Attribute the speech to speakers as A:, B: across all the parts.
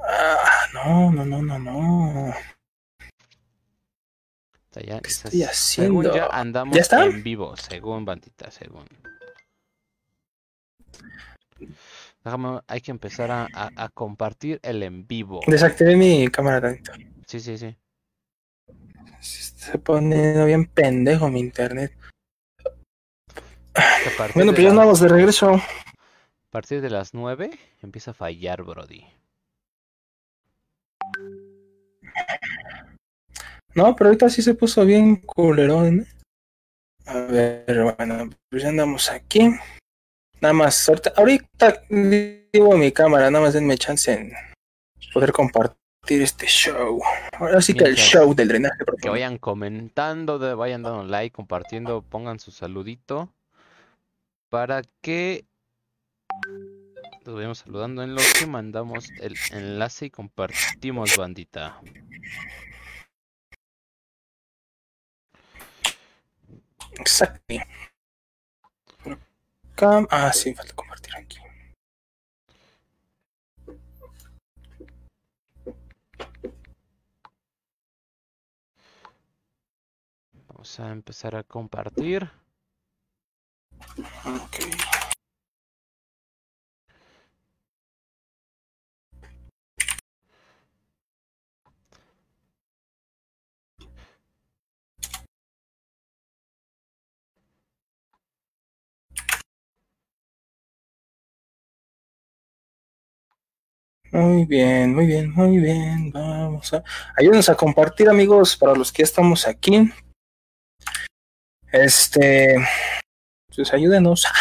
A: Ah, no, no, no, no, no.
B: Ya,
A: ¿Qué estoy
B: según
A: haciendo?
B: ya andamos
A: ¿Ya está?
B: en vivo, según bandita, según. Déjame, hay que empezar a, a- a compartir el en vivo.
A: Desactivé mi cámara tantito.
B: Sí, sí, sí.
A: Se está poniendo bien pendejo mi internet. Bueno, pues ya
B: las-
A: andamos de regreso.
B: A partir de las 9 empieza a fallar, Brody.
A: No, pero ahorita sí se puso bien culerón. ¿eh? A ver, bueno, pues ya andamos aquí. Nada más, ahorita, ahorita digo mi cámara, nada más denme chance en poder compartir este show. Ahora sí que el show del drenaje
B: Que vayan comentando, vayan dando like, compartiendo, pongan su saludito para que los vayamos saludando en lo que mandamos el enlace y compartimos, bandita.
A: Exacto. Ah, sí, falta compartir aquí.
B: Vamos a empezar a compartir.
A: Muy bien, muy bien, muy bien. Vamos a. Ayúdenos a compartir, amigos, para los que estamos aquí. Este. Pues ayúdenos.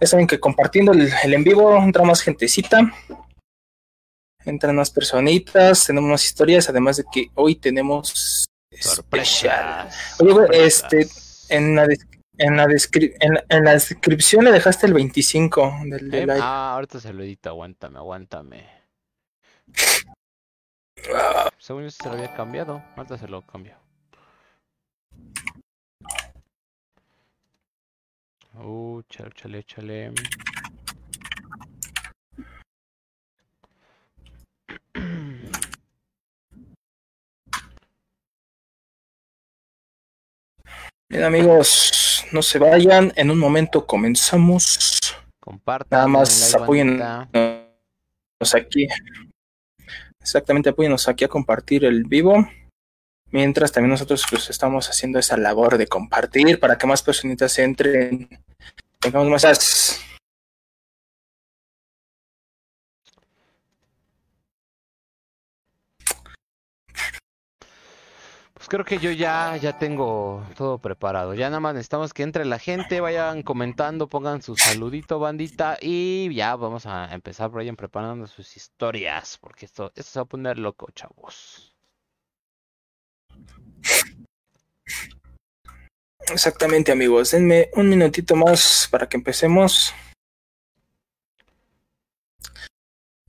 A: Ya saben que compartiendo el, el en vivo entra más gentecita. Entran más personitas, tenemos más historias, además de que hoy tenemos especial.
B: Sorpresas.
A: Oye, güey, este. En la, des- en, la descri- en, la- en la descripción le dejaste el 25 del, del
B: Eh,
A: live.
B: ah, ahorita se lo edito, aguántame, aguántame. Según yo se lo había cambiado, ahorita se lo cambio. Uh, chale, chale, chale.
A: Bien, amigos, no se vayan. En un momento comenzamos.
B: Compartan.
A: Nada más apoyen aquí. Exactamente, apóyennos aquí a compartir el vivo. Mientras también nosotros pues estamos haciendo esa labor de compartir para que más personitas entren. Tengamos más.
B: Pues creo que yo ya, ya tengo todo preparado. Ya nada más necesitamos que entre la gente, vayan comentando, pongan su saludito, bandita, y ya vamos a empezar, vayan preparando sus historias, porque esto, esto se va a poner loco, chavos.
A: Exactamente, amigos. Denme un minutito más para que empecemos.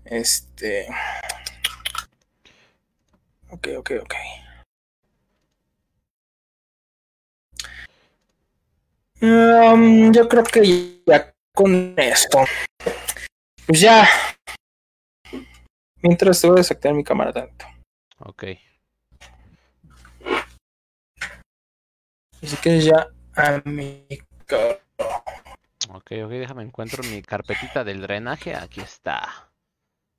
A: Este. Ok, ok, ok. Um, yo creo que ya con esto. Pues ya. Mientras te voy a desactivar mi cámara tanto.
B: Ok.
A: Y si quieres ya a mi
B: Ok, ok, déjame encuentro mi carpetita del drenaje. Aquí está.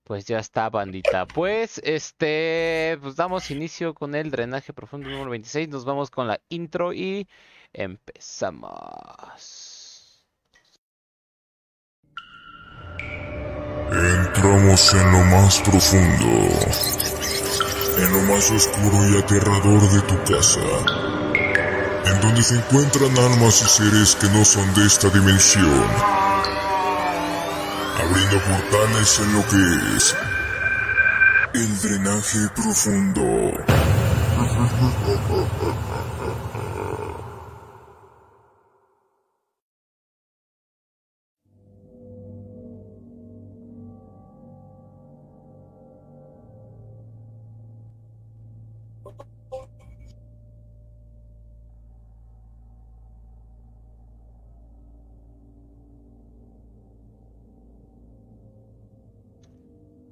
B: Pues ya está, bandita. Pues, este, pues damos inicio con el drenaje profundo número 26. Nos vamos con la intro y empezamos.
C: Entramos en lo más profundo, en lo más oscuro y aterrador de tu casa, en donde se encuentran almas y seres que no son de esta dimensión, abriendo portales en lo que es el drenaje profundo.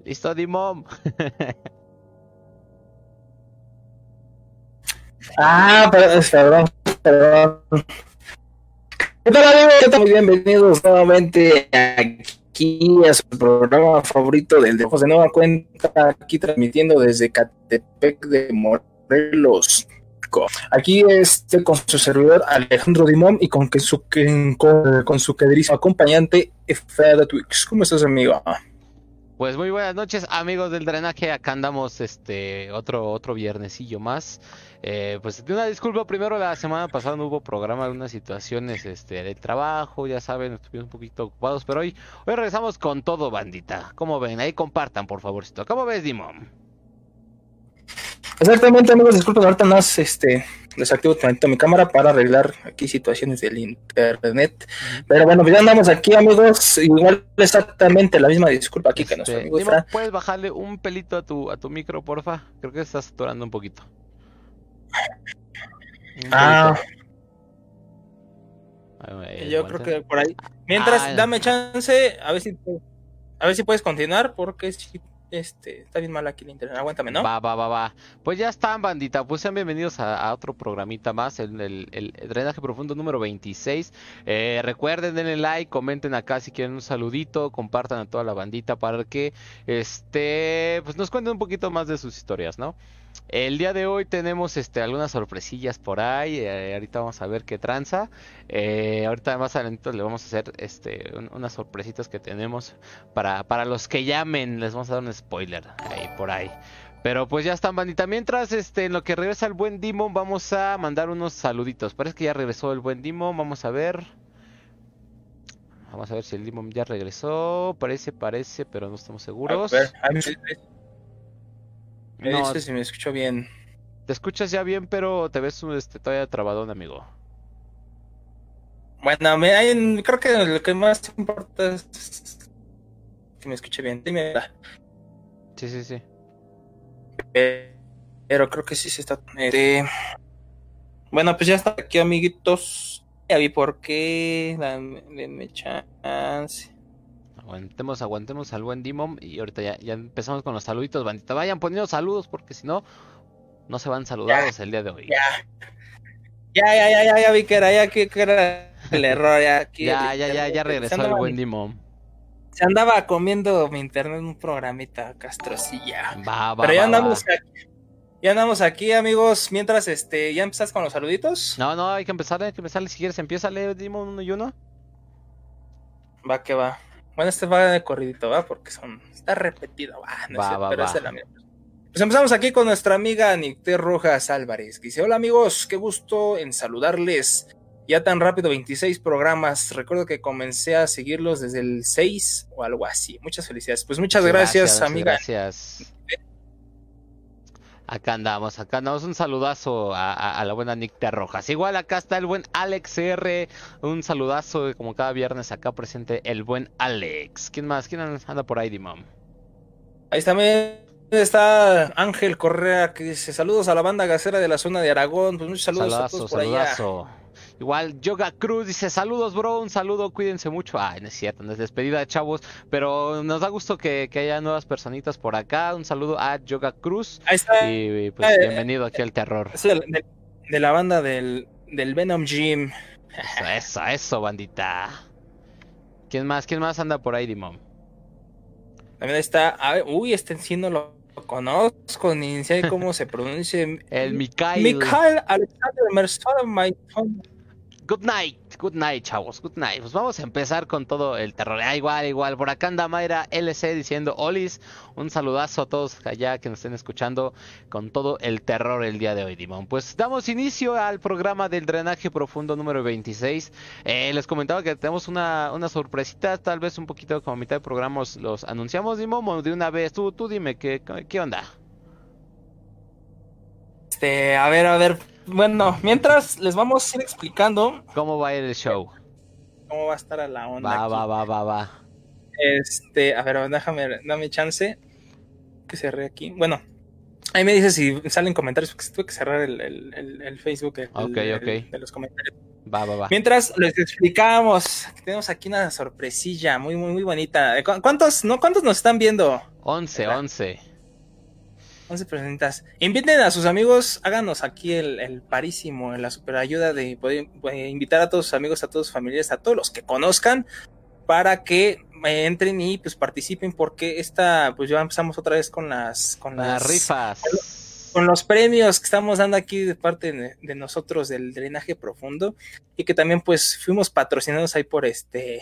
B: Listo, Dimom.
A: ah, perdón, perdón. ¿Qué amigos? Muy bienvenidos nuevamente aquí a su programa favorito del de José Nueva Cuenta, aquí transmitiendo desde Catepec de Morelos. Aquí este con su servidor Alejandro Dimón y con, su, con, con su queridísimo acompañante Fede Twix. ¿Cómo estás, amigo?
B: Pues muy buenas noches, amigos del drenaje. Acá andamos este otro otro viernesillo más. Eh, pues una disculpa primero la semana pasada no hubo programa algunas situaciones este de trabajo, ya saben, estuvimos un poquito ocupados, pero hoy hoy regresamos con todo, bandita. ¿Cómo ven? Ahí compartan, por favorcito. ¿Cómo ves, Dimon?
A: Exactamente, amigos, disculpen, ahorita más este, desactivo mi cámara para arreglar aquí situaciones del internet. Pero bueno, pues ya andamos aquí, amigos. Igual exactamente la misma disculpa aquí que nuestro este, amigo
B: ¿Puedes bajarle un pelito a tu, a tu micro, porfa? Creo que estás saturando un poquito.
A: ah. Yo creo que por ahí. Mientras, ah, dame chance, a ver si a ver si puedes continuar, porque si este, está bien mal aquí el internet. Aguántame, ¿no?
B: Va, va, va, va. Pues ya están, bandita. Pues sean bienvenidos a, otro programita más, el, el, drenaje profundo número 26. Eh, recuerden, denle like, comenten acá si quieren un saludito, compartan a toda la bandita para que este, pues nos cuenten un poquito más de sus historias, ¿no? El día de hoy tenemos este, algunas sorpresillas por ahí. Eh, ahorita vamos a ver qué tranza. Eh, ahorita más adelante le vamos a hacer este, unas sorpresitas que tenemos para, para los que llamen. Les vamos a dar un spoiler ahí por ahí. Pero pues ya están, bandita. Mientras, este, en lo que regresa el buen Dimon, vamos a mandar unos saluditos. Parece que ya regresó el buen Dimon. Vamos a ver. Vamos a ver si el Dimon ya regresó. Parece, parece, pero no estamos seguros. A ver,
A: me no, dice si me escucho bien.
B: Te escuchas ya bien, pero te ves este, todavía trabadón, amigo.
A: Bueno, me, hay, creo que lo que más importa es que me escuche bien. Dime.
B: Sí, sí, sí.
A: Pero creo que sí se está. Este... Bueno, pues ya está aquí, amiguitos. Ya vi por qué. Denme chance.
B: Aguantemos, aguantemos al buen Dimon. Y ahorita ya, ya empezamos con los saluditos, bandita. Vayan poniendo saludos porque si no, no se van saludados el día de hoy.
A: Ya. Ya, ya, ya, ya, ya vi que era, ya que, era el error. Ya,
B: ya, ya, ya, ya regresó el buen Dimon.
A: Se andaba comiendo mi internet un programita castrosilla.
B: Va, va,
A: Pero ya andamos aquí. Ya andamos aquí, amigos. Mientras, este, ¿ya empezás con los saluditos?
B: No, no, hay que empezar, hay que empezar. Si quieres, empieza a leer Dimon uno y uno.
A: Va que va. Bueno, este va de corridito, ¿va? Porque son. Está repetido, va. No va, pero es la misma. Pues empezamos aquí con nuestra amiga Nicté Rojas Álvarez, que dice: Hola amigos, qué gusto en saludarles. Ya tan rápido, 26 programas. Recuerdo que comencé a seguirlos desde el 6 o algo así. Muchas felicidades. Pues muchas gracias, amiga.
B: Gracias. Acá andamos, acá andamos. Un saludazo a, la buena Nicta Rojas. Igual acá está el buen Alex R. Un saludazo, como cada viernes acá presente el buen Alex. ¿Quién más? ¿Quién anda por ahí, Dimam?
A: Ahí también está Ángel Correa que dice saludos a la banda gasera de la zona de Aragón. Pues muchos saludos a todos por saludazo.
B: Igual Yoga Cruz dice saludos bro, un saludo, cuídense mucho. Ay, no es cierto, no es despedida de chavos, pero nos da gusto que, haya nuevas personitas por acá. Un saludo a Yoga Cruz.
A: Ahí está.
B: Y pues eh, bienvenido aquí al terror.
A: Es de, la banda del, del Venom Gym.
B: Eso, eso, eso, bandita. ¿Quién más? ¿Quién más anda por ahí, Dimon?
A: También está, a ver, uy, este enciendo lo conozco, ni sé cómo se pronuncia.
B: El Mikhail.
A: Mikhail Alexander Mersov, my
B: Good night, good night, chavos, good night. Pues vamos a empezar con todo el terror. Ah, igual, igual. Por acá anda Mayra LC diciendo: Olis, un saludazo a todos allá que nos estén escuchando con todo el terror el día de hoy, Dimon. Pues damos inicio al programa del drenaje profundo número 26. Eh, les comentaba que tenemos una, una sorpresita, tal vez un poquito como a mitad de programa los anunciamos, Dimon, de una vez. Tú, tú dime, ¿qué, qué onda?
A: Este, a ver, a ver bueno, mientras les vamos a ir explicando.
B: ¿Cómo va a ir el show?
A: ¿Cómo va a estar a la onda?
B: Va, va, va, va, va.
A: Este, a ver, déjame, dame chance. Que cerré aquí. Bueno, ahí me dice si salen comentarios, porque tuve que cerrar el, el, el Facebook
B: de
A: los comentarios.
B: Va, va, va.
A: Mientras les explicamos, tenemos aquí una sorpresilla muy, muy, muy bonita. ¿Cu- ¿Cuántos, no, cuántos nos están viendo?
B: 11,
A: Ahí va.
B: 11.
A: 11 personitas. Inviten a sus amigos, háganos aquí el, el parísimo, la super ayuda de poder eh, invitar a todos sus amigos, a todos sus familiares, a todos los que conozcan, para que eh, entren y pues participen, porque esta, pues ya empezamos otra vez con las, con
B: Las
A: las
B: rifas.
A: con los premios que estamos dando aquí de parte de, de nosotros del drenaje profundo y que también pues fuimos patrocinados ahí por este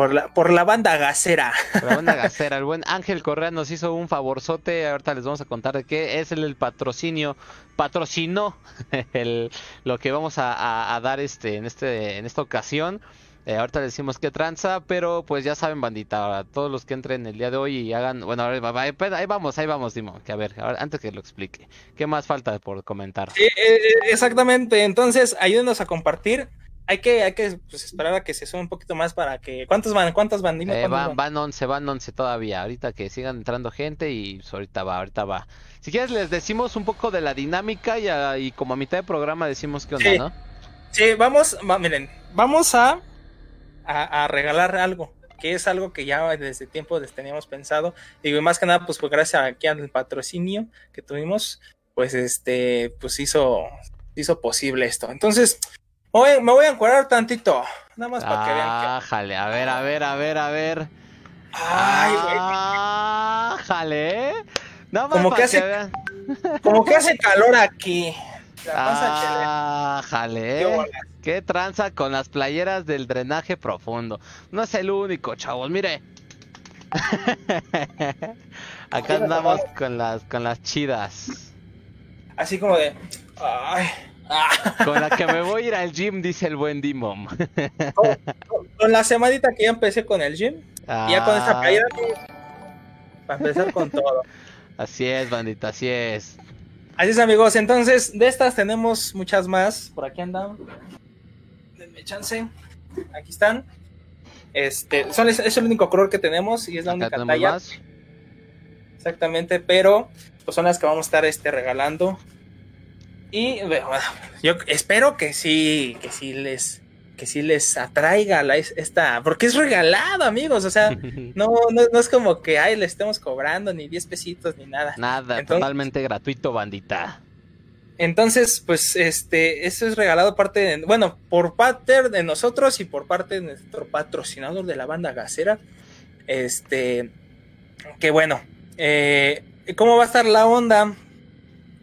A: por la por la banda gasera.
B: La banda gasera, el buen Ángel Correa nos hizo un favorzote, ahorita les vamos a contar de qué es el, el patrocinio, patrocinó el, lo que vamos a, a- a dar este en este en esta ocasión. Eh, ahorita les decimos qué tranza, pero pues ya saben, bandita, ahora, todos los que entren el día de hoy y hagan, bueno, va- ahí vamos, ahí vamos, Dimo, que a ver, ahora, antes que lo explique, ¿qué más falta por comentar?
A: Eh, eh, exactamente, entonces ayúdenos a compartir. Hay que hay que pues, esperar a que se suba un poquito más para que ¿cuántos van? ¿Cuántos van? Dime
B: Eh,
A: cuántos
B: van,
A: van.
B: van 11, van 11 todavía. Ahorita que sigan entrando gente y pues, ahorita va, ahorita va. Si quieres les decimos un poco de la dinámica y, a- y como a mitad de programa decimos qué onda,
A: Sí.
B: ¿no?
A: Sí, vamos, va- miren, vamos a, a, a regalar algo, que es algo que ya desde tiempo les teníamos pensado. Digo, y más que nada, pues, pues gracias aquí al patrocinio que tuvimos, pues este, pues hizo, hizo posible esto. Entonces, voy, me voy a encuadrar tantito, nada más para que vean que.
B: Ah, jale, a ver, a ver, a ver, a ver.
A: Ay, güey,
B: Ah, jale. Nada más
A: Como
B: para
A: que hace-
B: vean.
A: como que hace calor aquí. La.
B: Ah,
A: Qué
B: jale.
A: bolas.
B: Qué tranza con las playeras del drenaje profundo. No es el único, chavos, mire. Acá andamos con las con las chidas.
A: Así como de. Ay.
B: Con la que me voy a ir al gym, dice el buen Dimom.
A: Con la semanita que ya empecé con el gym, y ya con esta
B: Ah,
A: playera, para empezar con todo.
B: Así es, bandita, así es.
A: Así es, amigos. Entonces, de estas tenemos muchas más. Por aquí andan. Denme chance. Aquí están. Este, son, es, el único color que tenemos y es la
B: Acá
A: única talla.
B: más.
A: Exactamente, pero pues son las que vamos a estar este, regalando. Y bueno, yo espero que sí, que sí les, que sí les atraiga la, esta, porque es regalado, amigos. O sea, no, no, no es como que ay, le estemos cobrando ni 10 pesitos ni nada.
B: Nada,
A: Entonces-
B: totalmente gratuito, bandita.
A: Entonces, pues, este, eso es regalado parte de, bueno, por parte de nosotros y por parte de nuestro patrocinador de la banda gasera. Este, que bueno, eh, ¿cómo va a estar la onda?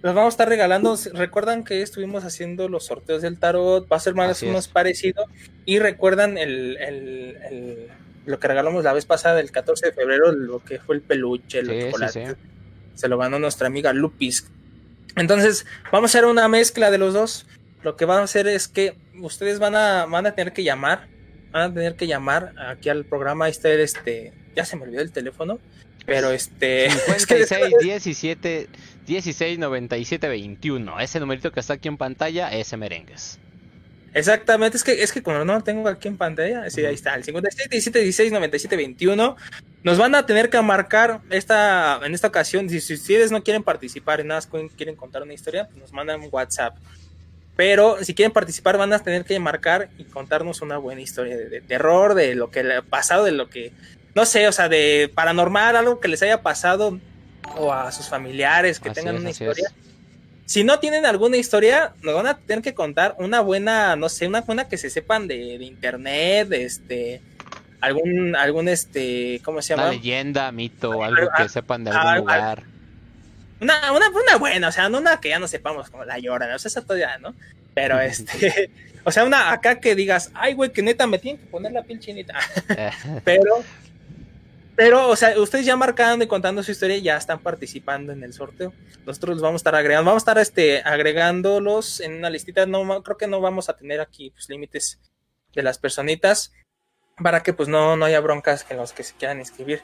A: Los vamos a estar regalando. Recuerdan que estuvimos haciendo los sorteos del tarot, va a ser más o menos parecido. Y recuerdan el, el- el- lo que regalamos la vez pasada, el 14 de febrero, lo que fue el peluche, el
B: Sí,
A: chocolate.
B: sí.
A: Se lo ganó nuestra amiga Lupis. Entonces, vamos a hacer una mezcla de los dos. Lo que van a hacer es que ustedes van a, van a tener que llamar. Van a tener que llamar aquí al programa. Ahí está el, este. Ya se me olvidó el teléfono. Pero este. es que
B: 56 17 16 97 21. Ese numerito que está aquí en pantalla, ese merengues.
A: Exactamente, es que, es que como no lo tengo aquí en pantalla, sí, ahí está, el 57 17 16 97 21. Nos van a tener que marcar esta, en esta ocasión, si, si ustedes no quieren participar y nada quieren contar una historia, pues nos mandan un WhatsApp. Pero si quieren participar, van a tener que marcar y contarnos una buena historia de, de terror, de lo que le ha pasado, de lo que, no sé, o sea, de paranormal, algo que les haya pasado o a sus familiares que
B: Así
A: tengan
B: es,
A: una historia.
B: es.
A: Si no tienen alguna historia, nos van a tener que contar una buena, no sé, una buena que se sepan de, de internet, de este, algún, algún este, ¿cómo se
B: Una
A: llama?
B: leyenda, mito, algo que sepan de algún lugar.
A: Una, una, una buena, o sea, no una que ya no sepamos como la llora, o sea, esa todavía, ¿no? Pero este, o sea, una acá que digas, ay, güey, que neta me tienen que poner la piel chinita.
B: Eh,
A: Pero, pero, o sea, ustedes ya marcando y contando su historia, ya están participando en el sorteo. Nosotros los vamos a estar agregando, vamos a estar este, agregándolos en una listita. No, creo que no vamos a tener aquí pues, límites de las personitas para que pues no, no haya broncas en los que se quieran inscribir.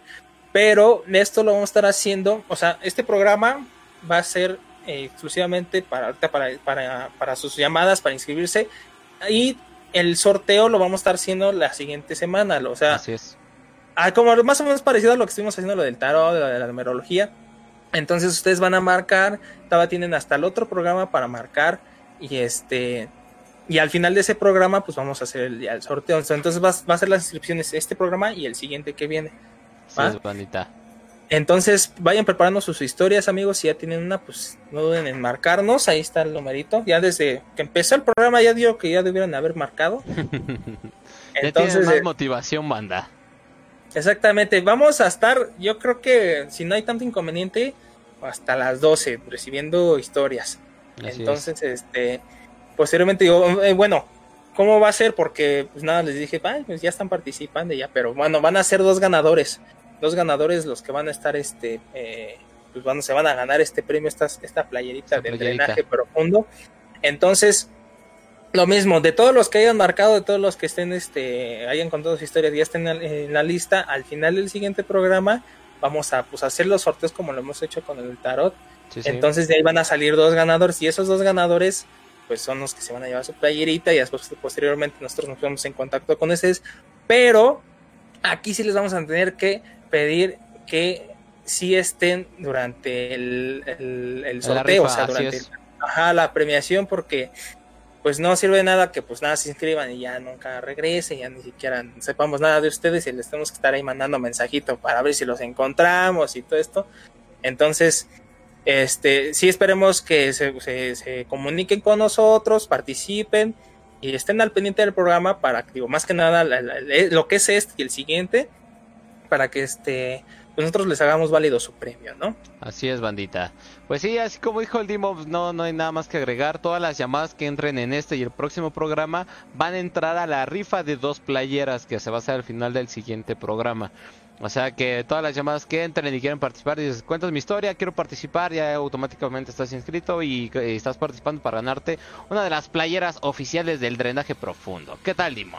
A: Pero esto lo vamos a estar haciendo, o sea, este programa va a ser eh, exclusivamente para, para, para, para sus llamadas, para inscribirse. Y el sorteo lo vamos a estar haciendo la siguiente semana. O sea,
B: así es.
A: Ah, como más o menos parecido a lo que estuvimos haciendo lo del tarot, de la, de la numerología. Entonces ustedes van a marcar, todavía tienen hasta el otro programa para marcar y este Y al final de ese programa, pues vamos a hacer el, el sorteo. Entonces va, va, a ser las inscripciones este programa y el siguiente que viene.
B: Sí.
A: Entonces vayan preparando sus historias, amigos. Si ya tienen una, pues no duden en marcarnos. Ahí está el numerito. Ya desde que empezó el programa ya dio que ya debieron haber marcado.
B: ya Entonces, más eh, motivación, banda.
A: Exactamente. Vamos a estar, yo creo que si no hay tanto inconveniente, hasta las 12 recibiendo historias. Así Entonces, es. este, posteriormente digo, eh, bueno, ¿cómo va a ser? Porque pues nada, les dije, pues ya están participando ya, pero bueno, van a ser dos ganadores, dos ganadores los que van a estar, este, eh, pues van, se van a ganar este premio, esta, esta playerita de drenaje profundo. Entonces, lo mismo, de todos los que hayan marcado, de todos los que estén, este, hayan contado su historia, ya estén en la lista, al final del siguiente programa vamos a pues, hacer los sorteos como lo hemos hecho con el tarot. Sí, sí. Entonces de ahí van a salir dos ganadores y esos dos ganadores pues son los que se van a llevar su playerita y después posteriormente nosotros nos ponemos en contacto con ese. Pero aquí sí les vamos a tener que pedir que sí estén durante el, el, el sorteo, rifa, o sea, durante ajá, la premiación porque pues no sirve nada que pues nada se inscriban y ya nunca regresen, ya ni siquiera sepamos nada de ustedes y les tenemos que estar ahí mandando mensajito para ver si los encontramos y todo esto. Entonces, este, sí esperemos que se, se, comuniquen con nosotros, participen y estén al pendiente del programa para, digo, más que nada la, lo que es este y el siguiente, para que este pues nosotros les hagamos válido su premio, ¿no?
B: Así es, bandita. Pues sí, así como dijo el Dimo, pues no, no hay nada más que agregar. Todas las llamadas que entren en este y el próximo programa van a entrar a la rifa de dos playeras que se va a hacer al final del siguiente programa. O sea que todas las llamadas que entren y quieren participar, dices, cuentas mi historia, quiero participar, ya automáticamente estás inscrito y, y estás participando para ganarte una de las playeras oficiales del drenaje profundo. ¿Qué tal, Dimo?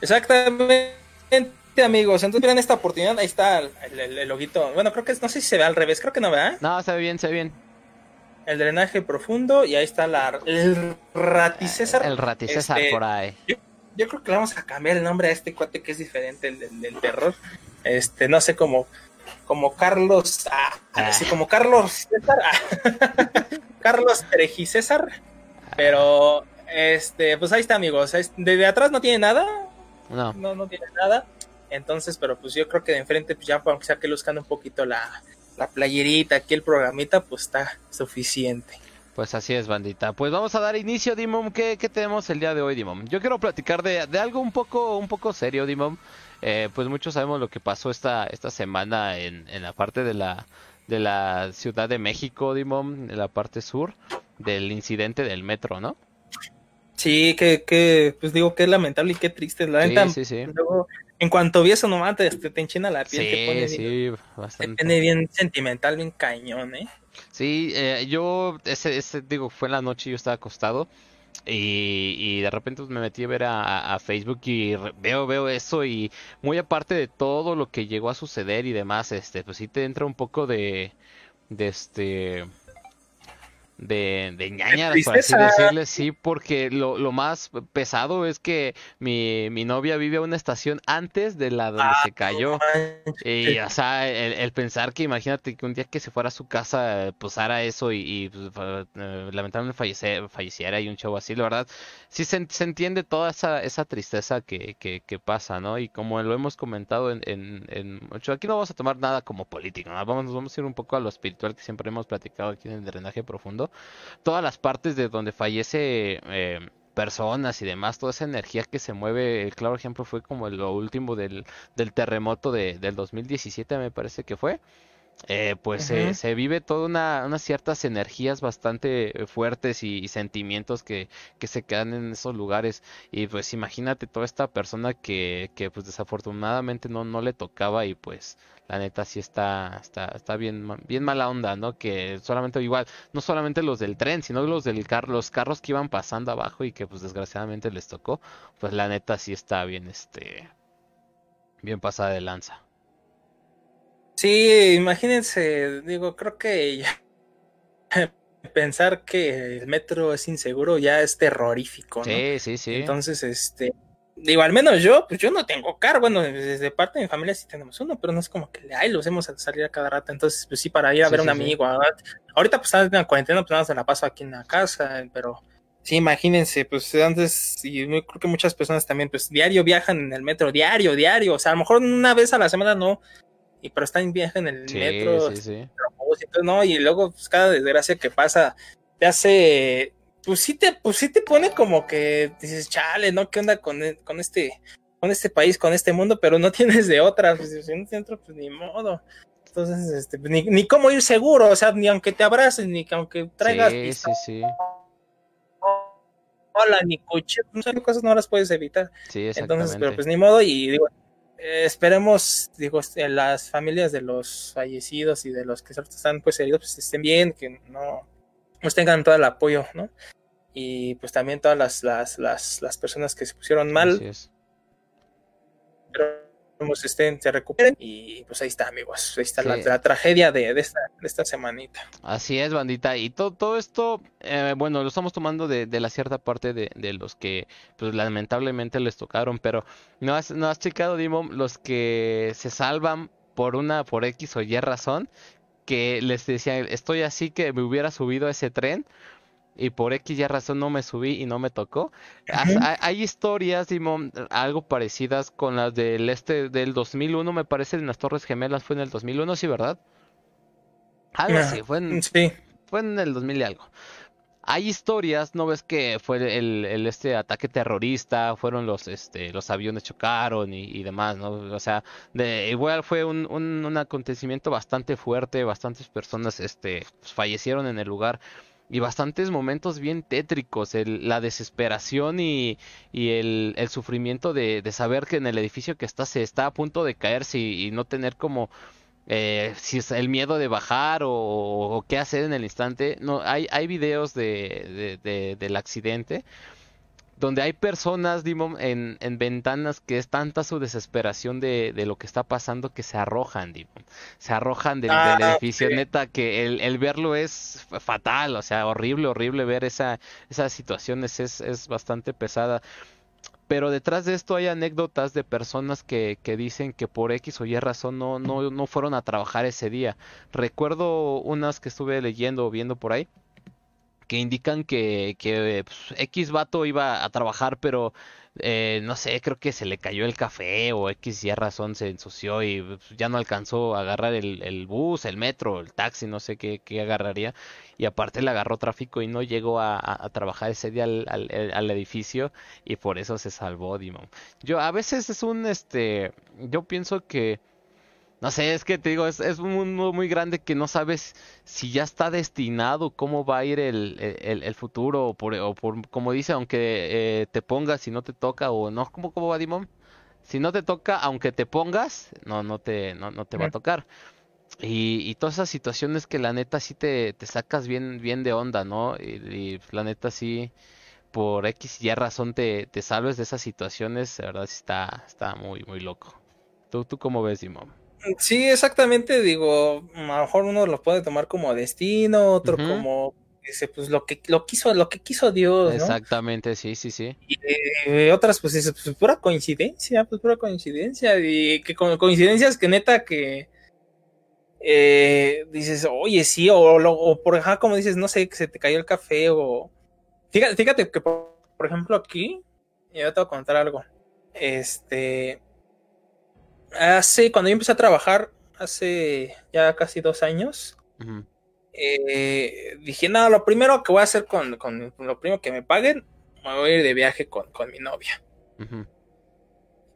A: Exactamente amigos. Entonces, miren esta oportunidad. Ahí está el, el, el, loguito. Bueno, creo que no sé si se ve al revés. Creo que no, ¿verdad?
B: No, se ve bien, se ve bien.
A: El drenaje profundo. Y ahí está la, el Raticésar.
B: El Raticésar este, por ahí.
A: Yo, yo, creo que le vamos a cambiar el nombre a este cuate que es diferente el del, del terror. Este, no sé cómo. Como Carlos. Ah, ah. Así como Carlos César. Ah, Carlos Terejicésar. Pero. Este, pues ahí está, amigos. Desde atrás no tiene nada.
B: No.
A: No, no tiene nada. Entonces, pero pues yo creo que de enfrente, pues ya aunque sea que luzcan un poquito la, la playerita, aquí el programita, pues está suficiente.
B: Pues así es, bandita. Pues vamos a dar inicio, Dimom. ¿Qué, qué tenemos el día de hoy, Dimom? Yo quiero platicar de, de algo un poco, un poco serio, Dimom. Eh, pues muchos sabemos lo que pasó esta, esta semana en, en la parte de la, de la Ciudad de México, Dimom, en la parte sur, del incidente del metro, ¿no?
A: Sí, que, que, pues digo que es lamentable y qué triste. La
B: sí, sí, sí.
A: Luego, en cuanto vi eso nomás te, te enchina la piel.
B: Sí,
A: te pone
B: sí,
A: bien,
B: bastante.
A: Te pone bien sentimental, bien cañón, ¿eh?
B: Sí, eh, yo, ese, ese, digo, fue en la noche, yo estaba acostado. Y, y, de repente pues, me metí a ver a, a, Facebook y veo veo eso y muy aparte de todo lo que llegó a suceder y demás este pues sí te entra un poco de de este de, de ñaña, por así decirle, sí, porque lo, lo, más pesado es que mi, mi novia vive a una estación antes de la donde ah, se cayó. No y, o sea, el, el, pensar que imagínate que un día que se fuera a su casa pasara eso y, y pues, uh, lamentablemente fallece, falleciera y un show así, la verdad, sí se, se entiende toda esa, esa tristeza que, que, que, pasa, ¿no? Y como lo hemos comentado en, en, en aquí no vamos a tomar nada como político, ¿no? vamos, vamos a ir un poco a lo espiritual que siempre hemos platicado aquí en el drenaje profundo todas las partes de donde fallece eh, personas y demás, toda esa energía que se mueve, el claro ejemplo fue como lo último del, del terremoto de, del 2017 me parece que fue. Eh, pues uh -huh. eh, se vive toda una, unas ciertas energías bastante fuertes y, y, sentimientos que, que se quedan en esos lugares y pues imagínate toda esta persona que, que pues desafortunadamente no, no le tocaba y pues la neta sí está, está, está bien, bien mala onda, ¿no? Que solamente igual, no solamente los del tren, sino los del car los carros que iban pasando abajo y que pues desgraciadamente les tocó, pues la neta sí está bien, este, bien pasada de lanza.
A: Sí, imagínense, digo, creo que ya pensar que el metro es inseguro ya es terrorífico, ¿no?
B: Sí, sí, sí.
A: Entonces, este, digo, al menos yo, pues yo no tengo carro, bueno, desde parte de mi familia sí tenemos uno, pero no es como que, ay, lo hacemos a salir a cada rato, entonces, pues sí, para ir a sí, ver a un amigo, sí. ahorita pues en la cuarentena, pues nada, se la paso aquí en la casa, pero Sí, imagínense, pues antes, y yo creo que muchas personas también, pues diario viajan en el metro, diario, diario, o sea, a lo mejor una vez a la semana no, y pero están en viaje en el
B: Sí,
A: metro,
B: sí, sí.
A: todo, no, y luego pues cada desgracia que pasa te hace, pues sí te, pues sí te pone como que dices, chale, ¿no? ¿Qué onda con, e- con este, con este país, con este mundo? Pero no tienes de otra, pues si no tienes otra, pues ni modo. Entonces, este, pues, ni, ni cómo ir seguro, o sea, ni aunque te abraces, ni que aunque traigas
B: Sí, sí, sí.
A: pistola, ni cuchillo, muchas cosas no las puedes evitar.
B: Sí,
A: Entonces,
B: exactamente.
A: pero pues ni modo, y digo, eh, esperemos, digo, este, las familias de los fallecidos y de los que están pues heridos, pues estén bien, que no pues tengan todo el apoyo, ¿no? Y pues también todas las, las, las, las personas que se pusieron mal,
B: es.
A: Esperemos estén, se recuperen, y pues ahí está, amigos, ahí está la,
B: Sí.
A: la tragedia de, de esta, de esta semanita.
B: Así es, bandita. Y todo, todo esto, eh, bueno, lo estamos tomando de, de la cierta parte de, de los que, pues lamentablemente les tocaron, pero no has, no has checado, Dimo, los que se salvan por una, por X o Y razón, que les decía, estoy así que me hubiera subido a ese tren. Y por X y razón no me subí y no me tocó. Hay, hay historias, Dimo, algo parecidas con las del este del 2001, me parece, en las Torres Gemelas fue en el 2001, sí, ¿verdad? Algo
A: Ah,
B: así, fue en,
A: Sí,
B: fue en el 2000 y algo. Hay historias, ¿no ves que fue el, el, este ataque terrorista, fueron los este los aviones chocaron y, y demás, ¿no? O sea, de, igual fue un, un, un acontecimiento bastante fuerte, bastantes personas este pues, fallecieron en el lugar y bastantes momentos bien tétricos, el- la desesperación y, y el, el sufrimiento de, de saber que en el edificio que está se está a punto de caerse y, y no tener como eh, si es el miedo de bajar o, o qué hacer en el instante. No, hay, hay videos de, de- de- del accidente donde hay personas, Dimon, en, en ventanas que es tanta su desesperación de, de lo que está pasando que se arrojan, Dimon. Se arrojan del, del
A: Ah,
B: edificio,
A: sí.
B: neta, que el, el verlo es fatal, o sea, horrible, horrible ver esa, esas situaciones, es, es bastante pesada. Pero detrás de esto hay anécdotas de personas que, que dicen que por X o Y razón no, no, no fueron a trabajar ese día. Recuerdo unas que estuve leyendo o viendo por ahí que indican que, que pues, X vato iba a trabajar, pero eh, no sé, creo que se le cayó el café o X y razón se ensució y pues, ya no alcanzó a agarrar el, el bus, el metro, el taxi, no sé qué, qué agarraría. Y aparte le agarró tráfico y no llegó a, a- trabajar ese día al, al- al edificio y por eso se salvó, Dimon. Yo a veces es un, este, yo pienso que no sé, es que te digo, es, es un mundo muy grande que no sabes si ya está destinado, cómo va a ir el, el, el futuro, o por, o por, como dice, aunque eh, te pongas, si no te toca, o no, ¿cómo, cómo va, Dimon? Si no te toca, aunque te pongas, no, no te, no, no te va a tocar. Y, y todas esas situaciones que la neta sí te, te sacas bien, bien de onda, ¿no? Y, y la neta sí, por X y Y razón te, te salves de esas situaciones, la verdad sí está, está muy, muy loco. ¿Tú, tú cómo ves, Dimon?
A: Sí, exactamente, digo, a lo mejor uno lo puede tomar como destino, otro como dice, pues lo que lo quiso, lo que quiso Dios, ¿no?
B: Exactamente, sí, sí, sí.
A: Y eh, otras, pues dice, pues pura coincidencia, pues pura coincidencia, y que con coincidencias que neta que eh, dices, oye, sí, o, lo- o por ejemplo, como dices, no sé, que se te cayó el café, o fíjate, fíjate que por, por ejemplo aquí, yo te voy a contar algo. Este, hace, cuando yo empecé a trabajar, hace ya casi dos años, eh, dije, no, lo primero que voy a hacer con, con lo primero que me paguen, me voy a ir de viaje con, con mi novia.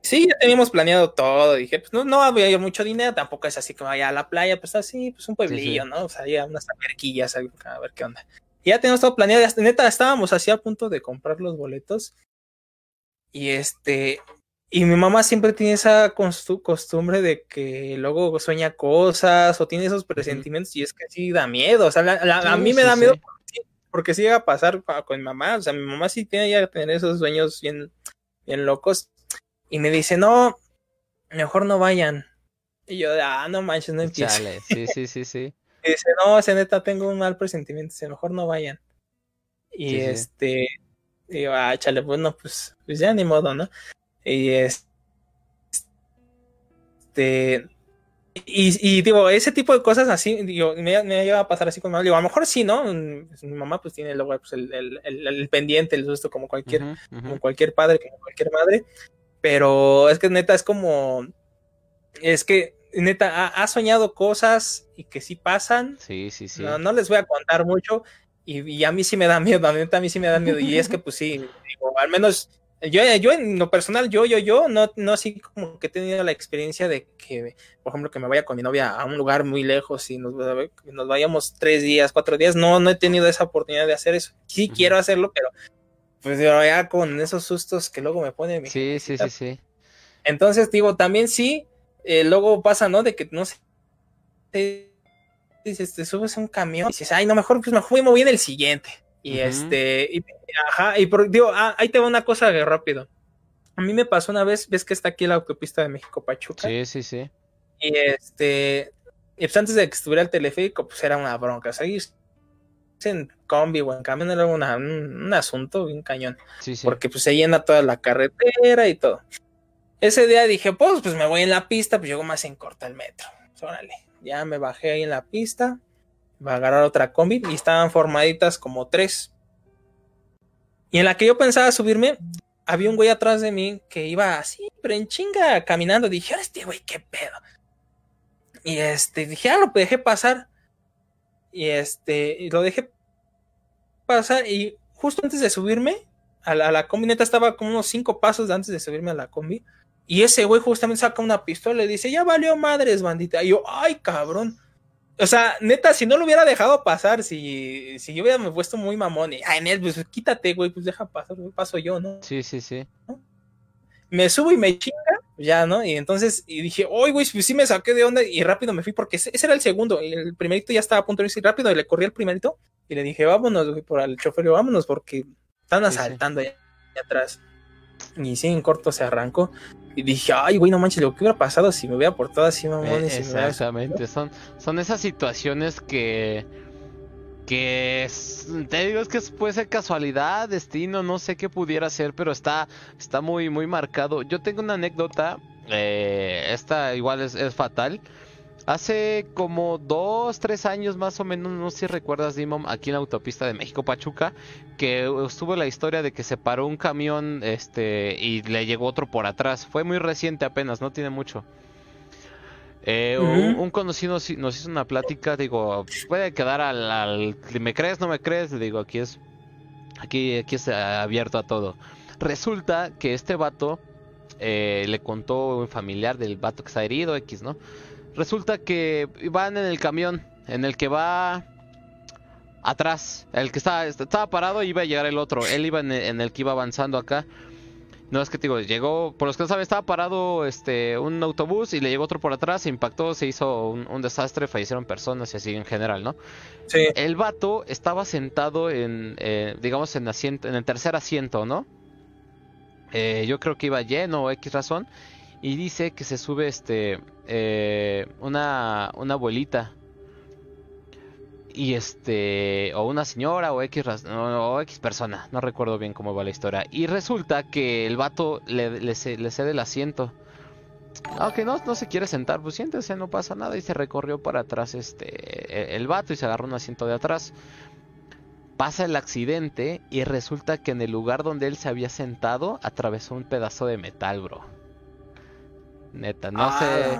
A: Sí, ya teníamos planeado todo. Dije, pues no, no voy a ir mucho dinero, tampoco es así que vaya a la playa, pues así, pues un pueblillo, ¿no? O sea, ya unas alberquillas, a ver qué onda. Y ya teníamos todo planeado, ya, neta, estábamos así a punto de comprar los boletos. Y este, y mi mamá siempre tiene esa costu- costumbre de que luego sueña cosas o tiene esos presentimientos y es que sí da miedo. O sea, la- la- a mí me
B: sí,
A: da
B: sí.
A: miedo porque sí llega a pasar pa- con mi mamá. O sea, mi mamá sí tiene ya tener esos sueños bien, bien locos. Y me dice, no, mejor no vayan. Y yo, ah, no manches, no empieces.
B: Chale, sí, sí, sí, sí.
A: Y dice, no, ese neta, tengo un mal presentimiento, dice, mejor no vayan. Y este, digo, ah, chale, bueno, pues, pues ya ni modo, ¿no? Y es- este, y, digo, ese tipo de cosas así, digo, me, me lleva a pasar así con mi mamá. Digo, a lo mejor sí, ¿no? Pues, mi mamá pues tiene luego pues, el, el, el, pendiente, el susto como cualquier, como cualquier padre, como cualquier madre. Pero es que neta es como, es que neta ha, soñado cosas y que sí pasan.
B: Sí, sí, sí.
A: No, no les voy a contar mucho y, y, a mí sí me da miedo, neta a mí sí me da miedo. Y es que pues sí, digo, al menos yo, yo en lo personal, yo, yo, yo, no, no así como que he tenido la experiencia de que, por ejemplo, que me vaya con mi novia a un lugar muy lejos y nos, nos vayamos tres días, cuatro días. No, no he tenido esa oportunidad de hacer eso. Sí quiero hacerlo, pero pues ya con esos sustos que luego me pone mi
B: Sí, sí, sí, sí.
A: Entonces, digo, también sí, eh, luego pasa, ¿no? De que no sé, te, te subes a un camión y dices, ay, no, mejor pues me fui muy bien el siguiente. Y este, y, ajá, y por, digo, ah, ahí te va una cosa rápido. A mí me pasó una vez, ves que está aquí la autopista de México Pachuca.
B: Sí, sí, sí.
A: Y este, y pues antes de que estuviera el teleférico, pues era una bronca. O sea, en combi o en camión era un, asunto bien cañón. Sí, sí. Porque pues se llena toda la carretera y todo. Ese día dije, pues, pues me voy en la pista, pues llego más en corta el metro. Órale, ya me bajé ahí en la pista va a agarrar otra combi y estaban formaditas como tres. Y en la que yo pensaba subirme, había un güey atrás de mí que iba así, pero en chinga, caminando. Dije, este güey, qué pedo. Y este, dije, ah, lo dejé pasar. Y este, y lo dejé pasar. Y justo antes de subirme a la, a la combi, neta estaba como unos cinco pasos antes de subirme a la combi. Y ese güey justamente saca una pistola y dice, ya valió madres, bandita. Y yo, ay, cabrón. O sea, neta, si no lo hubiera dejado pasar, si, si yo hubiera me puesto muy mamón y, ay, Nel, pues quítate, güey, pues deja pasar, paso yo, ¿no?
B: Sí, sí, sí.
A: Me subo y me chinga, ya, ¿no? Y entonces, y dije, oye, güey, pues sí me saqué de onda y rápido me fui porque ese, era el segundo, y el primerito ya estaba a punto de irse rápido y le corrí al primerito y le dije, vámonos, güey, por el chofer, vámonos porque están asaltando Allá, atrás. Y sí, en corto se arrancó. Y dije, ay, güey, no manches, lo que hubiera pasado si me hubiera portado así, mamón.
B: exactamente, son, son esas situaciones que. Que te digo, es que puede ser casualidad, destino, no sé qué pudiera ser, pero está, está muy, muy marcado. Yo tengo una anécdota, eh, esta igual es, es fatal. Hace como dos, tres años más o menos, no sé si recuerdas, Dimon, aquí en la autopista de México-Pachuca, que estuvo la historia de que se paró un camión este, y le llegó otro por atrás. Fue muy reciente apenas, no tiene mucho. Eh, un, conocido nos hizo una plática, digo, puede quedar al, ¿me crees, no me crees? Le digo, aquí es, aquí, aquí es abierto a todo. Resulta que este vato eh, le contó un familiar del vato que está herido, X, ¿no? Resulta que van en el camión en el que va atrás. El que estaba, estaba parado iba a llegar el otro. Él iba en el, que iba avanzando acá. No es que te digo, llegó, por los que no saben, estaba parado este un autobús y le llegó otro por atrás, se impactó, se hizo un, desastre, fallecieron personas y así en general, ¿no?
A: Sí.
B: El vato estaba sentado en, eh, digamos, en, asiento, en el tercer asiento, ¿no? Eh, yo creo que iba lleno o X razón y dice que se sube este eh, una, una abuelita. Y este o una señora o X o X persona no recuerdo bien cómo va la historia. Y resulta que el vato le, le, cede el asiento. Aunque no, no se quiere sentar pues siéntese no pasa nada. Y se recorrió para atrás este e, el vato y se agarró un asiento de atrás. Pasa el accidente y resulta que en el lugar donde él se había sentado atravesó un pedazo de metal bro neta. No sé.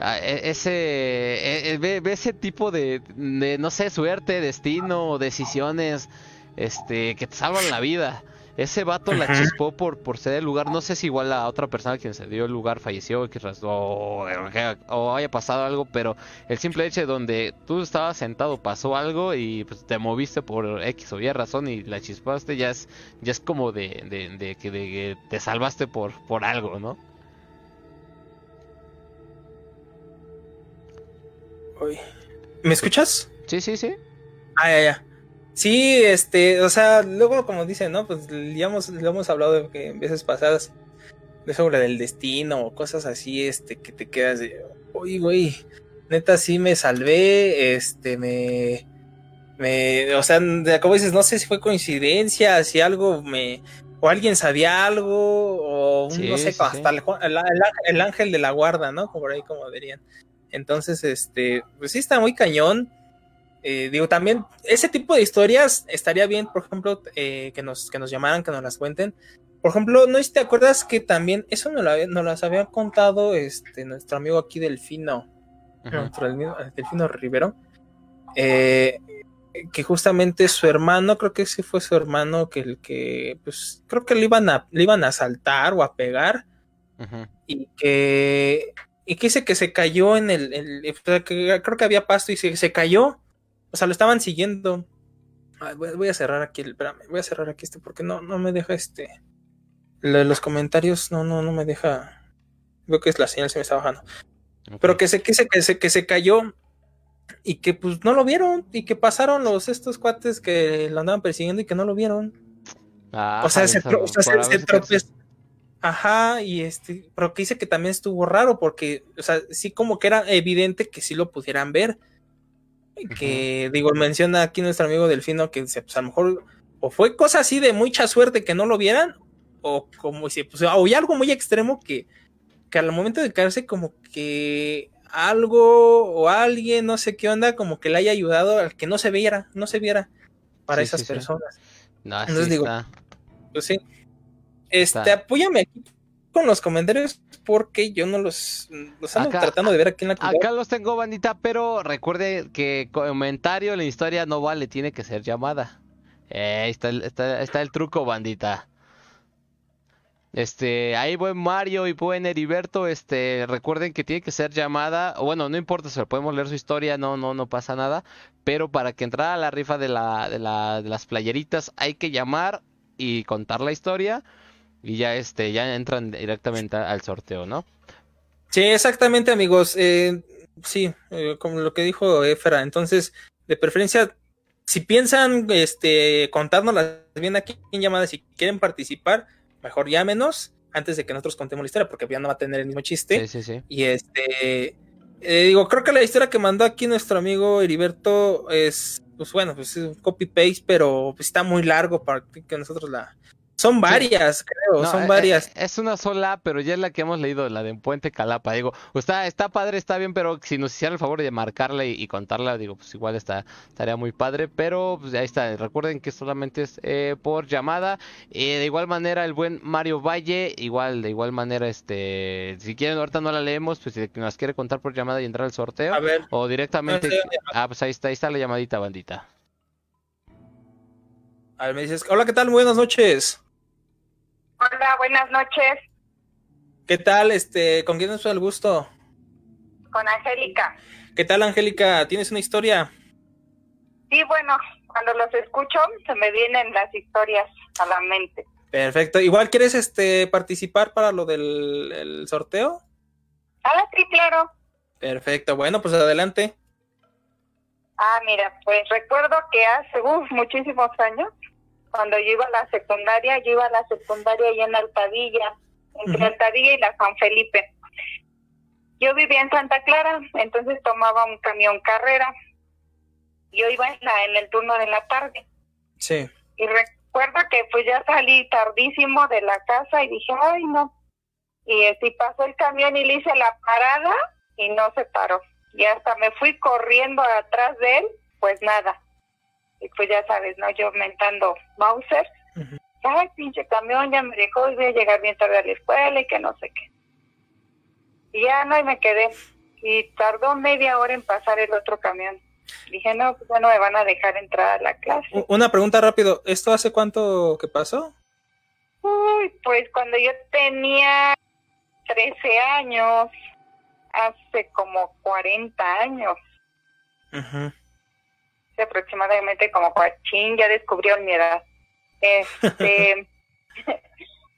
B: Ah, e, ese. E, e, ve, ese tipo de, No sé, suerte, destino, decisiones. Este. Que te salvan la vida. Ese vato la chispó por, por ser el lugar. No sé si igual la otra persona quien se dio el lugar falleció o, o, haya pasado algo, pero el simple hecho de donde tú estabas sentado pasó algo y pues, te moviste por X o Y razón y la chispaste, ya es, ya es como de, de, de que te salvaste por, por algo, ¿no?
A: ¿Me escuchas?
B: Sí, sí, sí.
A: Ah, ya, ya. Sí, este, o sea, luego como dicen, ¿no? Pues ya hemos, lo hemos hablado de que en veces pasadas de sobre del destino o cosas así, este, que te quedas de, uy, güey, neta sí me salvé, este, me, me, o sea, como dices, no sé si fue coincidencia, si algo me, o alguien sabía algo, o no sé, hasta El, el, ángel de la guarda, ¿no? Por ahí como dirían. Entonces, este, pues sí está muy cañón. Eh, digo, también ese tipo de historias estaría bien, por ejemplo, eh, que, nos, que nos llamaran, que nos las cuenten. Por ejemplo, ¿no te acuerdas que también, eso nos, lo, las había contado este, nuestro amigo aquí Delfino, nuestro Delfino Rivero, eh, que justamente su hermano, creo que sí fue su hermano, que el que, pues, creo que le iban a, le iban a asaltar o a pegar, y que, y que dice que se cayó en el, creo que había pasto y se, se cayó, o sea, lo estaban siguiendo. voy, a cerrar aquí, espérame, voy a cerrar aquí este porque no, no me deja este. los comentarios no, no, no me deja. Veo que es la señal se me está bajando. Pero que se, que se, que se, que se cayó y que pues no lo vieron y que pasaron los estos cuates que lo andaban persiguiendo y que no lo vieron. Ah, o sea, se, o sea, se, tropezó. Ajá, y este, pero que dice que también estuvo raro porque, o sea, sí como que era evidente que sí lo pudieran ver, que digo, menciona aquí nuestro amigo Delfino que pues, a lo mejor o fue cosa así de mucha suerte que no lo vieran, o como si, pues, o algo muy extremo que, que al momento de caerse como que algo o alguien, no sé qué onda, como que le haya ayudado al que no se viera, no se viera para esas personas. Entonces digo, pues sí, este, apóyame aquí con los comentarios porque yo no los, los ando tratando de ver aquí en la
B: Acá los tengo, bandita, pero recuerde que comentario la historia no vale, tiene que ser llamada. Eh, está, está, está el truco, bandita. Este, ahí buen Mario y buen Heriberto, este, recuerden que tiene que ser llamada, bueno, no importa, si podemos leer su historia, no, no, no pasa nada, pero para que entrara a la rifa de la, de la, de las playeritas hay que llamar y contar la historia y ya este ya entran directamente al sorteo, ¿no?
A: Sí, exactamente, amigos. Eh, sí, eh, como lo que dijo Efra. Entonces, de preferencia, si piensan este contárnoslas bien aquí en llamada, si quieren participar, mejor llámenos antes de que nosotros contemos la historia, porque ya no va a tener el mismo chiste.
B: Sí, sí, sí.
A: Y este, eh, digo, creo que la historia que mandó aquí nuestro amigo Heriberto es, pues bueno, pues es un copy paste, pero pues, está muy largo para que nosotros la, son varias, creo, son eh, varias.
B: Eh, es una sola, pero ya es la que hemos leído, la de Puente Calapa. Digo, está, está padre, está bien, pero si nos hicieran el favor de marcarla y, contarla, digo, pues igual está, estaría muy padre. Pero pues ahí está, recuerden que solamente es eh, por llamada. de igual manera, el buen Mario Valle, igual, de igual manera, este, si quieren, ahorita no la leemos, pues si nos quiere contar por llamada y entrar al sorteo.
A: A ver.
B: O directamente. ah, pues ahí está, ahí está la llamadita, bandita.
A: A ver, me dices, hola, ¿qué tal? Buenas noches.
D: Hola, buenas noches.
A: ¿Qué tal? Este, ¿con quién es el gusto?
D: Con Angélica.
A: ¿Qué tal, Angélica? ¿Tienes una historia?
D: Sí, bueno, cuando los escucho se me vienen las historias a la mente.
A: Perfecto. Igual quieres este participar para lo del sorteo?
D: Ah, sí, claro.
A: Perfecto. Bueno, pues adelante.
D: Ah, mira, pues recuerdo que hace uf, muchísimos años cuando yo iba a la secundaria, yo iba a la secundaria allá en Altadilla, entre Altadilla y la San Felipe. Yo vivía en Santa Clara, entonces tomaba un camión carrera. Yo iba en, la, en el turno de la tarde.
A: Sí.
D: Y recuerdo que pues ya salí tardísimo de la casa y dije, ay no. Y así pasó el camión y le hice la parada y no se paró. Y hasta me fui corriendo atrás de él, pues nada y pues ya sabes, ¿no? Yo mentando Mauser. Ay, pinche camión, ya me dijo, voy a llegar bien tarde a la escuela y que no sé qué. Y ya no, y me quedé. Y tardó media hora en pasar el otro camión. Dije, no, pues ya no me van a dejar entrar a la clase.
A: Una pregunta rápido, ¿esto hace cuánto que pasó?
D: Uy, pues cuando yo tenía 13 años, hace como 40 años. Ajá aproximadamente como Joaquín, ya descubrió mi edad. Este,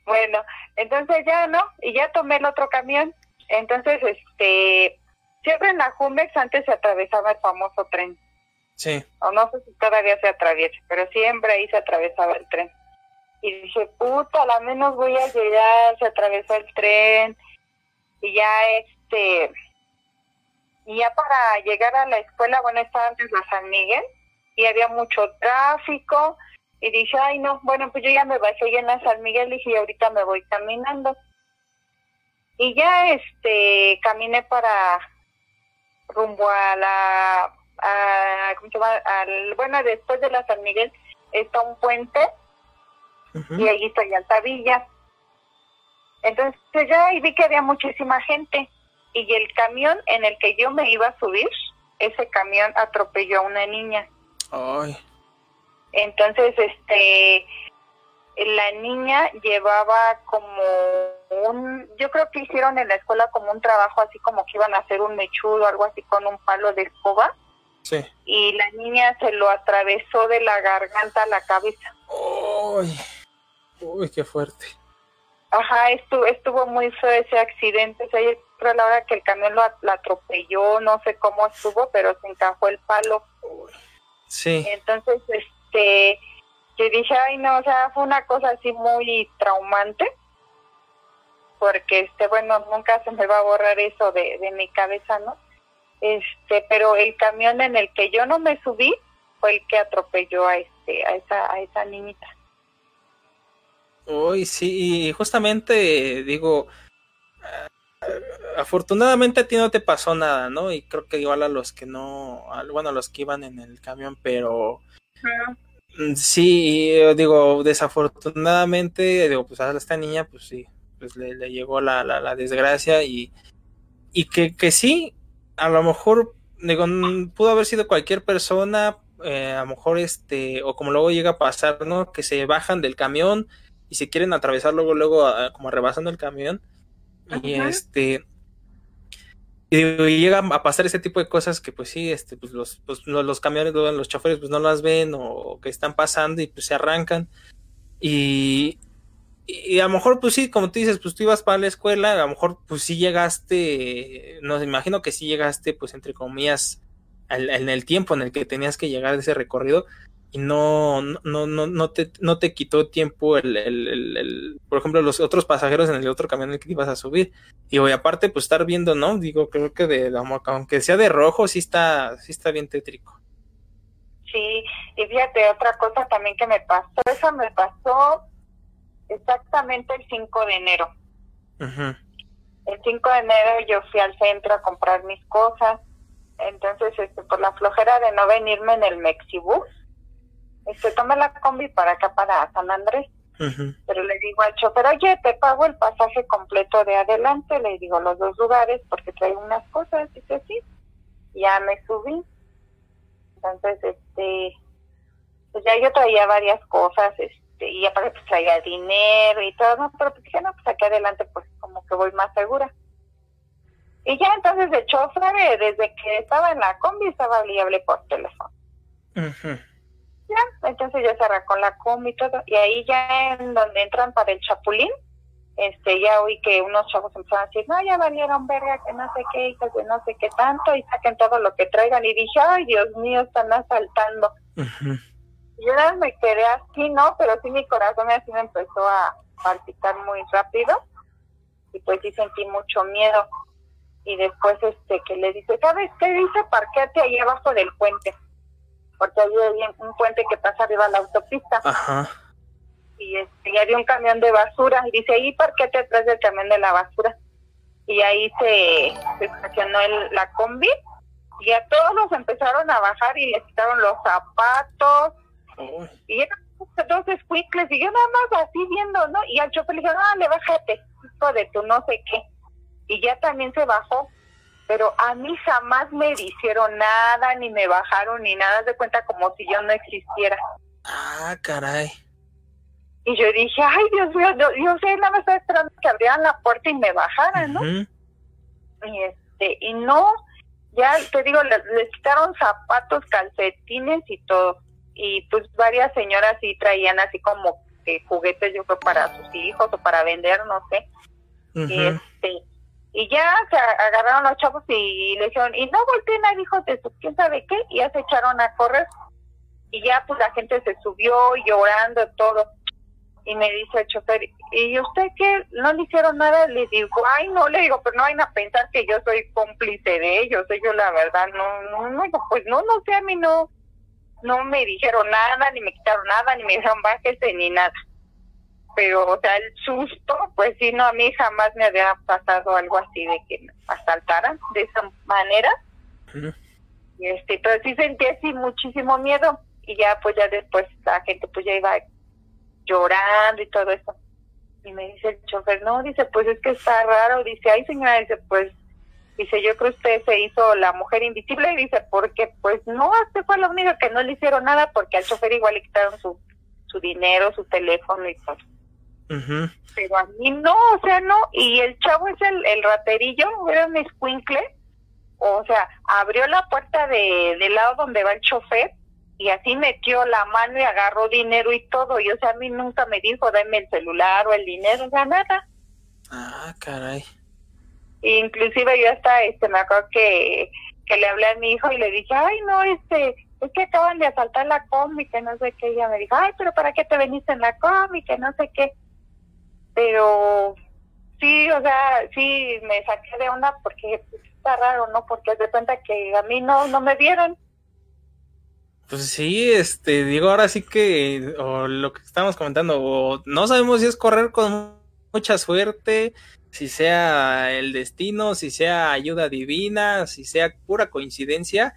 D: bueno, entonces ya, ¿no? Y ya tomé el otro camión. Entonces, este, siempre en la Jumex antes se atravesaba el famoso tren.
A: Sí.
D: O no sé si todavía se atraviesa, pero siempre ahí se atravesaba el tren. Y dije, puta, a la menos voy a llegar, se atravesó el tren. Y ya, este, y ya para llegar a la escuela, bueno, estaba antes la San Miguel y había mucho tráfico. Y dije, ay, no, bueno, pues yo ya me bajé en la San Miguel y dije, ahorita me voy caminando. Y ya, este, caminé para, rumbo a la, a, ¿cómo se llama? Al, bueno, después de la San Miguel está un puente
A: Ujú.
D: y allí está Altavilla. Entonces ya ahí vi que había muchísima gente y el camión en el que yo me iba a subir, ese camión atropelló a una niña.
A: Ay,
D: Entonces, este, la niña llevaba como un, yo creo que hicieron en la escuela como un trabajo así como que iban a hacer un mechudo, algo así con un palo de escoba,
A: sí.
D: y la niña se lo atravesó de la garganta a la cabeza.
A: Ay, uy, qué fuerte.
D: Ajá, estuvo, estuvo muy feo ese accidente, o sea, a la hora que el camión lo, la atropelló, no sé cómo estuvo, pero se encajó el palo.
A: Sí,
D: Entonces, este, yo dije, ay, no, o sea, fue una cosa así muy traumante, porque, este, bueno, nunca se me va a borrar eso de, de mi cabeza, ¿no? Este, pero el camión en el que yo no me subí fue el que atropelló a este, a esa, a esa niñita.
A: uy, sí, y justamente digo, afortunadamente a ti no te pasó nada, ¿no? Y creo que igual a los que no, bueno, a los que iban en el camión, pero mm, sí, yo digo, desafortunadamente, digo, pues a esta niña, pues sí, pues le, le llegó la, la, la desgracia y, y que, que sí, a lo mejor, digo, pudo haber sido cualquier persona, eh, a lo mejor este, o como luego llega a pasar, ¿no? Que se bajan del camión y se quieren atravesar luego, luego, a- como rebasando el camión. Y este. Y, y llega a pasar ese tipo de cosas que, pues sí, este, pues los, pues, lo- los camiones, los choferes, pues no las ven o que están pasando y pues se arrancan. Y, y a lo mejor, pues sí, como tú dices, pues tú ibas para la escuela, a lo mejor, pues sí llegaste, no sé, imagino que sí llegaste, pues entre comillas, al- en el tiempo en el que tenías que llegar a ese recorrido y no, no, no, no te, no te quitó tiempo el, el, el, el- por ejemplo, los otros pasajeros en el otro camión en el que ibas a subir. Digo, y aparte, pues estar viendo, ¿no? Digo, creo que de, aunque sea de rojo, sí está, sí está bien tétrico.
D: Sí, y fíjate, otra cosa también que me pasó, eso me pasó exactamente el 5 de enero.
A: Ujú.
D: El 5 de enero yo fui al centro a comprar mis cosas, entonces este, por la flojera de no venirme en el Mexibus, este, tomé la combi para acá, para San Andrés, pero le digo al chofer, oye, te pago el pasaje completo de adelante, le digo los dos lugares porque traigo unas cosas, dice sí, ya me subí, entonces este, pues ya yo traía varias cosas, este, y aparte pues traía dinero y todo, no, pero pues dije, no, pues aquí adelante pues como que voy más segura. Y ya entonces el chofer, eh, desde que estaba en la combi, estaba y hablé por teléfono. Ya, entonces ya se arrancó la combi y todo, y ahí ya en donde entran para el Chapulín, este, ya oí que unos chavos empezaron a decir, no, ya valieron verga, que no sé qué, hijas de no sé qué tanto, y saquen todo lo que traigan, y dije, ay, Dios mío, están asaltando.
A: Ujú.
D: Y yo nada me quedé así, ¿no? Pero sí mi corazón así me empezó a palpitar muy rápido, y pues sí sentí mucho miedo. Y después, este, que le dice, ¿sabes qué dice? Parqueate ahí abajo del puente. Porque hay un puente que pasa arriba a la autopista.
A: Ajá.
D: Y, este, y había un camión de basura. Y dice, ahí parqueate atrás del camión de la basura. Y ahí se, se estacionó el, la combi. Y a todos los empezaron a bajar y les quitaron los zapatos.
A: Uy.
D: Y eran dos escuincles. Y yo nada más así viendo, ¿no? Y al chofer le dije, no, le bájate, hijo de tu no sé qué. Y ya también se bajó. Pero a mí jamás me hicieron nada, ni me bajaron, ni nada. De cuenta como si yo no existiera.
A: Ah, caray.
D: Y yo dije, ay, Dios mío, yo, yo sé, nada más estaba esperando que abrieran la puerta y me bajaran, ¿no? Y este, y no, ya te digo, les, les quitaron zapatos, calcetines y todo. Y pues varias señoras sí traían así como que juguetes, yo creo, para sus hijos o para vender, no sé. Y este, y ya se agarraron los chavos y le dijeron, y no volteen a hijos de su quién sabe qué, y ya se echaron a correr. Y ya pues la gente se subió llorando todo. Y me dice el chofer, ¿y usted qué? ¿No le hicieron nada? Le digo, ay, no, le digo, pero no vayan a pensar que yo soy cómplice de ellos. Ellos, la verdad, no, no, no, pues no, no sé, a mí no, no me dijeron nada, ni me quitaron nada, ni me dijeron bájese, ni nada. Pero, o sea, el susto, pues sí, no, a mí jamás me había pasado algo así de que me asaltaran de esa manera. Y este, pero sí sentí así muchísimo miedo y ya pues ya después la gente pues ya iba llorando y todo eso. Y me dice el chofer, no, dice, pues es que está raro, dice, ay señora, dice, pues, dice, yo creo que usted se hizo la mujer invisible y dice, porque pues no, usted fue la única que no le hicieron nada porque al chofer igual le quitaron su, su dinero, su teléfono y todo. Pero a mí no, o sea, no, y el chavo es el, el raterillo, era un escuincle, o sea, abrió la puerta de, del lado donde va el chofer y así metió la mano y agarró dinero y todo, y o sea, a mí nunca me dijo, dame el celular o el dinero, o sea, nada.
A: Ah, caray.
D: Inclusive yo hasta, este, me acuerdo que, que le hablé a mi hijo y le dije, ay, no, este, es que acaban de asaltar la que no sé qué, y ella me dijo, ay, pero ¿para qué te veniste en la que no sé qué? Pero sí, o sea, sí me saqué de onda porque está raro, ¿no? Porque de cuenta que a mí no, no me vieron.
A: Pues sí, este, digo, ahora sí que, o lo que estamos comentando, o no sabemos si es correr con mucha suerte, si sea el destino, si sea ayuda divina, si sea pura coincidencia,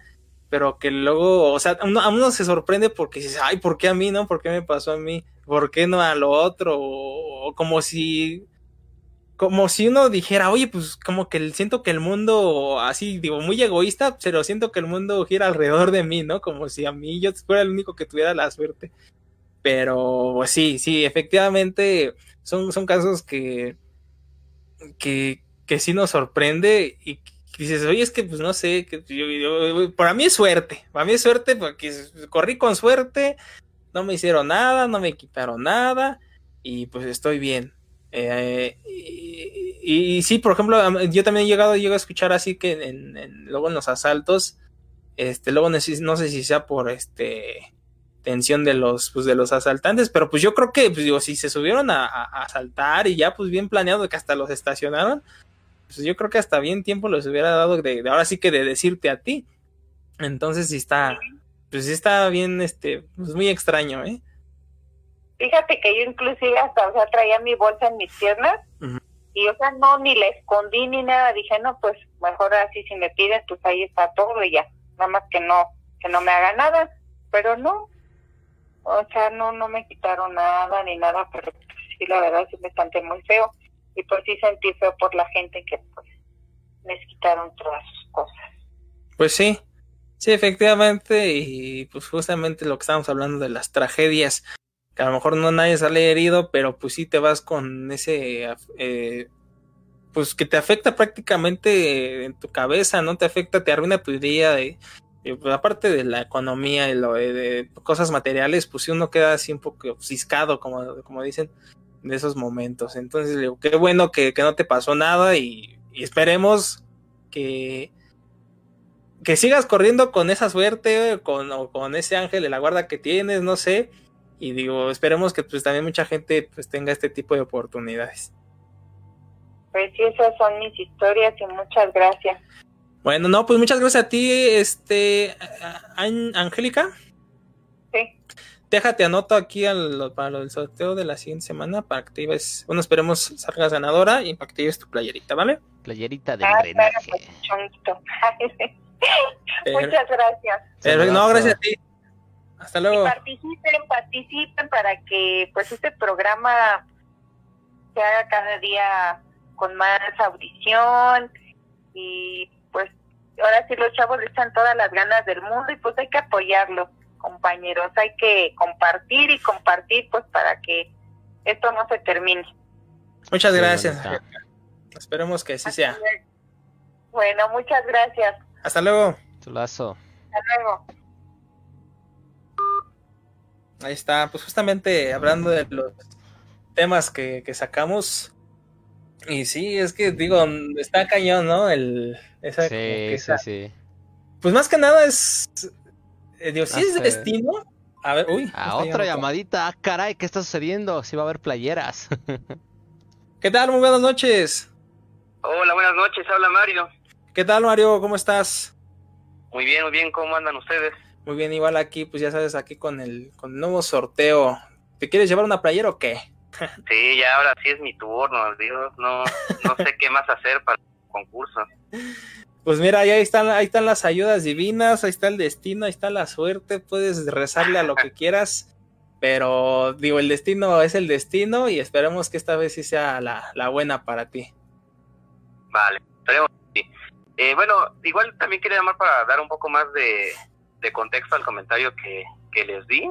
A: pero que luego, o sea, a uno, se sorprende porque dices, ay, ¿por qué a mí, no? ¿Por qué me pasó a mí? ¿Por qué no a lo otro? O, como si, como si uno dijera, oye, pues como que siento que el mundo, así digo, muy egoísta, pero siento que el mundo gira alrededor de mí, ¿no? Como si a mí yo fuera el único que tuviera la suerte. Pero pues sí, sí, efectivamente son, son casos que, que, que sí nos sorprende y que dices, oye, es que pues no sé, que yo- para mí es suerte, para mí es suerte porque corrí con suerte, no me hicieron nada, no me quitaron nada y pues estoy bien. Eh, y, sí, por ejemplo, yo también he llegado, llego a escuchar así que en, luego en los asaltos, este, luego no sé, no sé si sea por este tensión de los, pues, de los asaltantes, pero pues yo creo que, pues digo, si se subieron a- a asaltar y ya pues bien planeado que hasta los estacionaron, pues yo creo que hasta bien tiempo les hubiera dado de, de ahora sí que de decirte a ti. Entonces sí está, pues sí está bien, este, pues muy extraño, ¿eh?
D: Fíjate que yo inclusive hasta, o sea, traía mi bolsa en mis piernas y, o sea, no, ni la escondí ni nada. Dije, no, pues mejor así si me piden, pues ahí está todo y ya. Nada más que no, que no me haga nada. Pero no, o sea, no, no me quitaron nada ni nada, pero sí, la verdad sí me espanté muy feo. Y pues sí sentí feo por la gente que pues les quitaron todas sus cosas.
A: Pues sí, sí, efectivamente, y pues justamente lo que estábamos hablando de las tragedias, que a lo mejor no nadie sale herido, pero pues sí te vas con ese, eh, pues que te afecta prácticamente en tu cabeza, ¿no? Te afecta, te arruina tu día, de, de- pues, aparte de la economía y lo de, de cosas materiales, pues sí uno queda así un poco ciscado, como, como dicen, de esos momentos. Entonces, digo, qué bueno que, que no te pasó nada y, y esperemos que que sigas corriendo con esa suerte, con, o con ese ángel de la guarda que tienes, no sé. Y digo, esperemos que pues también mucha gente pues tenga este tipo de oportunidades.
D: Pues sí, esas son mis historias y muchas gracias.
A: Bueno, no, pues muchas gracias a ti, este, An- Angélica.
D: Sí.
A: Déjate anoto aquí al- para el sorteo de la siguiente semana para que te bueno, esperemos salgas ganadora y para que te lleves tu playerita, ¿vale?
B: Playerita de
D: Ah, claro, pues, Muchas gracias.
A: no, gracias a ti. Hasta
D: Y
A: luego.
D: participen, participen para que pues este programa se haga cada día con más audición y pues ahora sí los chavos le echan todas las ganas del mundo y pues hay que apoyarlos, compañeros, hay que compartir y compartir pues para que esto no se termine.
A: Muchas gracias. Esperemos que así sea.
D: Bueno, muchas gracias.
A: Hasta luego.
B: Tu lazo.
D: Hasta luego.
A: Ahí está, pues justamente hablando de los temas que, que sacamos. Y sí, es que digo, está cañón, ¿no? El, esa, como que
B: Sí, sí,
A: esa-
B: sí.
A: Pues más que nada es. Eh, digo, si
B: Ah,
A: es
B: sí.
A: destino. A ver, uy. Está
B: otra llamadita. Ah, caray, ¿qué está sucediendo? Si va a haber playeras.
A: ¿Qué tal? Muy buenas noches.
E: Hola, buenas noches, habla Mario.
A: ¿Qué tal, Mario? ¿Cómo estás?
E: Muy bien, muy bien, ¿cómo andan ustedes?
A: Muy bien, igual aquí, pues ya sabes, aquí con el, con el nuevo sorteo. ¿Te quieres llevar una playera o qué?
E: Sí, ya ahora sí es mi turno, Dios, no, no sé qué más hacer para el concurso.
A: Pues mira, ahí están, ahí están las ayudas divinas, ahí está el destino, ahí está la suerte, puedes rezarle a lo que quieras, pero digo, el destino es el destino y esperemos que esta vez sí sea la, buena para ti.
E: Vale, esperemos que sí. Eh, bueno, igual también quería llamar para dar un poco más de, de contexto al comentario que, que les di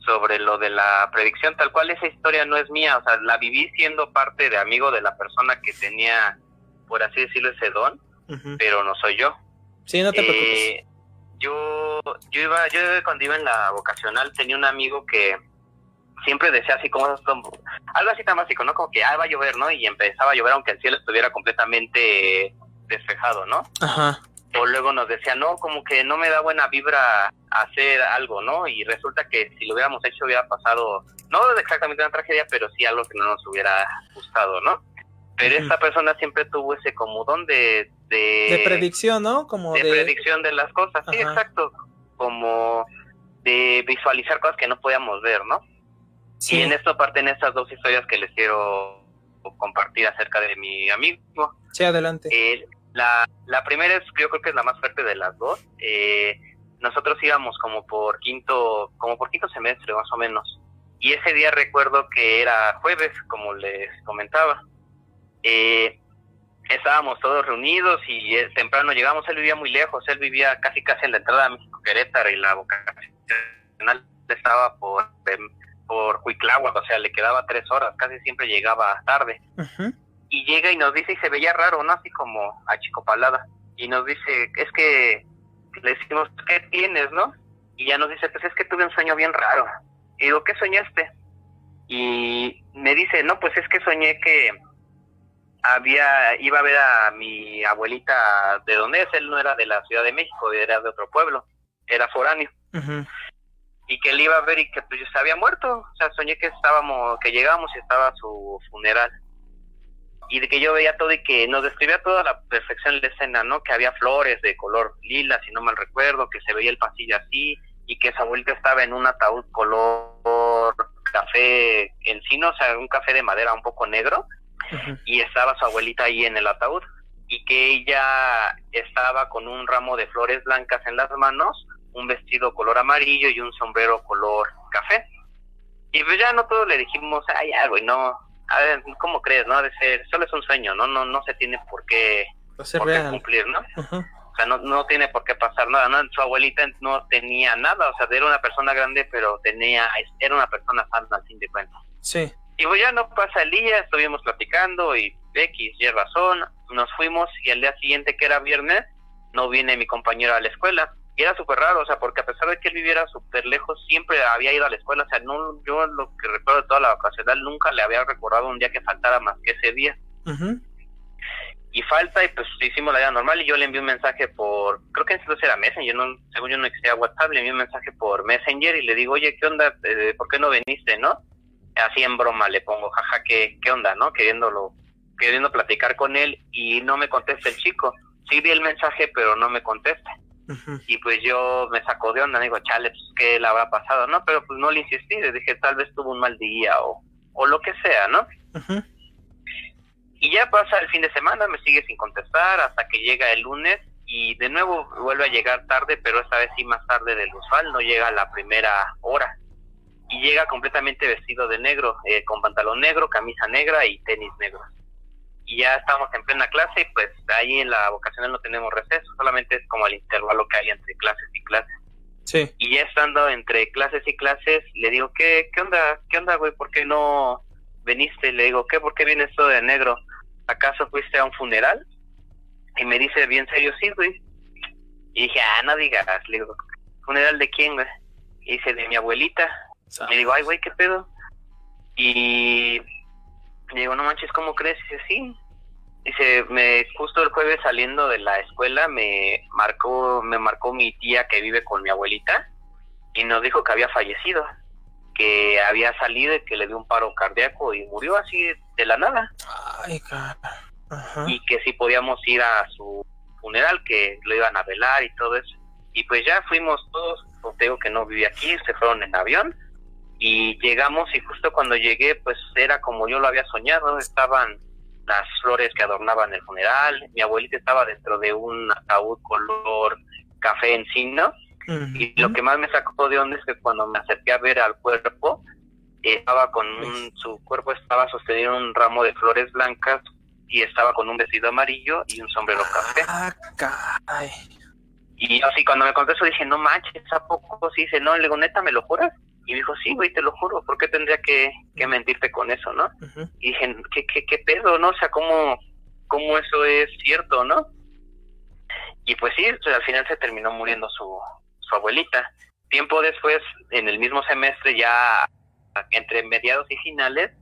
E: sobre lo de la predicción, tal cual esa historia no es mía, o sea, la viví siendo parte de amigo de la persona que tenía, por así decirlo, ese don, Pero no soy yo.
A: Sí, no te preocupes.
E: Eh, yo, yo iba, yo cuando iba en la vocacional tenía un amigo que siempre decía así como, como- algo así tan básico, ¿no? Como que ah, va a llover, ¿no? Y empezaba a llover aunque el cielo estuviera completamente despejado, ¿no?
A: Ajá.
E: O luego nos decía, no, como que no me da buena vibra hacer algo, ¿no? Y resulta que si lo hubiéramos hecho hubiera pasado, no exactamente una tragedia, pero sí algo que no nos hubiera gustado, ¿no? Pero esta persona siempre tuvo ese como don de... De,
A: De predicción, ¿no? Como
E: de
A: de...
E: predicción de las cosas, sí, exacto, como de visualizar cosas que no podíamos ver, ¿no?
A: Sí.
E: Y en esto parten estas dos historias que les quiero compartir acerca de mi amigo.
A: Sí, adelante.
E: Eh, la, la primera es, yo creo que es la más fuerte de las dos. Eh, nosotros íbamos como por quinto, como por quinto semestre más o menos. Y ese día recuerdo que era jueves, como les comentaba. Eh, estábamos todos reunidos y eh, temprano llegamos, él vivía muy lejos, él vivía casi casi en la entrada de México Querétaro y la vocacional estaba por, em, por Cuitláhuac, o sea, le quedaba tres horas, casi siempre llegaba tarde y llega y nos dice y se veía raro, ¿no? Así como achicopalada. Y nos dice, es que le decimos, ¿qué tienes, no? Y ya nos dice, pues es que tuve un sueño bien raro. Y digo, ¿qué soñaste? Y me dice, no, pues es que soñé que había, iba a ver a mi abuelita de donde es, él no era de la Ciudad de México, era de otro pueblo, era foráneo y que él iba a ver y que pues se había muerto. O sea, soñé que estábamos, que llegábamos y estaba su funeral. Y de que yo veía todo y que nos describía toda la perfección de la escena, ¿no? Que había flores de color lila, si no mal recuerdo, que se veía el pasillo así y que su abuelita estaba en un ataúd color café encino, o sea, un café de madera un poco negro Y estaba su abuelita ahí en el ataúd y que ella estaba con un ramo de flores blancas en las manos, un vestido color amarillo y un sombrero color café. Y pues ya no todos le dijimos, ay, ya, güey, no, a ver, ¿cómo crees, no? De ser, solo es un sueño, ¿no? No, no se tiene por qué, por qué cumplir, ¿no? O sea, no, no tiene por qué pasar nada, ¿no? Su abuelita no tenía nada, o sea, era una persona grande, pero tenía, era una persona sana, al fin de cuentas.
A: Sí.
E: Y pues ya no pasa el día, estuvimos platicando y X, Y razón, nos fuimos y al día siguiente, que era viernes, no viene mi compañero a la escuela. Y era súper raro, o sea, porque a pesar de que él viviera súper lejos, siempre había ido a la escuela. O sea, no, yo lo que recuerdo de toda la ocasional, nunca le había recordado un día que faltara más que ese día. Y falta, y pues hicimos la vida normal y yo le envié un mensaje por, creo que entonces era Messenger, no, según yo no existía WhatsApp, le envié un mensaje por Messenger y le digo, oye, ¿qué onda? Eh, ¿Por qué no viniste, no? Así en broma le pongo, jaja, ¿qué, qué onda, no? Queriéndolo, queriendo platicar con él y no me contesta el chico. Sí vi el mensaje, pero no me contesta. Y pues yo me sacó de onda, digo, chale, pues, ¿qué le habrá pasado, no? Pero pues no le insistí, le dije, tal vez tuvo un mal día o, o lo que sea, ¿no? Y ya pasa el fin de semana, me sigue sin contestar hasta que llega el lunes y de nuevo vuelve a llegar tarde, pero esta vez sí más tarde del usual, no llega a la primera hora. Y llega completamente vestido de negro, eh, con pantalón negro, camisa negra y tenis negros. Y ya estamos en plena clase y pues ahí en la vocacional no tenemos receso, solamente es como el intervalo que hay entre clases y clases.
A: Sí.
E: Y ya estando entre clases y clases, le digo, ¿qué, qué onda? ¿Qué onda, güey? ¿Por qué no veniste? Le digo, ¿qué? ¿Por qué vienes todo de negro? ¿Acaso fuiste a un funeral? Y me dice, bien serio, sí, güey. Y dije, ah, no digas. Le digo, ¿funeral de quién, güey? Y dice, de mi abuelita. Y digo, ay, güey, ¿qué pedo? Y le digo, no manches, ¿cómo crees? Y dice, sí. Dice, me, justo el jueves saliendo de la escuela me marcó, me marcó mi tía que vive con mi abuelita y nos dijo que había fallecido, que había salido y que le dio un paro cardíaco y murió así de la nada
A: Ay. Ajá.
E: y que si podíamos ir a su funeral, que lo iban a velar y todo eso. Y pues ya fuimos todos, pues te digo que no vivía aquí, se fueron en avión y llegamos y justo cuando llegué pues era como yo lo había soñado, estaban las flores que adornaban el funeral. Mi abuelita estaba dentro de un ataúd color café encino. Y lo que más me sacó de onda es que cuando me acerqué a ver al cuerpo, estaba con un, su cuerpo estaba sosteniendo un ramo de flores blancas y estaba con un vestido amarillo y un sombrero café.
A: Ah, caray.
E: Y así cuando me conté eso dije, no manches, ¿a poco? Sí, dice, no, le digo, neta, ¿me lo juras? Y me dijo, sí, güey, te lo juro, ¿por qué tendría que, que mentirte con eso, no? Y dije, ¿qué, qué, qué pedo, no? O sea, ¿cómo, ¿cómo eso es cierto, no? Y pues sí, pues, al final se terminó muriendo su, su abuelita. Tiempo después, en el mismo semestre, ya entre mediados y finales,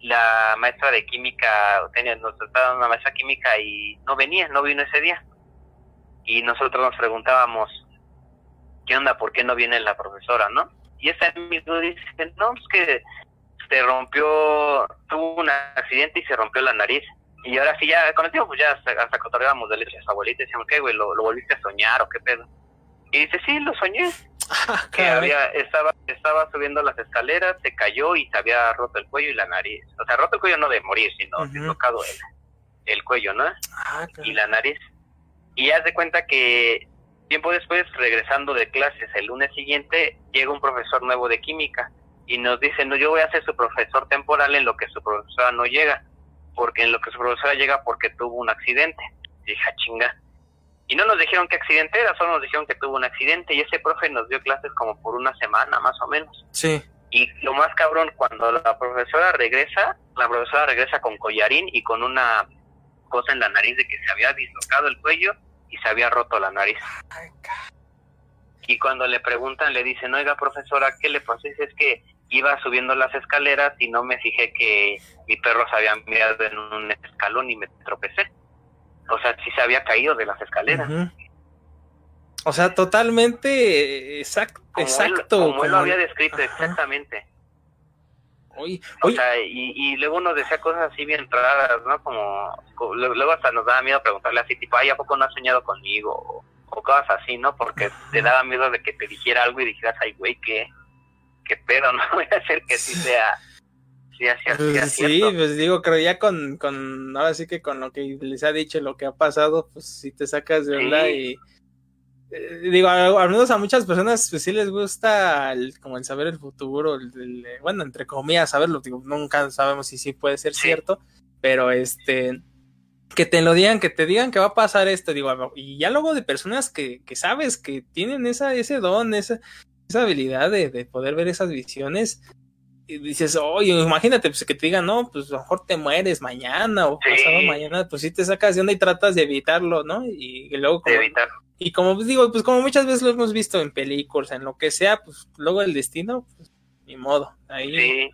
E: la maestra de química, tenía, nos estaba una maestra química y no venía, no vino ese día. Y nosotros nos preguntábamos, ¿qué onda? ¿Por qué no viene la profesora, no? Y ese amigo dice, no, es que se rompió, tuvo un accidente y se rompió la nariz. Y ahora sí, ya con el tiempo, pues ya hasta, hasta cotorreábamos de leche a su abuelita y decíamos, ¿qué, güey? ¿Lo, ¿Lo volviste a soñar o qué pedo? Y dice, sí, lo soñé. que había, estaba, estaba subiendo las escaleras, se cayó y se había roto el cuello y la nariz. O sea, roto el cuello no de morir, sino uh tocado el, el cuello, ¿no?
A: Ah,
E: y la nariz. Y haz de cuenta que tiempo después, regresando de clases el lunes siguiente, llega un profesor nuevo de química y nos dice, no, yo voy a ser su profesor temporal en lo que su profesora no llega, porque en lo que su profesora llega porque tuvo un accidente. Dije, "Ah, chinga. Y no nos dijeron qué accidente era, solo nos dijeron que tuvo un accidente y ese profe nos dio clases como por una semana más o menos.
A: Sí.
E: Y lo más cabrón, cuando la profesora regresa, la profesora regresa con collarín y con una cosa en la nariz de que se había dislocado el cuello y se había roto la nariz. Y cuando le preguntan, le dicen, oiga profesora, ¿qué le pasó? Dice, es que iba subiendo las escaleras y no me fijé que mi perro se había mirado en un escalón y me tropecé. O sea, sí se había caído de las escaleras.
A: O sea, totalmente exacto.
E: Como,
A: exacto
E: él, como él lo había descrito,
A: Ajá.
E: exactamente.
A: Oye,
E: O
A: oye,
E: sea, y, y luego nos decía cosas así bien raras, ¿no? Como, co- lu- luego hasta nos daba miedo preguntarle así, tipo, ay, ¿a poco no has soñado conmigo? O, o cosas así, ¿no? Porque te daba miedo de que te dijera algo y dijeras, ay, güey, ¿qué, qué pedo? No voy a hacer que sí sea, sí, sea, sea
A: pues sí, pues digo, creo ya con, con, ahora sí que con lo que les ha dicho, lo que ha pasado, pues si te sacas de
E: Sí.
A: onda y digo, a- al menos a muchas personas pues sí les gusta el- como el saber el futuro, el, el, eh, bueno, entre comillas, saberlo, digo, nunca sabemos si sí puede ser cierto, pero este, que te lo digan, que te digan que va a pasar esto, digo, y ya luego de personas que, que sabes que tienen esa, ese don, esa, esa habilidad de, de poder ver esas visiones, y dices, oye, imagínate, pues que te digan, no, pues a lo mejor te mueres mañana o
E: Sí.
A: pasado mañana, pues sí te sacas de onda y tratas de evitarlo, ¿no? Y, y luego,
E: De
A: como,
E: evitar.
A: Y como pues, digo, pues como muchas veces lo hemos visto en películas, en lo que sea, pues luego el destino, pues ni modo, ahí.
E: Sí.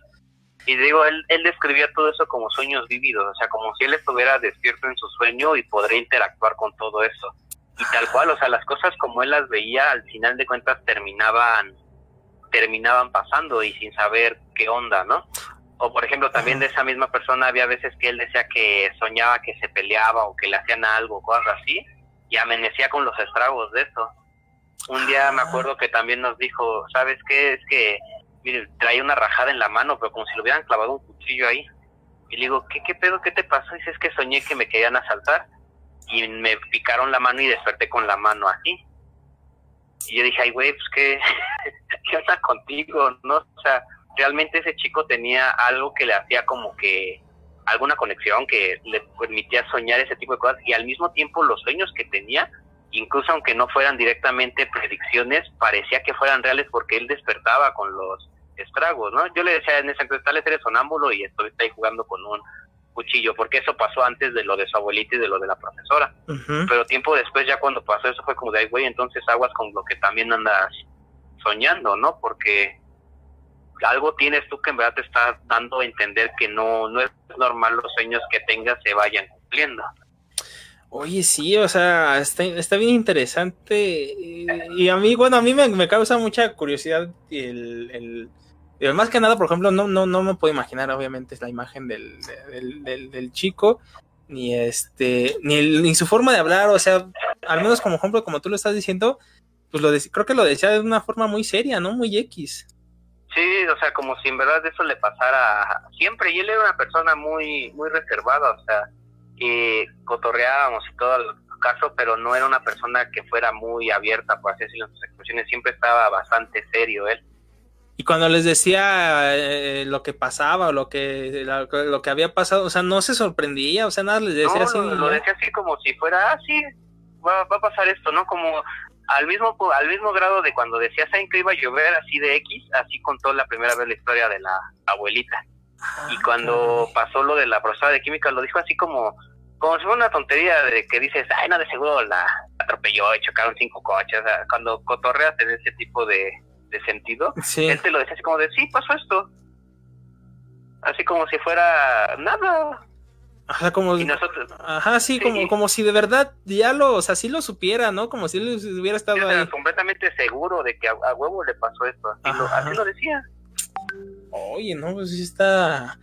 E: Y digo, él, él describía todo eso como sueños vívidos, o sea, como si él estuviera despierto en su sueño y podría interactuar con todo eso. Y tal cual, o sea, las cosas como él las veía, al final de cuentas terminaban terminaban pasando y sin saber qué onda, ¿no? O por ejemplo, también de esa misma persona había veces que él decía que soñaba que se peleaba o que le hacían algo, cosas así, y amanecía con los estragos de eso. Un día me acuerdo que también nos dijo, ¿sabes qué? Es que mire, traía una rajada en la mano, pero como si le hubieran clavado un cuchillo ahí. Y le digo, ¿qué, qué pedo? ¿Qué te pasó? Dice, es que soñé que me querían asaltar y me picaron la mano y desperté con la mano así. Y yo dije, ay, güey, pues qué, ¿qué onda contigo? ¿No? O sea, realmente ese chico tenía algo que le hacía como que alguna conexión que le permitía soñar ese tipo de cosas y al mismo tiempo los sueños que tenía, incluso aunque no fueran directamente predicciones, parecía que fueran reales porque él despertaba con los estragos, ¿no? Yo le decía en ese entonces, tal vez eres sonámbulo y estoy ahí jugando con un cuchillo, porque eso pasó antes de lo de su abuelita y de lo de la profesora. Pero tiempo después, ya cuando pasó eso, fue como de, ay, güey, entonces aguas con lo que también andas soñando, ¿no? Porque algo tienes tú que en verdad te está dando a entender que no, no es normal los sueños que tengas se vayan cumpliendo.
A: Oye, sí, o sea, está, está bien interesante. Y, a mí, bueno, a mí me, me causa mucha curiosidad el, el, más que nada, por ejemplo, no, no, no me puedo imaginar, obviamente, la imagen del, del, chico, ni este, ni, ni su forma de hablar, o sea, al menos como ejemplo, como tú lo estás diciendo, pues lo dec- creo que lo decía de una forma muy seria, ¿no? Muy X.
E: Sí, o sea, como si en verdad eso le pasara siempre. Y él era una persona muy muy reservada, o sea, y cotorreábamos y todo el caso, pero no era una persona que fuera muy abierta, por así decirlo, en sus expresiones. Siempre estaba bastante serio él.
A: Y cuando les decía eh, lo que pasaba o lo que, la- lo que había pasado, o sea, no se sorprendía, o sea, nada les decía
E: no,
A: así.
E: lo, lo decía así como si fuera, ah, sí, va, va a pasar esto, ¿no? Como al mismo al mismo grado de cuando decía, ¿saben que iba a llover así de X? Así contó la primera vez la historia de la abuelita. Y cuando
A: caray.
E: pasó lo de la profesora de química, lo dijo así como, como si fuera una tontería de que dices, ay, no, de seguro la atropelló y chocaron cinco coches. O sea, cuando cotorreas en ese tipo de, de sentido,
A: Sí,
E: él te lo decía así como de, sí, pasó esto. Así como si fuera nada.
A: Ajá, como,
E: Y nosotros,
A: ajá, sí,
E: Sí.
A: como, como si de verdad ya lo, o sea, sí lo supiera, ¿no? Como si él hubiera estado
E: Yo estaba
A: ahí.
E: completamente seguro de que a, a huevo le pasó esto. Así lo, así lo decía.
A: Oye, no, pues sí está.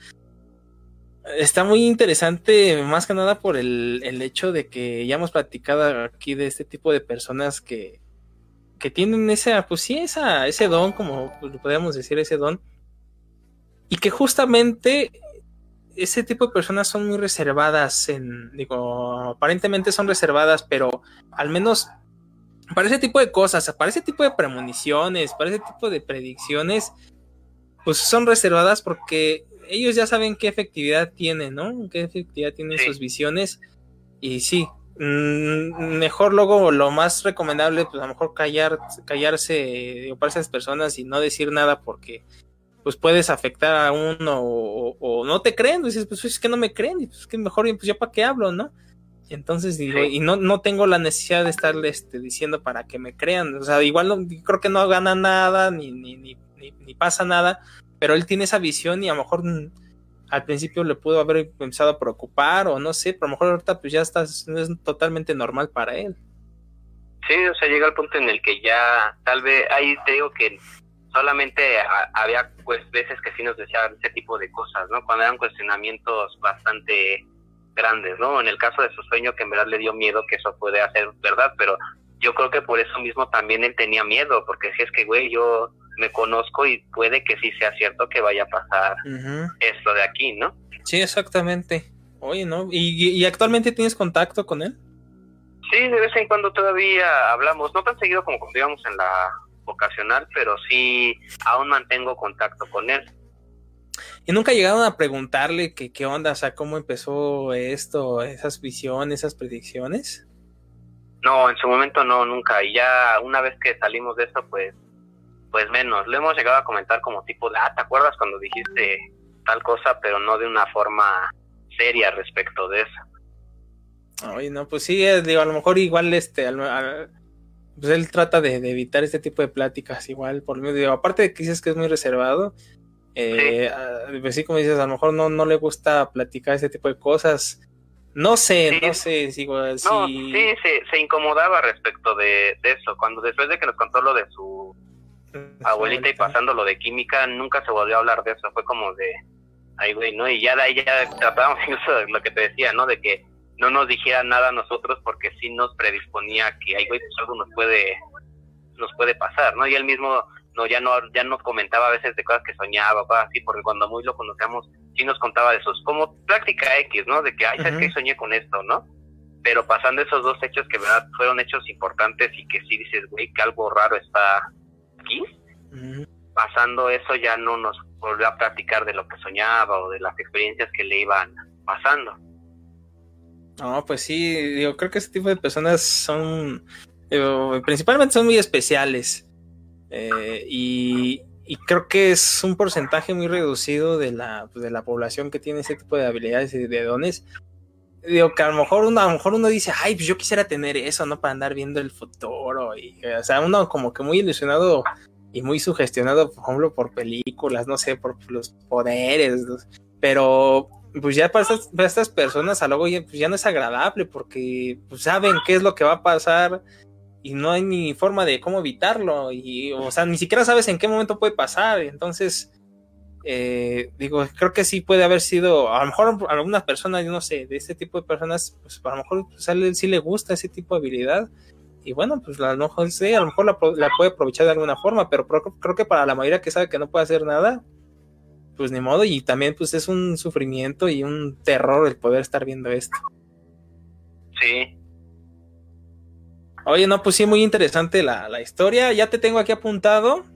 A: Está muy interesante, más que nada por el, el hecho de que ya hemos platicado aquí de este tipo de personas que, que tienen esa, pues sí, esa, ese don, como podríamos decir, ese don. Y que justamente ese tipo de personas son muy reservadas en, digo, aparentemente son reservadas, pero al menos para ese tipo de cosas, para ese tipo de premoniciones, para ese tipo de predicciones, pues son reservadas porque ellos ya saben qué efectividad tienen, ¿no? Qué efectividad tienen
E: Sí.
A: sus visiones. Y sí, mm, mejor luego lo más recomendable, pues a lo mejor callar, callarse digo, para esas personas y no decir nada porque pues puedes afectar a uno o, no te creen, dices, pues es que no me creen, y pues que mejor, pues yo para qué hablo, ¿no? Y entonces digo, y no, no tengo la necesidad de estarle este, diciendo para que me crean, o sea, igual no, creo que no gana nada, ni, ni, ni, ni, ni pasa nada, pero él tiene esa visión y a lo mejor mm, al principio le pudo haber empezado a preocupar o no sé, pero a lo mejor ahorita pues ya está, es totalmente normal para él.
E: Sí, o sea, llega el punto en el que ya, tal vez, ahí te digo que solamente a- había pues veces que sí nos decían ese tipo de cosas, ¿no? Cuando eran cuestionamientos bastante grandes, ¿no? En el caso de su sueño que en verdad le dio miedo que eso puede hacer verdad, pero yo creo que por eso mismo también él tenía miedo, porque si es que, güey, yo me conozco y puede que sí sea cierto que vaya a pasar esto de aquí, ¿no?
A: Sí, exactamente. Oye, ¿no? ¿Y, y actualmente tienes contacto con él?
E: Sí, de vez en cuando todavía hablamos, no tan seguido como cuando íbamos en la vocacional, pero sí aún mantengo contacto con él.
A: ¿Y nunca llegaron a preguntarle que qué onda, o sea, cómo empezó esto, esas visiones, esas predicciones?
E: No, en su momento no, nunca. Y ya una vez que salimos de eso, pues, pues menos. Lo hemos llegado a comentar como tipo ah, ¿te acuerdas cuando dijiste tal cosa? Pero no de una forma seria respecto de eso.
A: Oye, no, pues sí, eh, digo, a lo mejor igual este, al- al- pues él trata de, de evitar este tipo de pláticas, igual, por medio, digo, aparte de que dices que es muy reservado, eh, ah, pues sí, como dices, a lo mejor no, no le gusta platicar ese tipo de cosas. No sé,
E: Sí.
A: no sé, si, igual,
E: No, sí, se, se incomodaba respecto de, de eso. Cuando después de que nos contó lo de su abuelita y pasando lo de química, nunca se volvió a hablar de eso. Fue como de, ay, güey, ¿no? Y ya de ahí ya tratábamos incluso de lo que te decía, ¿no? De que no nos dijera nada a nosotros porque sí nos predisponía que, ay, güey, pues algo nos puede, nos puede pasar, ¿no? Y él mismo no ya no ya nos comentaba a veces de cosas que soñaba, cosas así, porque cuando muy lo conocíamos, sí nos contaba de esos, como práctica X, ¿no? De que, ay, ¿sabes qué? Soñé con esto, ¿no? Pero pasando esos dos hechos que, verdad, fueron hechos importantes y que sí dices, güey, que algo raro está aquí, pasando eso ya no nos volvió a platicar de lo que soñaba o de las experiencias que le iban pasando.
A: No, pues sí, digo, creo que ese tipo de personas son, digo, principalmente son muy especiales. Eh, y, y creo que es un porcentaje muy reducido de la, de la población que tiene ese tipo de habilidades y de dones. Digo, que a lo mejor uno, a lo mejor uno dice, ay, pues yo quisiera tener eso, ¿no? Para andar viendo el futuro. Y, o sea, uno como que muy ilusionado y muy sugestionado, por ejemplo, por películas, no sé, por los poderes. ¿no? Pues ya para estas, personas a luego ya, pues ya no es agradable porque pues, saben qué es lo que va a pasar y no hay ni forma de cómo evitarlo y o sea ni siquiera sabes en qué momento puede pasar. Entonces eh, digo creo que sí puede haber sido a lo mejor algunas personas yo no sé de este tipo de personas pues a lo mejor pues, a él sí le gusta ese tipo de habilidad y bueno, pues a lo mejor sí, a lo mejor la, la puede aprovechar de alguna forma, pero creo, creo que para la mayoría que sabe que no puede hacer nada, pues ni modo, y también pues es un sufrimiento y un terror el poder estar viendo esto.
E: Sí,
A: Oye, no, pues sí, muy interesante la, la historia, ya te tengo aquí apuntado,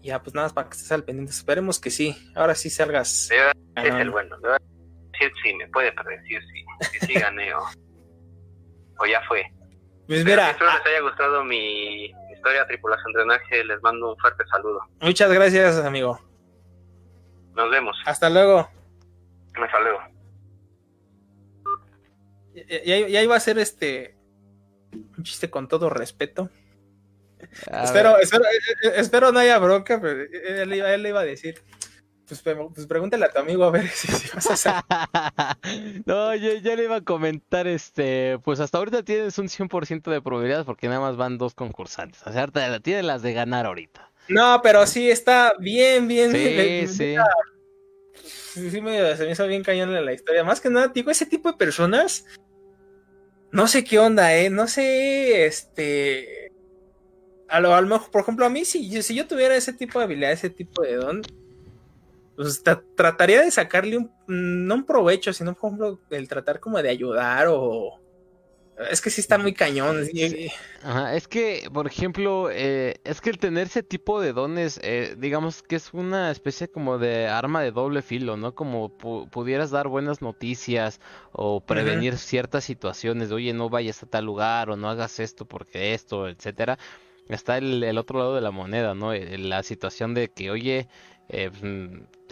A: ya pues nada más para que estés al pendiente, esperemos que sí, ahora sí salgas.
E: es el bueno. De verdad, sí, sí, me puede predecir si sí, sí, gané o, o ya fue.
A: Pues mira,
E: espero
A: ah,
E: les haya gustado mi historia tripulación drenaje. Les mando un fuerte saludo.
A: muchas gracias, amigo.
E: Nos vemos.
A: Hasta luego.
E: Hasta luego.
A: Ya, ya- ya iba a ser este un chiste con todo respeto. Espero, espero, eh, eh, espero no haya bronca, pero él, iba- él le iba a decir. Pues, pues pregúntale a tu amigo a ver si, si vas a hacer.
B: no, yo, yo le iba a comentar, este, pues hasta ahorita tienes un 100% de probabilidades porque nada más van dos concursantes. O sea, ahorita tienes las de ganar ahorita.
A: No, pero sí está bien, bien.
B: Sí, sí.
A: sí, sí me, se me hizo bien cañón la historia. Más que nada, digo, ese tipo de personas. No sé qué onda, eh. No sé, este. A lo, a lo mejor, por ejemplo, a mí, si, yo- si yo tuviera ese tipo de habilidad, ese tipo de don, pues tra- trataría de sacarle un, no un provecho, sino, por ejemplo, el tratar como de ayudar o. Es que sí está muy cañón. sí.
B: Sí. Ajá, es que, por ejemplo, eh, es que el tener ese tipo de dones, eh, digamos que es una especie como de arma de doble filo, ¿no? Como pu- pudieras dar buenas noticias o prevenir ciertas situaciones de, oye, no vayas a tal lugar o no hagas esto porque esto, etcétera. Está el, el otro lado de la moneda, ¿no? Eh, La situación de que, oye, eh,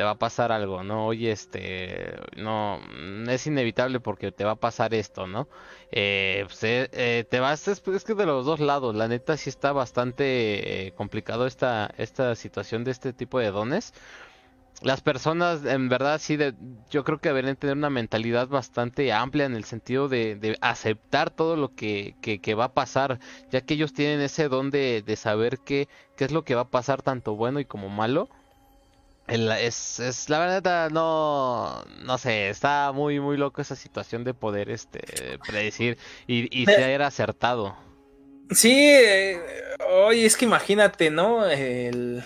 B: te va a pasar algo, ¿no? Oye, este, no, mm, es inevitable porque te va a pasar esto, ¿no? Eh, pues, eh, eh, te vas, es, que de los dos lados, la neta sí está bastante eh, complicado esta, esta situación de este tipo de dones. Las personas, en verdad, sí, de, yo creo que deberían tener una mentalidad bastante amplia en el sentido de, de aceptar todo lo que, que, que va a pasar, ya que ellos tienen ese don de, de saber qué, qué es lo que va a pasar, tanto bueno y como malo. Es, es, la verdad, no, no sé, está muy, muy loco esa situación de poder, este, predecir y, y ser acertado.
A: Sí, eh, oye, es que imagínate, ¿no? El...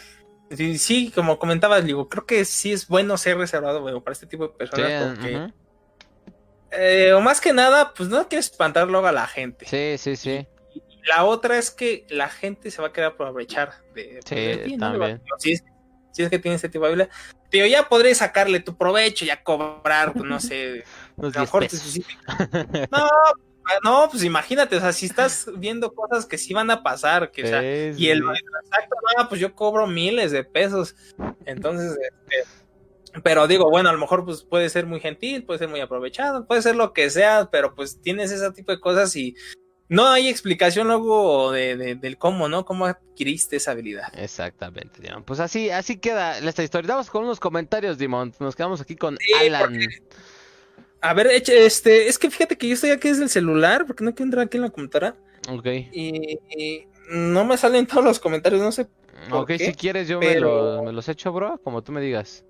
A: Sí, sí, como comentabas, digo, creo que sí es bueno ser reservado bueno, para este tipo de
B: Sí,
A: personas porque, eh, o más que nada, pues no quieres espantar luego a la gente.
B: sí, sí, sí.
A: La otra es que la gente se va a querer aprovechar de,
B: Sí,
A: de ti, ¿no?
B: también.
A: Si es que tiene este tipo de habilidad. Pero ya podré sacarle tu provecho, ya cobrar, pues, no sé,
B: Unos
A: a lo
B: 10
A: mejor te
B: pesos.
A: suscita- No, no, pues imagínate, o sea, si estás viendo cosas que sí van a pasar, que o sea, y el exacto, no, pues yo cobro miles de pesos. Entonces, este, pero digo, bueno, a lo mejor pues puede ser muy gentil, puede ser muy aprovechado, puede ser lo que sea, pero pues tienes ese tipo de cosas y no hay explicación luego de, de- del cómo, ¿no? ¿Cómo adquiriste esa habilidad?
B: Exactamente, Dimon. Pues así, así queda esta historia. Vamos con unos comentarios, Dimon. Nos quedamos aquí con
A: Sí,
B: Alan.
A: A ver, este, es que fíjate que yo estoy aquí desde el celular, porque no quiero entrar aquí en la computadora
B: Ok.
A: y, y no me salen todos los comentarios, no sé. ¿Por
B: Ok,
A: qué?
B: si quieres yo me, los, me los echo, bro, como tú me digas.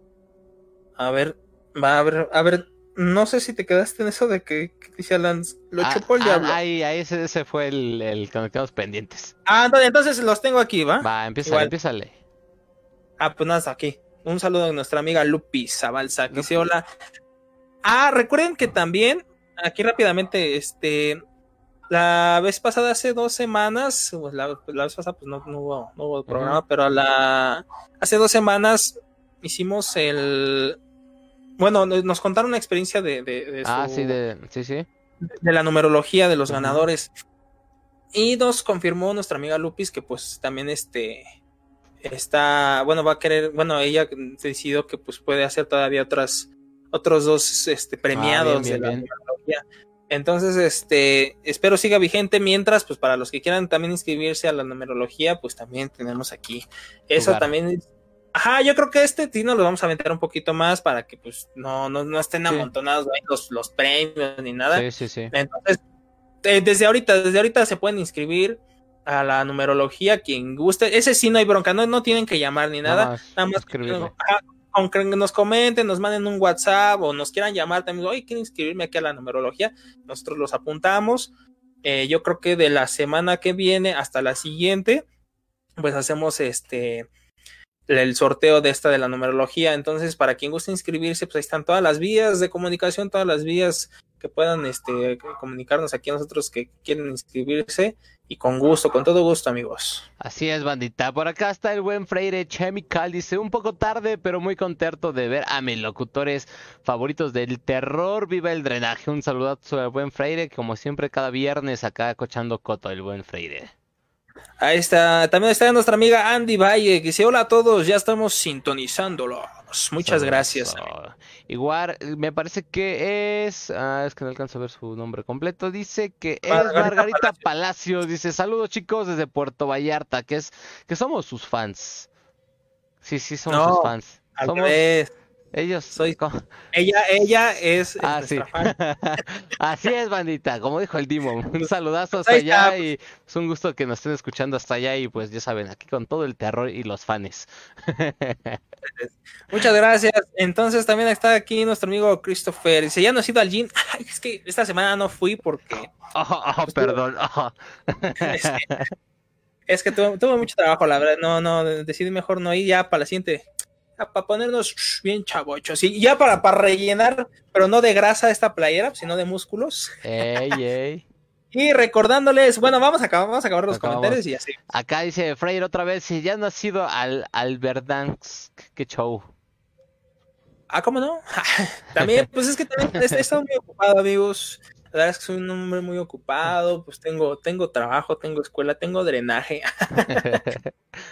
A: A ver, va a ver, a ver, no sé si te quedaste en eso de que, Alan, lo
B: Ah,
A: chupó el
B: ah,
A: diablo.
B: ahí, ahí ese, ese fue el, el quedamos pendientes.
A: Ah, entonces, entonces los tengo aquí, ¿va?
B: Va, empieza,
A: Igual.
B: empiézale.
A: Ah, pues nada, aquí. Un saludo a nuestra amiga Lupi Zabalza, que dice hola. Ah, recuerden que también, aquí rápidamente, este, la vez pasada, hace dos semanas, pues, la, la vez pasada pues no, no hubo, no hubo programa, pero la, hace dos semanas hicimos el, bueno, nos nos contaron una experiencia de, de, de
B: Ah, sí, de, sí, sí.
A: de la numerología de los ganadores. Y nos confirmó nuestra amiga Lupis que pues también este está, bueno, va a querer, bueno, ella decidió que pues puede hacer todavía otras otros dos este premiados
B: Ah, bien,
A: de la numerología. Entonces, este, espero siga vigente mientras, pues para los que quieran también inscribirse a la numerología, pues también tenemos aquí. Eso
B: Lugar.
A: también es- Ajá, yo creo que este sí nos lo vamos a aventar un poquito más para que pues no, no, no estén
B: Sí.
A: amontonados ahí los, los premios ni nada.
B: Sí, sí, sí.
A: Entonces, eh, desde ahorita, desde ahorita se pueden inscribir a la numerología, quien guste. Ese sí no hay bronca, no, no tienen que llamar ni nada.
B: más
A: Nada más
B: escribirle.
A: ajá, con que nos comenten, nos manden un WhatsApp o nos quieran llamar también, oye, quiero inscribirme aquí a la numerología. Nosotros los apuntamos. eh, yo creo que de la semana que viene hasta la siguiente, pues hacemos este el sorteo de esta de la numerología. Entonces, para quien guste inscribirse, pues ahí están todas las vías de comunicación, todas las vías que puedan este, comunicarnos aquí a nosotros que quieren inscribirse. Y con gusto, con todo gusto, amigos.
B: Así es, bandita. Por acá está el buen Freire Chemical. Dice, un poco tarde, pero muy contento de ver a mis locutores favoritos del terror. Viva el drenaje. Un saludazo al buen Freire, como siempre, cada viernes acá cochando coto, el buen Freire.
A: Ahí está, también está nuestra amiga Andy Valle, que dice hola a todos, ya estamos sintonizándolos. Muchas gracias.
B: Igual, me parece que es, ah, es que no alcanzo a ver su nombre completo, dice que es Margarita, Palacios. dice saludos chicos desde Puerto Vallarta, que es, que somos sus fans. Sí, sí, somos sus fans. Somos... Ellos
A: soy ella ella es
B: ah, sí. Así es, bandita, como dijo el Dimon. Un saludazo hasta allá y es un gusto que nos estén escuchando hasta allá y pues ya saben, aquí con todo el terror y los fans.
A: Muchas gracias. Entonces también está aquí nuestro amigo Christopher. Dice, ya no he ido al gym. Ay, es que esta semana no fui porque...
B: Oh, oh, perdón.
A: Es que, tuve, mucho trabajo, la verdad. No, no, decidí mejor no ir ya para la siguiente para ponernos bien chavochos y ya para, para rellenar, pero no de grasa esta playera, sino de músculos. y recordándoles, bueno, vamos a acabar, vamos a acabar los comentarios y así.
B: Acá dice Freire otra vez, si ya no ha sido al, al qué show.
A: Ah, ¿cómo no? también, pues es que también he estado muy ocupado, amigos. La verdad es que soy un hombre muy ocupado, pues tengo, tengo trabajo, tengo escuela, tengo drenaje.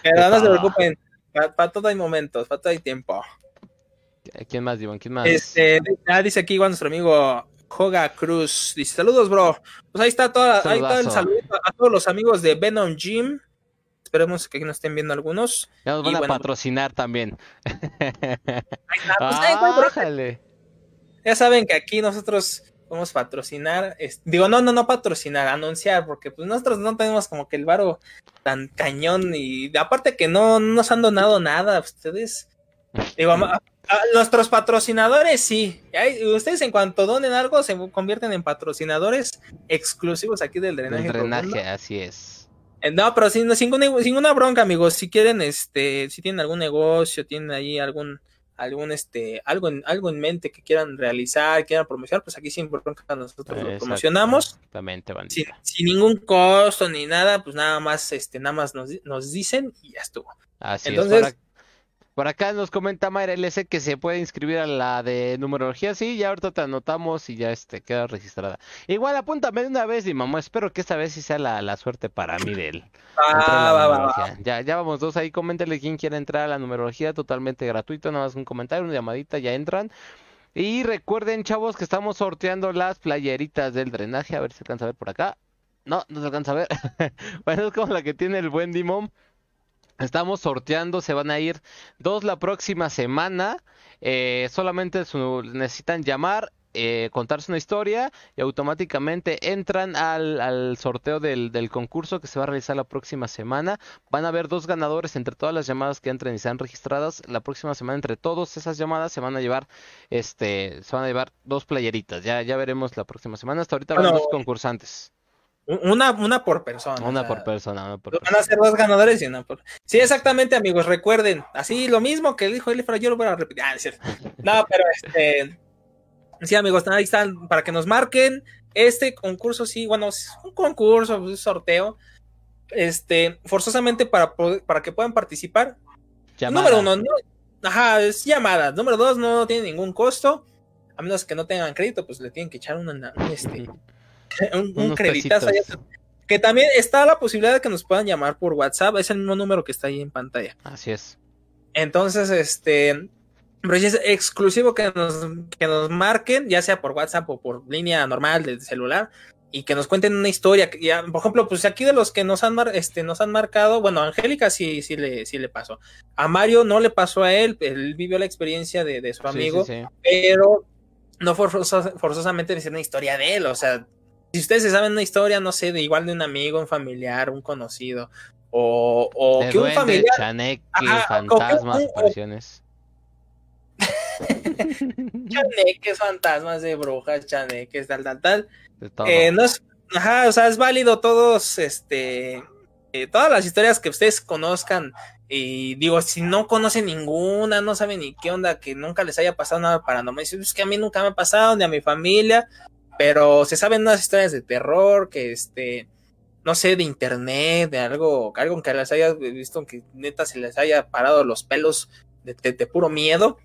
A: Pero no se preocupen, para, todo hay momentos, para todo hay tiempo.
B: ¿Quién más, Iván? ¿Quién más?
A: Este, ah, dice aquí igual nuestro amigo Joga Cruz. Dice, saludos, bro. Pues ahí está, toda, ahí está el saludo a todos los amigos de Venom Gym. Esperemos que aquí nos estén viendo algunos.
B: Ya nos van a patrocinar también. Ahí está,
A: pues, ya saben que aquí nosotros podemos patrocinar, digo, no, no, no patrocinar, anunciar, porque pues nosotros no tenemos como que el varo tan cañón y aparte que no, nos han donado nada, ustedes, digo, nuestros patrocinadores sí, ustedes en cuanto donen algo se convierten en patrocinadores exclusivos aquí del drenaje.
B: El drenaje, así es.
A: Eh, no, pero sin, sin, sin, ninguna bronca, amigos. Si quieren, este, si tienen algún negocio, tienen ahí algún, algún este algo en algo en mente que quieran realizar, quieran promocionar, pues aquí siempre nosotros lo promocionamos. Sin, sin, ningún costo ni nada, pues nada más este nada más nos, nos dicen y ya estuvo.
B: Así Entonces, por acá nos comenta Mayra LC que se puede inscribir a la de numerología. Sí, ya ahorita te anotamos y ya este queda registrada. Igual apúntame de una vez y mamá, espero que esta vez sí sea la, suerte para mí de él. Ah, ya, ya vamos dos ahí, coméntale quién quiere entrar a la numerología totalmente gratuito, nada más un comentario, una llamadita, ya entran. Y recuerden, chavos, que estamos sorteando las playeritas del drenaje. A ver si se alcanza a ver por acá. No, no se alcanza a ver. bueno, es como la que tiene el buen Dimon. Estamos sorteando, se van a ir dos la próxima semana. Eh, solamente necesitan llamar, eh, contarse una historia y automáticamente entran al, sorteo del, concurso que se va a realizar la próxima semana. Van a haber dos ganadores entre todas las llamadas que entren y sean registradas. La próxima semana entre todas esas llamadas se van a llevar, este, se van a llevar dos playeritas. Ya, ya veremos la próxima semana. Hasta ahorita van dos concursantes.
A: Una, una por persona.
B: Una por persona,
A: Van a ser dos ganadores y una por. Sí, exactamente, amigos. Recuerden, así lo mismo que dijo Elifra, yo lo voy a repetir. Ah, no, pero este. Sí, amigos, ahí están para que nos marquen. Este concurso, sí, bueno, es un concurso, un sorteo. Este, forzosamente para, para que puedan participar. Número uno, no, ajá, es llamada. Número dos, no tiene ningún costo. A menos que no tengan crédito, pues le tienen que echar una, este, un, creditazo. Que también está la posibilidad de que nos puedan llamar por WhatsApp. Es el mismo número que está ahí en pantalla.
B: Así es.
A: Entonces, este. Pero es exclusivo que nos, que nos marquen, ya sea por WhatsApp o por línea normal del celular, y que nos cuenten una historia. Ya, por ejemplo, pues aquí de los que nos han, este, nos han marcado, bueno, a Angélica sí, sí, le, sí le pasó. A Mario no le pasó a él, él vivió la experiencia de, su amigo, pero no forzosamente decir una historia de él, o sea, si ustedes se saben una historia, no sé, de igual de un amigo, un familiar, un conocido, o, o que un familiar.
B: Chaneque, fantasmas, apariciones.
A: chaneques, fantasmas de brujas, chaneques, tal, tal, tal. Eh, no, es, ajá, o sea, es válido todos, este, eh, todas las historias que ustedes conozcan. Y digo, si no conocen ninguna, no saben ni qué onda, que nunca les haya pasado nada paranormal, es que a mí nunca me ha pasado, ni a mi familia, pero se saben unas historias de terror, que este, no sé, de internet, de algo, algo que les haya visto, que neta se les haya parado los pelos de, de, de puro miedo.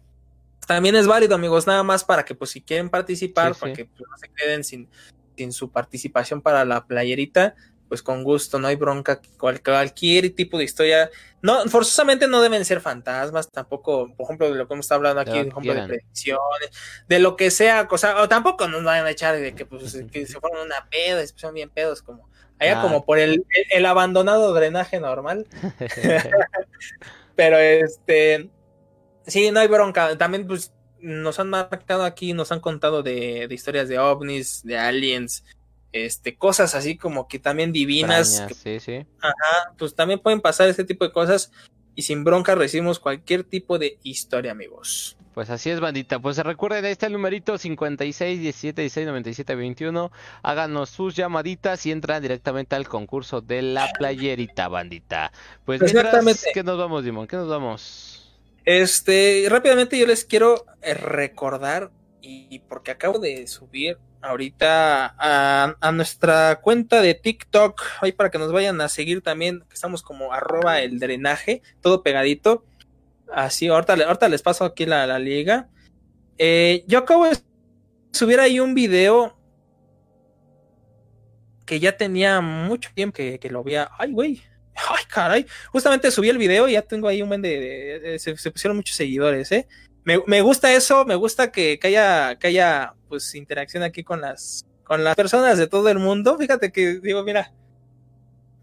A: También es válido, amigos, nada más para que, pues, si quieren participar,
B: Sí,
A: para
B: sí.
A: que pues, no se queden sin, sin su participación para la playerita, pues con gusto, no hay bronca, cual- cualquier tipo de historia. No, forzosamente no deben ser fantasmas, tampoco, por ejemplo, de lo que hemos estado hablando
B: De
A: aquí, por
B: que
A: ejemplo, de predicciones, de lo que sea, cosa, o tampoco nos vayan a echar de que, pues, que se fueron una se pusieron bien pedos, como allá
B: Ah.
A: como por el, el, el abandonado drenaje normal. Pero este, sí, no hay bronca. También, pues, nos han marcado aquí, nos han contado de, de historias de ovnis, de aliens, este, cosas así como que también divinas,
B: Extrañas, sí, sí.
A: que, pues también pueden pasar este tipo de cosas y sin bronca recibimos cualquier tipo de historia, amigos.
B: Pues así es, bandita. Pues recuerden, ahí está el numerito 56 17 16 97 21. Háganos sus llamaditas y entran directamente al concurso de la playerita, bandita. Pues mientras. ¿qué nos vamos, Dimon? ¿Qué nos vamos?
A: Este, rápidamente yo les quiero recordar, y porque acabo de subir ahorita a, nuestra cuenta de TikTok, ahí para que nos vayan a seguir también, estamos como arroba el drenaje, todo pegadito. Así, ahorita, ahorita les paso aquí la, la liga. Eh, yo acabo de subir ahí un video que ya tenía mucho tiempo que, que lo había. Ay, güey. Ay, caray. Justamente subí el video y ya tengo ahí un buen de. se pusieron muchos seguidores, ¿eh? Me, me gusta eso, me gusta que, que haya, que haya pues interacción aquí con las, con las personas de todo el mundo. Fíjate que digo, mira,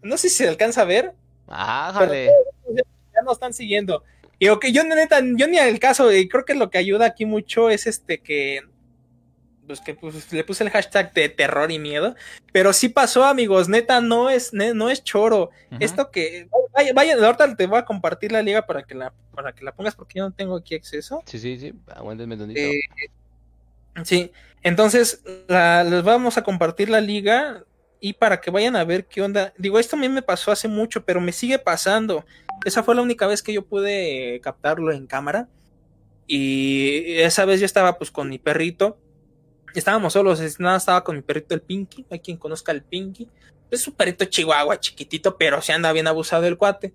A: no sé si se alcanza a ver,
B: Ájale.
A: ya nos están siguiendo. Y ok, yo neta, yo ni al caso, y creo que lo que ayuda aquí mucho es este que pues que pues, le puse el hashtag de terror y miedo, pero sí pasó, amigos, neta, no es, no es choro. Esto que vaya, vaya, ahorita te voy a compartir la liga para que la, para que la pongas porque yo no tengo aquí acceso.
B: Sí, sí, sí. Tantito.
A: Eh, sí, entonces les vamos a compartir la liga y para que vayan a ver qué onda. Digo, esto a mí me pasó hace mucho, pero me sigue pasando. Esa fue la única vez que yo pude captarlo en cámara. Y esa vez yo estaba pues con mi perrito. Estábamos solos, nada, estaba con mi perrito el Pinky. Hay quien conozca al Pinky. Es un perrito chihuahua chiquitito, pero se anda bien abusado el cuate.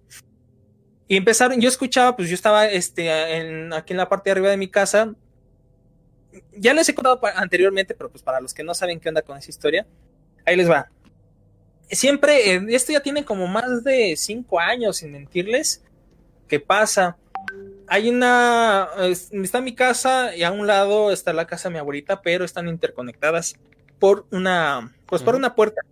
A: Y empezaron, yo escuchaba, pues yo estaba este, en, aquí en la parte de arriba de mi casa. Ya les he contado anteriormente, pero pues para los que no saben qué onda con esa historia, ahí les va. Siempre, eh, esto ya tiene como más de cinco años, sin mentirles, que pasa. Hay una, es- está mi casa y a un lado está la casa de mi abuelita, pero están interconectadas por una, pues por una puerta.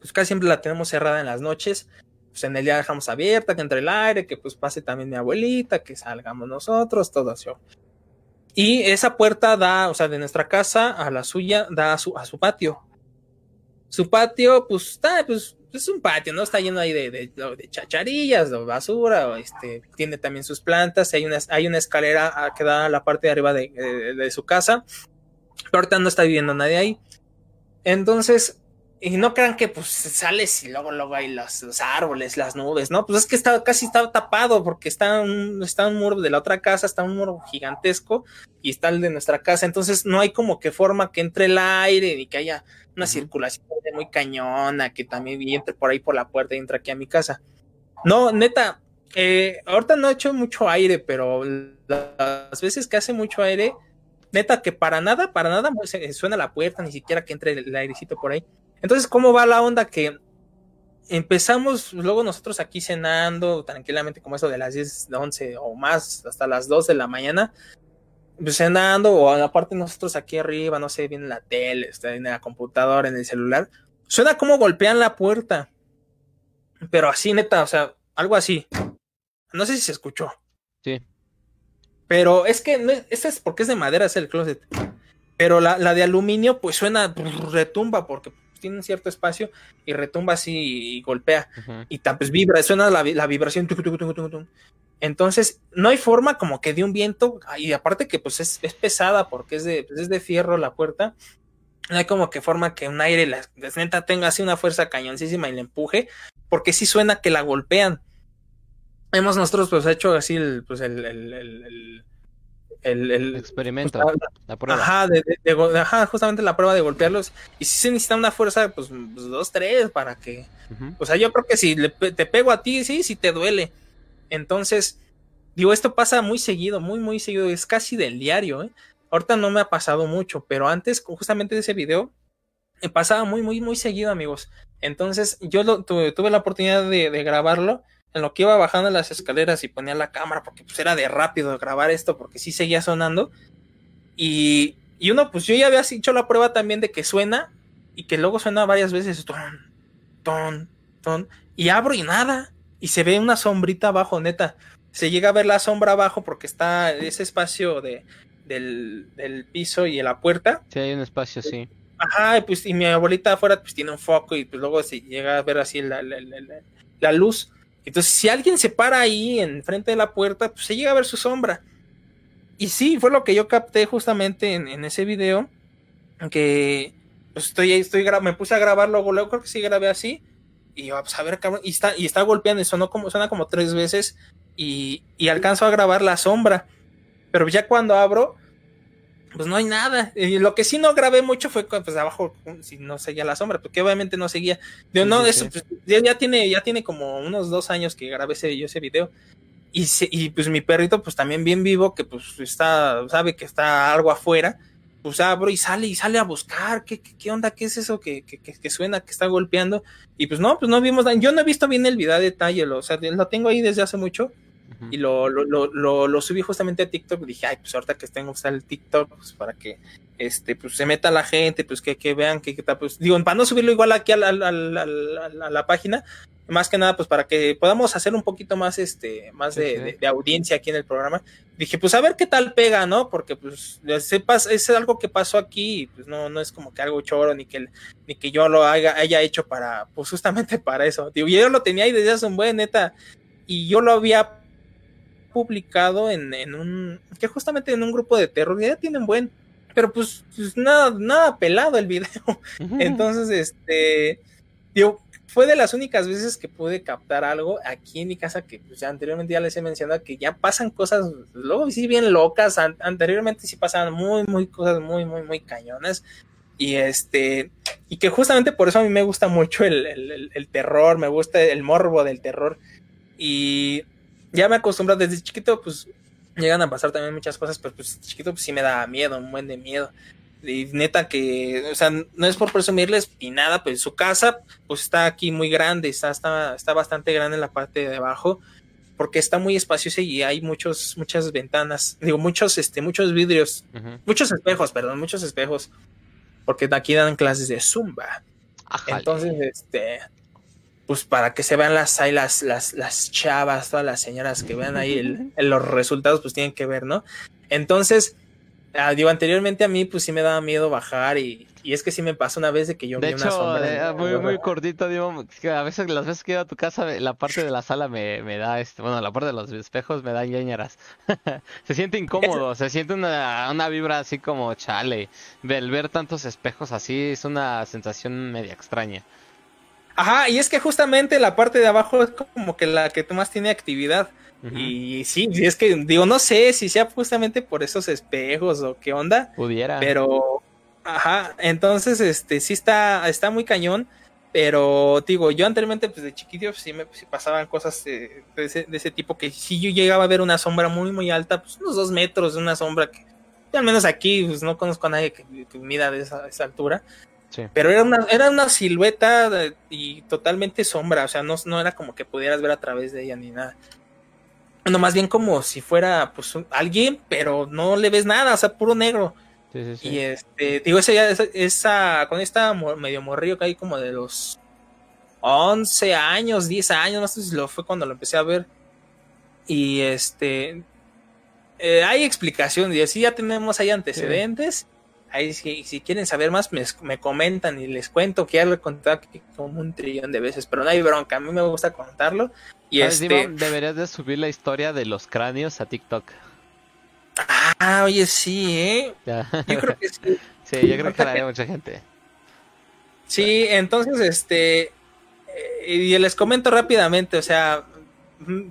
A: Pues casi siempre la tenemos cerrada en las noches pues en el día dejamos abierta, que entre el aire, que pues pase también mi abuelita, que salgamos nosotros, todo eso. Y esa puerta da, o sea, de nuestra casa a la suya, da a su, a su patio. Su patio, pues está, pues es un patio, ¿no? Está lleno ahí de, de, de chacharillas, de basura, este, tiene también sus plantas, hay una, hay una escalera ah, que da a la parte de arriba de- de su casa, pero ahorita no está viviendo nadie ahí. Entonces, y no crean que pues sales y luego luego hay los, los árboles, las nubes, ¿no? Pues es que está casi está tapado porque está un, está un muro de la otra casa, está un muro gigantesco y está el de nuestra casa, entonces no hay como que forma que entre el aire ni que haya una circulación muy cañona que también entre por ahí por la puerta y entre aquí a mi casa. No, neta, eh, ahorita no he hecho mucho aire, pero las veces que hace mucho aire, neta que para nada, para nada pues, eh, suena la puerta, ni siquiera que entre el airecito por ahí. Entonces, ¿cómo va la onda? Que empezamos luego nosotros aquí cenando tranquilamente, como eso de las 10, 11 o más, hasta las 2 de la mañana, pues cenando, o aparte nosotros aquí arriba, no sé, viene la tele, está en la computadora, en el celular, suena como golpean la puerta, pero así neta, o sea, algo así. No sé si se escuchó.
B: Sí.
A: Pero es que, no es, esta es porque es de madera, es el closet. Pero la, la de aluminio, pues suena, brr, retumba, porque tiene un cierto espacio y retumba así y, y golpea. Y pues vibra, suena la, la vibración. tuc, tuc, tuc, tuc, tuc. Entonces, no hay forma como que de un viento, y aparte que pues es, es pesada porque es de, pues, es de fierro la puerta. no hay como que forma que un aire, la, la neta, tenga así una fuerza cañoncísima y le empuje, porque sí suena que la golpean. Hemos nosotros pues hecho así el, pues el, el, el, el- el- el-
B: Experimento,
A: pues,
B: la prueba.
A: Ajá, de, de- ajá, justamente la prueba de golpearlos. Y sí se necesita una fuerza, pues, pues, dos, tres, para que. O sea, yo creo que si le te pego a ti, sí, sí te duele. Entonces, digo, esto pasa muy seguido, muy, muy seguido. Es casi del diario, ¿eh? Ahorita no me ha pasado mucho, pero antes, justamente de ese video, me pasaba muy, muy, muy seguido, amigos. Entonces, yo lo, tuve, tuve la oportunidad de, de grabarlo en lo que iba bajando las escaleras y ponía la cámara, porque pues era de rápido grabar esto, porque sí seguía sonando. Y, y uno, pues yo ya había hecho la prueba también de que suena y que luego suena varias veces, ton, ton, ton, y abro y nada, y se ve una sombrita abajo, neta. Se llega a ver la sombra abajo porque está ese espacio de, del, del piso y en la puerta.
B: Sí, hay un espacio así.
A: Ajá, y pues y mi abuelita afuera pues tiene un foco y pues luego se llega a ver así la, la, la- la luz. Entonces, si alguien se para ahí enfrente de la puerta, pues se llega a ver su sombra. Y sí, fue lo que yo capté justamente en, en ese video. Que pues estoy estoy me puse a grabar luego, luego creo que sí grabé así. Y yo, pues a ver, cabrón, y está, y está golpeando, y sonó como, suena como tres veces. Y, y alcanzo a grabar la sombra. Pero ya cuando abro, pues no hay nada. Y lo que sí no grabé mucho fue pues abajo, si no seguía la sombra, porque obviamente no seguía. Yo
B: Sí,
A: no,
B: sí,
A: eso
B: sí.
A: pues, ya, ya tiene, ya tiene como unos dos años que grabé ese, yo ese video. Y, se- y pues mi perrito, pues también bien vivo, que pues está, sabe que está algo afuera, pues abro y sale y sale a buscar, ¿qué, qué, qué onda? ¿Qué es eso que, que, que- que suena, que está golpeando? Y pues no, pues no vimos. Yo no he visto bien el video a detalle, lo, o sea, lo tengo ahí desde hace mucho Y lo, lo, lo, subí justamente a TikTok. Dije, ay, pues ahorita que tengo usar el TikTok, pues para que este, pues se meta la gente, pues que, que vean que, que tal, pues digo, para no subirlo igual aquí a la, a la página, más que nada, pues para que podamos hacer un poquito más, este, más de,
B: sí.
A: de- de audiencia aquí en el programa. Dije, pues a ver qué tal pega, ¿no? Porque pues sepas, es algo que pasó aquí, y, pues no, no es como que algo choro, ni que, ni que yo lo haya, haya hecho para, pues justamente para eso. Digo, yo lo tenía ahí desde hace un buen, neta, y yo lo había publicado en, en un, que justamente en un grupo de terror, ya tienen buen, pero pues, pues nada, nada pelado el video. Entonces, este, digo, fue de las únicas veces que pude captar algo aquí en mi casa que pues ya anteriormente ya les he mencionado que ya pasan cosas, luego sí bien locas, an- anteriormente sí pasaban muy, muy cosas muy, muy, muy cañonas. Y este, y que justamente por eso a mí me gusta mucho el, el- el- el terror, me gusta el morbo del terror. Y ya me acostumbro desde chiquito, pues llegan a pasar también muchas cosas, pero pues chiquito pues sí me da miedo, un buen de miedo. Y neta que, o sea, no es por presumirles ni nada, pues su casa pues está aquí muy grande, está, está, está bastante grande en la parte de abajo, porque está muy espaciosa y hay muchos, muchas ventanas, digo, muchos, este, muchos vidrios, muchos espejos, perdón, muchos espejos, porque aquí dan clases de zumba.
B: Ájale.
A: Entonces, este, pues para que se vean las, ahí las, las, las chavas, todas las señoras que vean ahí el- el- los resultados, pues tienen que ver, ¿no? Entonces, ah, digo, anteriormente a mí, pues sí me daba miedo bajar y, y es que sí me pasó una vez de que yo
B: De
A: vi una
B: hecho,
A: sombra.
B: eh, muy, muy cortito, digo, que a veces las veces que iba a tu casa, la parte de la sala me, me da, este, bueno, la parte de los espejos me da ñañaras. se siente incómodo, se siente una, una vibra así como chale. El ver tantos espejos así es una sensación media extraña.
A: Ajá, y es que justamente la parte de abajo es como que la que más tiene actividad. Y sí, es que digo, no sé si sea justamente por esos espejos o qué onda,
B: Pudiera.
A: pero ajá, entonces este sí está está muy cañón, pero digo, yo anteriormente pues de chiquillo sí me pasaban cosas eh, de, ese, de ese tipo que si yo llegaba a ver una sombra muy muy alta, pues unos dos metros de una sombra que al menos aquí pues no conozco a nadie que, que mida de esa, esa altura.
B: Sí.
A: Pero era una, era una silueta de- y totalmente sombra, o sea, no, no era como que pudieras ver a través de ella ni nada. No, más bien como si fuera pues un- alguien, pero no le ves nada, o sea, puro negro.
B: Sí, sí, sí.
A: Y este, digo, esa, esa, esa- con esta medio morrillo que hay como de los 11 años, 10 años, no sé si lo fue cuando lo empecé a ver. Y este, eh, hay explicación, y así ya tenemos ahí antecedentes. Ahí si, si quieren saber más, me, me comentan y les cuento que ya lo he contado aquí como un trillón de veces, pero no hay bronca, a mí me gusta contarlo. Y
B: ¿Sabes,
A: este?
B: Deberías de subir la historia de los cráneos a TikTok.
A: ah, oye, sí, ¿eh?
B: Ya.
A: Yo creo que sí.
B: Sí, yo creo que la mucha gente.
A: Sí, entonces, este, eh, y les comento rápidamente, o sea,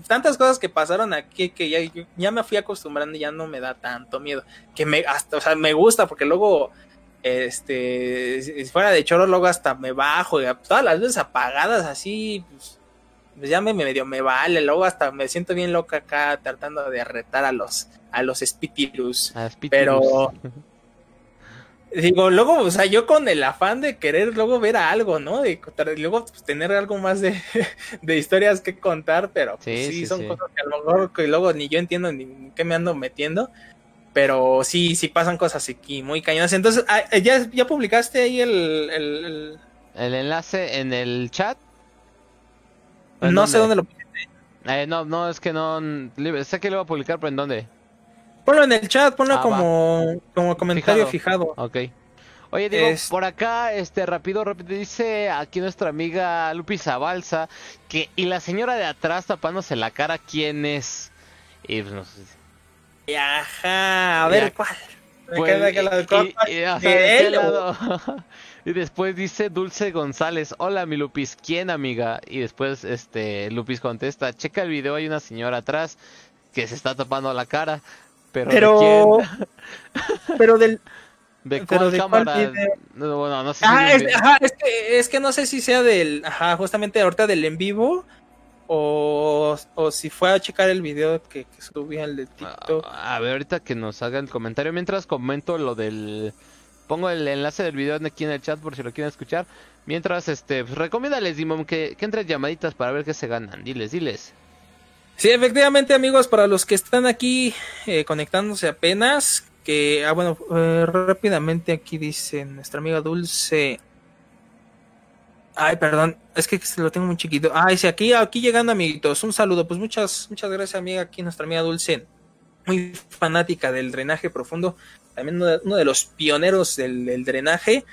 A: tantas cosas que pasaron aquí que ya, ya me fui acostumbrando y ya no me da tanto miedo. Que me, hasta, o sea, me gusta porque luego, este, si fuera de choro, luego hasta me bajo y todas las veces apagadas así, pues, pues ya me me medio me vale, luego hasta me siento bien loca acá tratando de retar a los, a los
B: Spitilus.
A: Pero- Digo, luego, o sea, yo con el afán de querer luego ver a algo, ¿no? De luego pues, tener algo más de, de historias que contar, pero pues,
B: Sí,
A: sí,
B: sí,
A: son
B: sí.
A: cosas que a lo mejor que luego ni yo entiendo ni en qué me ando metiendo. Pero sí, sí pasan cosas aquí muy cañonas. Entonces, ah, ¿ya, ya publicaste ahí el... el- el-
B: El enlace en el chat. ¿En
A: No sé dónde lo...
B: Eh, no, no, es que no. Sé que lo voy a publicar, pero ¿en dónde?
A: Ponlo en el chat, ponlo
B: Ah,
A: como, como comentario fijado.
B: Ok. Oye, digo,
A: Es-
B: por acá, este, rápido, rápido, dice aquí nuestra amiga Lupi Zabalza que, y la señora de atrás tapándose la cara, ¿quién es? Y pues no sé.
A: Y Ajá, a ver,
B: Ya.
A: ¿cuál? Me
B: Pues,
A: queda que la-
B: y-
A: ¿cuál-
B: y- y, o sea,
A: de
B: ¿de qué
A: él o-
B: lado? y después dice Dulce González, hola mi Lupis, ¿quién amiga? Y después este Lupis contesta, checa el video, hay una señora atrás que se está tapando la cara. Pero,
A: Pero...
B: ¿de quién?
A: Pero del,
B: ¿De
A: pero
B: cuál
A: ¿de cuál
B: cámara?
A: video?
B: No, bueno, no sé si
A: Ah, es,
B: video.
A: ajá, es que, es que no sé si sea del, ajá, justamente ahorita del en vivo o, o si fue a checar el video que, que subí al de TikTok.
B: A a ver, ahorita que nos haga el comentario. Mientras comento lo del. Pongo el enlace del video aquí en el chat por si lo quieren escuchar. Mientras, este, pues, recomiéndales, Dimon, que, que entren llamaditas para ver qué se ganan. Diles, diles.
A: Sí, efectivamente, amigos, para los que están aquí eh, conectándose apenas, que, ah, bueno, eh, rápidamente aquí dice nuestra amiga Dulce. Ay, perdón, es que lo tengo muy chiquito. Ay, sí, aquí, aquí llegando, amiguitos, un saludo. Pues muchas, muchas gracias, amiga, aquí nuestra amiga Dulce, muy fanática del drenaje profundo, también uno de, los pioneros del, del drenaje,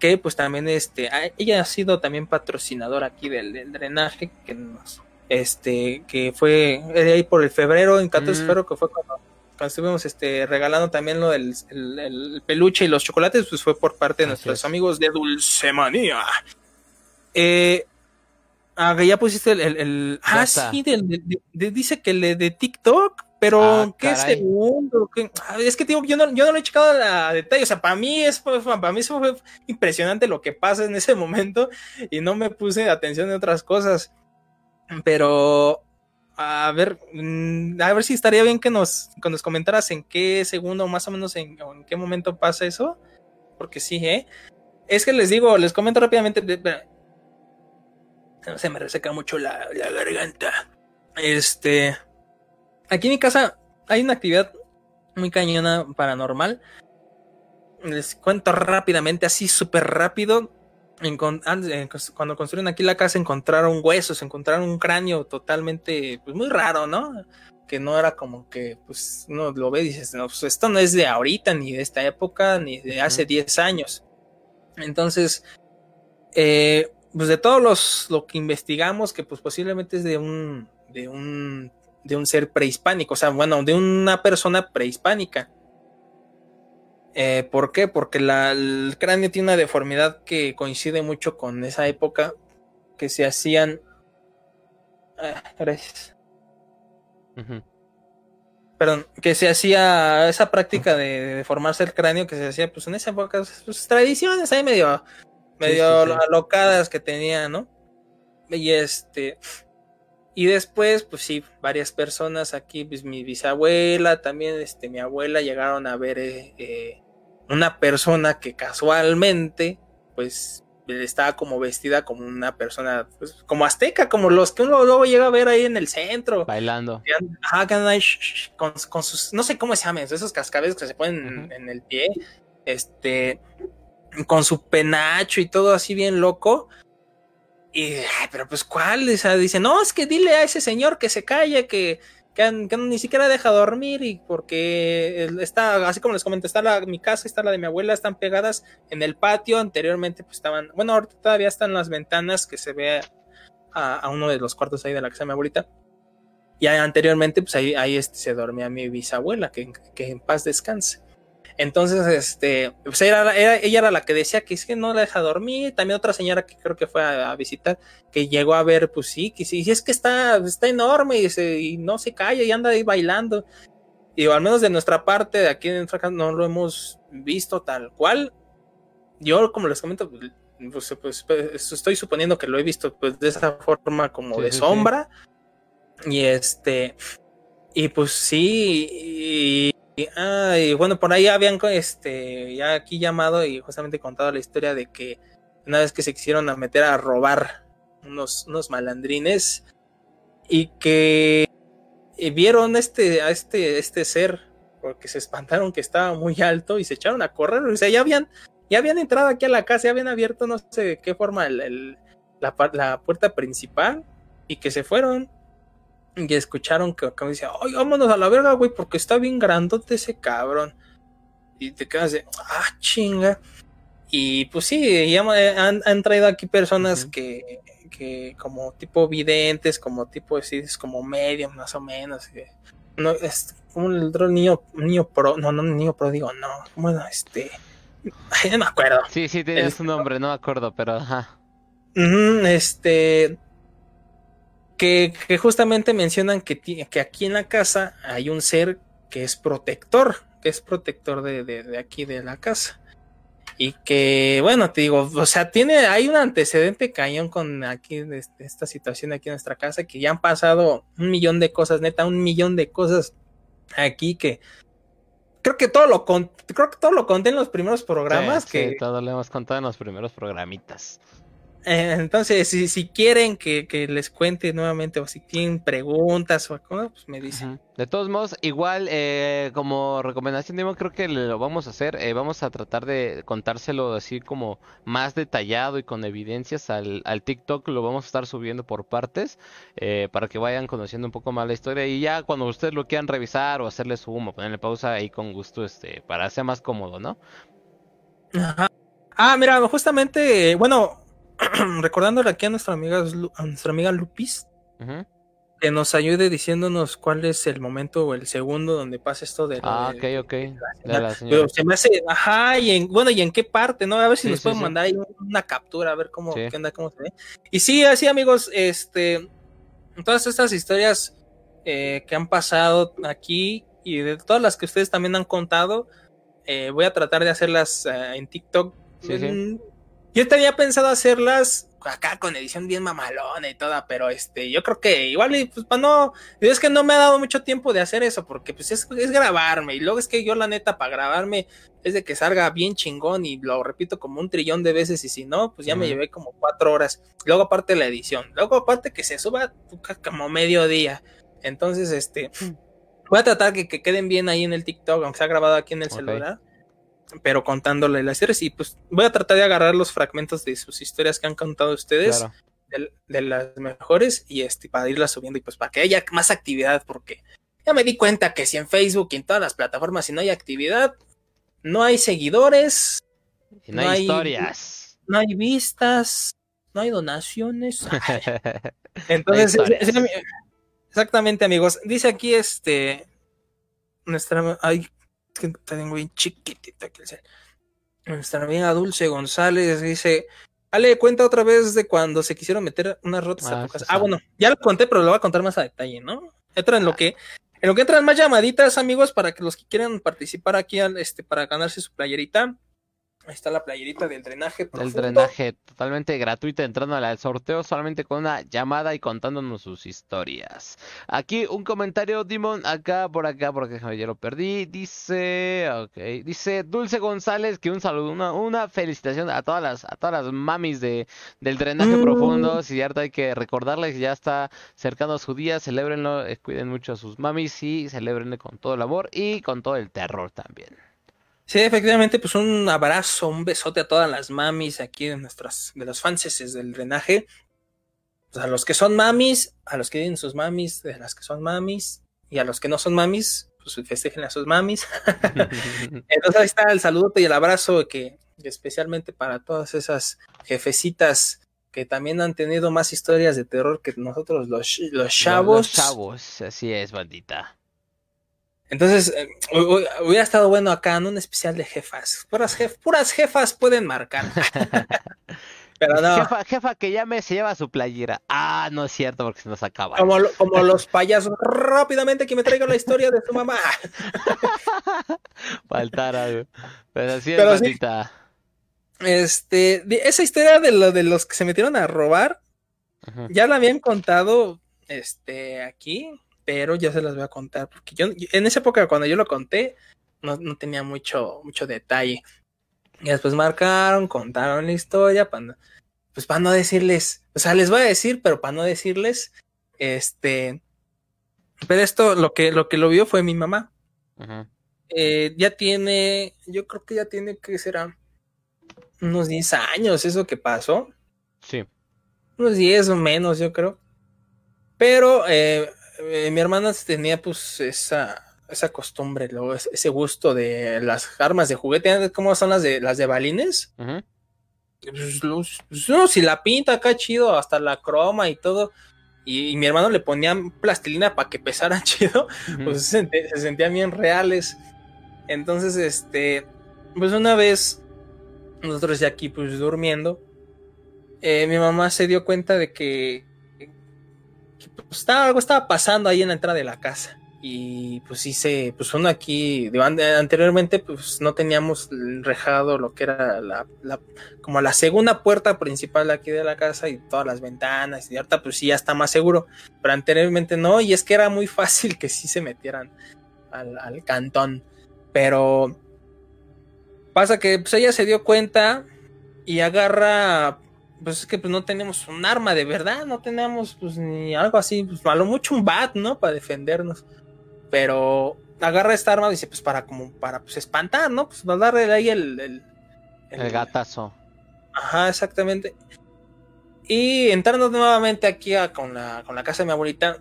A: que pues también, este, ah, ella ha sido también patrocinadora aquí del, del drenaje, que nos, este, que fue eh, ahí por el febrero, en 14 de
B: Mm.
A: febrero, que fue cuando, cuando estuvimos este, regalando también lo del el, el peluche y los chocolates, pues fue por parte de
B: Así
A: nuestros
B: es.
A: amigos de Dulcemanía. Eh, ah, que ya pusiste el, el- el- ah,
B: está.
A: sí, del- de- de- de- dice que le de TikTok, pero
B: Ah,
A: ¿qué
B: caray.
A: segundo? ¿Qué? Ah, Es que tío, yo no, yo no lo he checado a detalle, o sea, para mí es para mí eso fue impresionante lo que pasa en ese momento y no me puse atención en otras cosas. Pero a ver, mm, a ver si estaría bien que nos, que nos comentaras en qué segundo, más o menos en, qué momento pasa eso. Porque sí, ¿eh? Es que les digo, les comento rápidamente. Se me reseca mucho la garganta. Este. Aquí en mi casa hay una actividad muy cañona paranormal. Les cuento rápidamente, así súper rápido. Antes, eh, cuando construyeron aquí la casa encontraron huesos, encontraron un cráneo totalmente, pues muy raro, ¿no? Que no era como que, pues uno lo ve y dices, no, pues esto no es de ahorita, ni de esta época, ni de hace
B: Ujú.
A: 10 años. Entonces, eh, pues de todos los, lo que investigamos, que pues posiblemente es de un, de un, de un ser prehispánico, o sea, bueno, de una persona prehispánica. Eh, ¿Por qué? Porque la- el cráneo tiene una deformidad que coincide mucho con esa época que se hacían. Ah, gracias. Perdón, que se hacía esa práctica de, de deformarse el cráneo que se hacía pues en esa época, pues tradiciones ahí medio, medio
B: sí, sí.
A: alocadas que tenía, ¿no? Y este, y después, pues sí, varias personas aquí, pues mi bisabuela, también este, mi abuela llegaron a ver eh, eh, una persona que casualmente, pues estaba como vestida como una persona, pues como azteca, como los que uno luego llega a ver ahí en el centro.
B: Bailando.
A: Ajá, con, con sus, no sé cómo se llaman, esos cascabeles que se ponen en- el pie, este, con su penacho y todo así bien loco. Y, ay, pero pues, ¿cuál? O sea, dice, no, es que dile a ese señor que se calle, que, que, ni siquiera deja dormir y porque está, así como les comenté, está la, mi casa, está la de mi abuela, están pegadas en el patio, anteriormente pues estaban, bueno, ahorita todavía están las ventanas que se ve a, uno de los cuartos ahí de la casa de mi abuelita. Y anteriormente, pues ahí, ahí este, se dormía mi bisabuela, que, que en paz descanse. Entonces, este, pues era, era- ella era la que decía que es que no la deja dormir. También otra señora que creo que fue a, a visitar, que llegó a ver, pues sí, que sí, es que está, está enorme y, se- y no se calla y anda ahí bailando. Y al menos de nuestra parte, de aquí en nuestra casa, no lo hemos visto tal cual. Yo, como les comento, pues, pues, pues, pues, estoy suponiendo que lo he visto pues de esa forma como
B: Sí,
A: de
B: sí, sí.
A: sombra. Y este, y pues sí, y, y- ah, bueno, por ahí habían este, ya aquí llamado y justamente contado la historia de que una vez que se quisieron meter a robar unos, unos malandrines y que y vieron este, a este, este ser porque se espantaron que estaba muy alto y se echaron a correr, o sea, ya habían, ya habían entrado aquí a la casa, ya habían abierto no sé de qué forma el, la, la puerta principal y que se fueron y escucharon que acá decía, ay, vámonos a la verga, güey, porque está bien grandote ese cabrón. Y te quedas de, ah, chinga. Y pues sí, ya ma- han, han traído aquí personas que, que como tipo videntes, como tipo así, es como medio, más o menos. que- no, es como el otro niño, niño pro, no, no, niño pro, digo, no, bueno, este, no me acuerdo.
B: Sí, sí, tenía
A: El-
B: su nombre, no me acuerdo, pero ajá.
A: Este. Que, que justamente mencionan que, que aquí en la casa hay un ser que es protector, que es protector de, de- de aquí de la casa. Y que, bueno, te digo, o sea, tiene, hay un antecedente cañón con aquí, de este- esta situación aquí en nuestra casa, que ya han pasado un millón de cosas, neta, un millón de cosas aquí que creo que todo lo con- creo que todo lo conté en los primeros programas
B: Sí,
A: que
B: sí, todo lo hemos contado en los primeros programitas.
A: Eh, entonces, si, si quieren que, que les cuente nuevamente o si tienen preguntas o algo, pues me dicen.
B: De todos modos, igual eh, como recomendación, Dimo, creo que lo vamos a hacer. eh, vamos a tratar de contárselo así como más detallado y con evidencias al, al TikTok. Lo vamos a estar subiendo por partes eh, para que vayan conociendo un poco más la historia. Y ya cuando ustedes lo quieran revisar o hacerle zoom o ponerle pausa ahí con gusto, este, para sea más cómodo, ¿no?
A: Ajá. Ah, mira, justamente, bueno, recordándole aquí a nuestra amiga, a nuestra amiga Lupis, que nos ayude diciéndonos cuál es el momento o el segundo donde pasa esto de. lo
B: Ah,
A: de-
B: ok, ok. De
A: señal.
B: la
A: Pero
B: señora.
A: se me hace, ajá, y en, bueno, y en qué parte, ¿no? A ver si
B: Sí,
A: nos
B: sí,
A: pueden
B: sí.
A: mandar ahí una captura, a ver cómo, qué onda, cómo se ve. Y sí, así amigos, este, todas estas historias eh, que han pasado aquí y de todas las que ustedes también han contado, eh, voy a tratar de hacerlas eh, en TikTok.
B: Sí, sí.
A: Mm, Yo tenía pensado hacerlas acá con edición bien mamalona y toda, pero este, yo creo que igual, y, pues para no, es que no me ha dado mucho tiempo de hacer eso, porque pues es, es grabarme, y luego es que yo la neta para grabarme es de que salga bien chingón y lo repito como un trillón de veces y si no, pues ya me llevé como cuatro horas. Luego aparte la edición, luego aparte que se suba como mediodía. Entonces, este, voy a tratar que, que queden bien ahí en el TikTok, aunque sea grabado aquí en el celular, pero contándole las historias y pues voy a tratar de agarrar los fragmentos de sus historias que han contado ustedes
B: Claro.
A: de, de las mejores y este para irlas subiendo y pues para que haya más actividad porque ya me di cuenta que si en Facebook y en todas las plataformas si no hay actividad no hay seguidores
B: no
A: no
B: hay historias.
A: no hay vistas no hay donaciones
B: No
A: entonces
B: hay
A: exactamente amigos dice aquí este nuestra ay que tengo bien chiquitita aquí el cel. nuestra amiga Dulce González dice Ale, cuenta otra vez de cuando se quisieron meter unas rotas
B: Ah,
A: a tu casa. Ah, bueno, ya lo conté, pero lo voy a contar más a detalle, ¿no? Entra en lo que, en lo que entran más llamaditas, amigos, para que los que quieran participar aquí, al- este, para ganarse su playerita. Ahí está la playerita del drenaje
B: El
A: profundo.
B: drenaje totalmente gratuito entrando al sorteo solamente con una llamada y contándonos sus historias. Aquí un comentario, Dimon, acá, por acá, por acá, déjame, ya lo perdí. Dice, ok, dice Dulce González que un saludo, una, una felicitación a todas las, a todas las mamis de, del drenaje
A: Mm.
B: profundo. Si harta hay que recordarles que ya está cercano su día, celébrenlo, eh, cuiden mucho a sus mamis y celébrenle con todo el amor y con todo el terror también.
A: Sí, efectivamente, pues un abrazo, un besote a todas las mamis aquí de nuestras, de los fanses del drenaje. Pues a los que son mamis, a los que tienen sus mamis, de las que son mamis, y a los que no son mamis, pues festejen a sus mamis. Entonces ahí está el saludote y el abrazo que especialmente para todas esas jefecitas que también han tenido más historias de terror que nosotros los, los chavos.
B: Los chavos, así es, bandita.
A: Entonces, eh, hu- hu- hubiera estado bueno acá, en Un especial de jefas. Puras, jef- puras jefas pueden marcar. Pero no,
B: Jefa, jefa que llame se lleva su playera. Ah, no es cierto porque se nos acaba.
A: como, lo- como los payasos, rápidamente que me traigan la historia de su mamá.
B: Faltara, güey. Pero así es,
A: Pero sí. Este, esa historia de, lo, de los que se metieron a robar, ya la habían contado este, aquí, pero ya se las voy a contar, porque yo, en esa época cuando yo lo conté, no, no tenía mucho, mucho detalle. Y después marcaron, contaron la historia, para no, pues para no decirles, o sea, les voy a decir, pero para no decirles, este, pero esto, lo que, lo que lo vio fue mi mamá. Eh, ya tiene, yo creo que ya tiene que será unos 10 años eso que pasó
B: Sí.
A: unos 10 o menos, yo creo. Pero eh, eh, mi hermana tenía pues esa, esa costumbre, luego, ese gusto de las armas de juguete, ¿cómo son las de las de balines? Pues, los- pues, no, si la pinta acá chido, hasta la croma y todo. Y, y mi hermano le ponía plastilina para que pesaran chido, pues se, se sentían bien reales. Entonces, este, pues una vez, nosotros ya aquí pues durmiendo, eh, mi mamá se dio cuenta de que, pues, estaba, algo estaba pasando ahí en la entrada de la casa. Y pues se, pues uno aquí, anteriormente pues no teníamos rejado lo que era la, la- como la segunda puerta principal aquí de la casa y todas las ventanas y ahorita pues sí ya está más seguro, pero anteriormente no, y es que era muy fácil que sí se metieran al, al cantón, pero pasa que pues ella se dio cuenta y agarra, pues es que pues no tenemos un arma de verdad, no tenemos pues ni algo así, pues a lo mucho un bat, ¿no? Para defendernos, pero agarra esta arma y dice pues para como para pues espantar, ¿no? Pues va a darle ahí el, el,
B: El gatazo.
A: Ajá, exactamente. Y entrando nuevamente aquí a- con, la, con la casa de mi abuelita,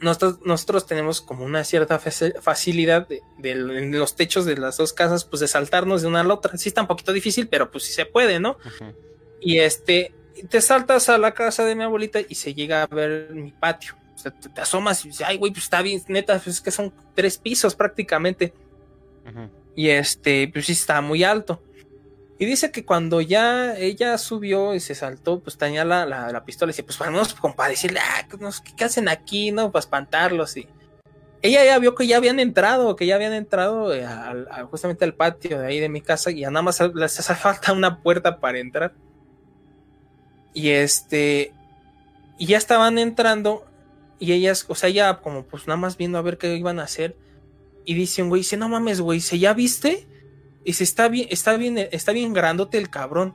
A: nosotros, nosotros tenemos como una cierta faci- facilidad de, los techos de las dos casas, pues de saltarnos de una a la otra. Sí está un poquito difícil, pero pues sí se puede, ¿no?
B: Ujú.
A: Y este, te saltas a la casa de mi abuelita y se llega a ver mi patio. O sea, te, te asomas y dices, ay, güey, pues está bien, neta, pues es que son tres pisos prácticamente. Y este, pues sí está muy alto. Y dice que cuando ya ella subió y se saltó, pues tenía la, la, la pistola y dice, pues vamos para decirle, ah, ¿qué, nos- qué hacen aquí? ¿No? Para espantarlos. Y ella ya vio que ya habían entrado, que ya habían entrado eh, a- justamente al patio de ahí de mi casa y ya nada más les hace falta una puerta para entrar. Y este, y ya estaban entrando y ellas, o sea, ya como pues nada más viendo a ver qué iban a hacer. Y dice un güey, dice, no mames, güey, ¿se ya viste? Y se está bien, está bien, está bien grandote el cabrón.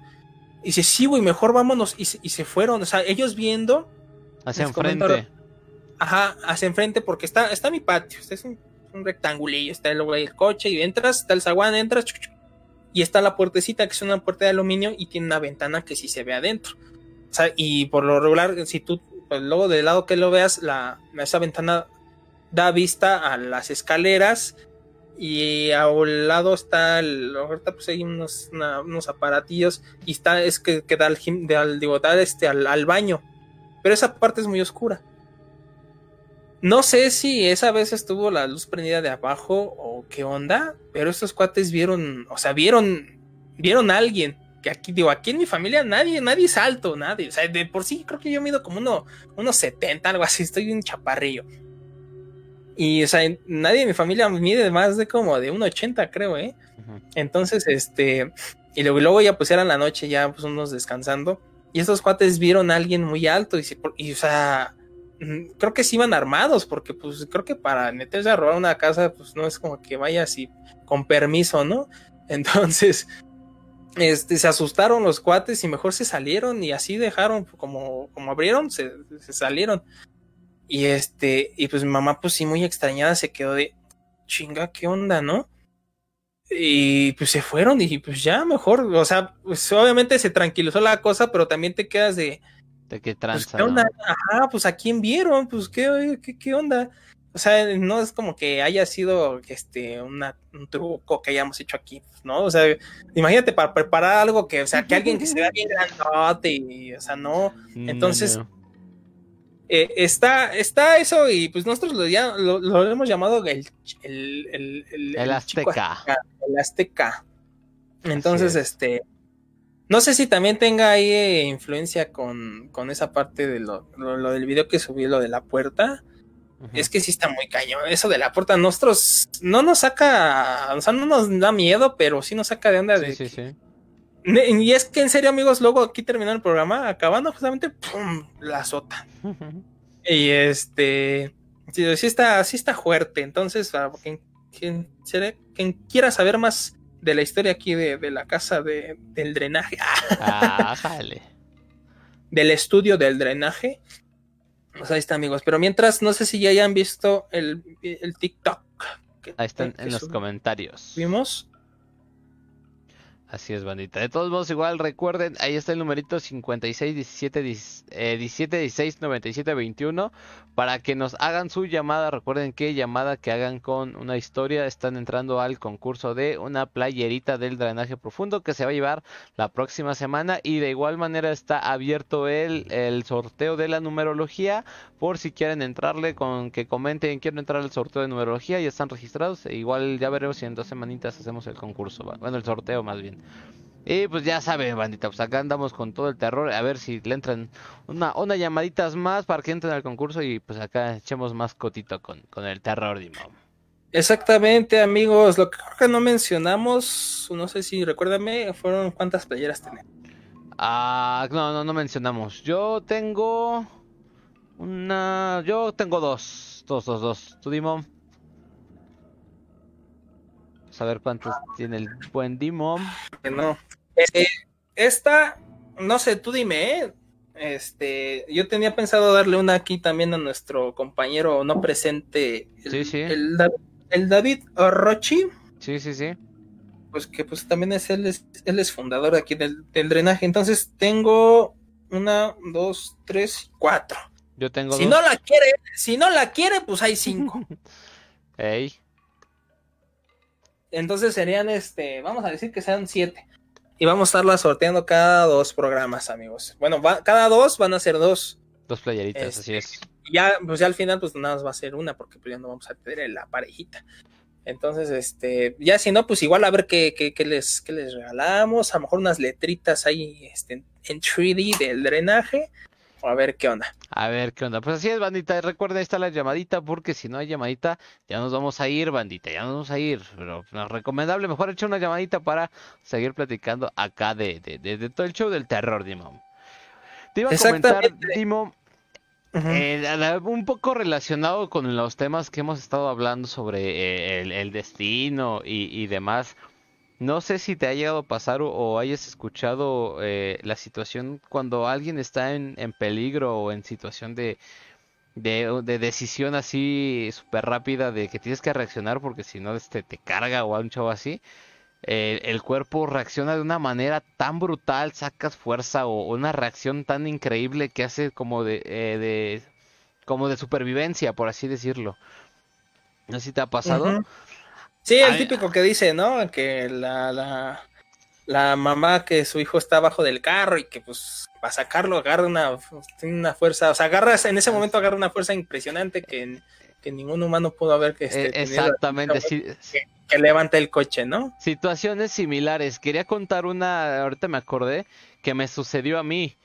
A: Y dice, sí, güey, mejor vámonos. Y se, y se fueron. O sea, ellos viendo,
B: Hacia enfrente.
A: ajá, hacia enfrente, porque está, está mi patio. Este es un, un rectangulillo. Está el, el coche y entras, está el zaguán, entras. chuc, chuc, y está la puertecita, que es una puerta de aluminio y tiene una ventana que sí se ve adentro. Y por lo regular, si tú, pues, luego del lado que lo veas, la, esa ventana da vista a las escaleras y a un lado está el, ahorita pues hay unos, unos aparatillos y está es que, que da al, al- digo, este al, al baño. Pero esa parte es muy oscura. No sé si esa vez estuvo la luz prendida de abajo o qué onda pero estos cuates vieron o sea vieron vieron a alguien que aquí digo aquí en mi familia nadie nadie es alto nadie. O sea de por sí creo que yo mido como uno unos 70 algo así estoy un chaparrillo. Y o sea nadie en mi familia mide más de como de un 80 creo eh entonces, este, y luego, y luego ya pues era la noche, ya pues unos descansando, y estos cuates vieron a alguien muy alto, y, se- y o sea, mm, creo que sí iban armados, porque pues creo que para meterse a robar una casa, pues no es como que vaya así con permiso, ¿no? Entonces, este, se asustaron los cuates y mejor se salieron y así dejaron, como, como abrieron, se, se salieron. Y este, y pues mi mamá pues sí muy extrañada se quedó de, chinga, ¿qué onda, no? Y pues se fueron y pues ya mejor, o sea, pues obviamente se tranquilizó la cosa, pero también te quedas de,
B: De qué
A: pues,
B: tranza.
A: ¿qué
B: ¿no?
A: onda? Ajá, pues a quién vieron, pues qué, qué, qué onda. O sea, no es como que haya sido este una, un truco que hayamos hecho aquí, ¿no? O sea, imagínate para preparar algo que, o sea, que alguien que se vea bien grandote y, o sea, no.
B: No,
A: entonces,
B: no.
A: eh, está, está eso y pues nosotros lo, ya, lo, lo hemos llamado el, el, el, el,
B: Azteca.
A: El Azteca. Entonces,
B: es.
A: este, no sé si también tenga ahí eh, influencia con, con esa parte de lo, lo, lo del video que subí, lo de la puerta. Es que sí está muy cañón. Eso de la puerta, nosotros no nos saca, o sea, no nos da miedo, pero sí nos saca de onda de
B: Sí, sí, sí.
A: Y es que en serio, amigos, luego aquí terminando el programa, acabando justamente, ¡pum! la azota. Y este, sí, sí está, sí está fuerte. Entonces, para quien, quien, será- quien quiera saber más de la historia aquí de, de la casa de, del drenaje, Ah,
B: jale.
A: del estudio del drenaje, pues ahí está, amigos. Pero mientras, no sé si ya hayan visto el, el TikTok. que-
B: Ahí están
A: que
B: en los comentarios. Así es, bandita. De todos modos, igual recuerden, ahí está el numerito 56 17 10, eh, 17 16 97 21 para que nos hagan su llamada. Recuerden que llamada que hagan con una historia. Están entrando al concurso de una playerita del drenaje profundo que se va a llevar la próxima semana. Y de igual manera está abierto el, el sorteo de la numerología. Por si quieren entrarle con que comenten quiero entrar al sorteo de numerología ya están registrados. E igual ya veremos si en dos semanitas hacemos el concurso bueno el sorteo más bien y pues ya saben bandita pues acá andamos con todo el terror a ver si le entran una una llamaditas más para que entren al concurso y pues acá echemos más cotito con, con el terror Dimon.
A: Exactamente, amigos. Lo que creo que no mencionamos, no sé si recuérdame, fueron cuántas playeras tenemos.
B: Ah, no, no, no mencionamos. Yo tengo una. Yo tengo dos. Dos, dos, dos. ¿Tú, Dimon? A ver cuántos tiene el buen Dimon.
A: No. Eh, esta, no sé, tú dime, ¿eh? Este, yo tenía pensado darle una aquí también a nuestro compañero no presente, el,
B: Sí, sí.
A: el, Da- el David Rochi,
B: Sí, sí, sí.
A: pues que pues también es él, es, él es fundador aquí del, del drenaje. Entonces tengo una, dos, tres, cuatro.
B: Yo tengo
A: Si
B: dos.
A: no la quiere, si no la quiere, pues hay cinco.
B: Ey.
A: Entonces serían, este, vamos a decir que sean siete. Y vamos a estarla sorteando cada dos programas, amigos. Bueno, va- cada dos van a ser dos.
B: Dos playeritas,
A: Este,
B: así es.
A: Y ya, pues ya al final, pues nada más va a ser una, porque pues ya no vamos a tener la parejita. Entonces, este, ya si no, pues igual a ver qué, qué, qué les, qué les regalamos. A lo mejor unas letritas ahí este, en 3D del drenaje. A ver qué onda.
B: A ver qué onda. Pues así es, bandita. Recuerden, ahí está la llamadita, porque si no hay llamadita, ya nos vamos a ir, bandita. Ya nos vamos a ir. Pero no, recomendable, mejor echar una llamadita para seguir platicando acá de, de, de- de todo el show del terror, Dimon. Te iba a comentar. Dimon, eh, un poco relacionado con los temas que hemos estado hablando sobre eh, el, el destino y, y demás. No sé si te ha llegado a pasar o, hayas escuchado eh, la situación cuando alguien está en, en peligro o en situación de, de, de decisión así súper rápida de que tienes que reaccionar porque si no este, te carga o un chavo así. eh, el cuerpo reacciona de una manera tan brutal, sacas fuerza o una reacción tan increíble que hace como de, eh, de como de supervivencia, por así decirlo. No sé si te ha pasado.
A: Sí, el típico que dice, ¿no? Que la, la, la mamá que su hijo está abajo del carro y que pues para sacarlo agarra una, tiene una fuerza, o sea, agarra, en ese momento agarra una fuerza impresionante que, que ningún humano pudo haber que este,
B: Eh,
A: tenido,
B: exactamente, sí,
A: que levanta el coche, ¿no?
B: Situaciones similares. Quería contar una, ahorita me acordé, que me sucedió a mí.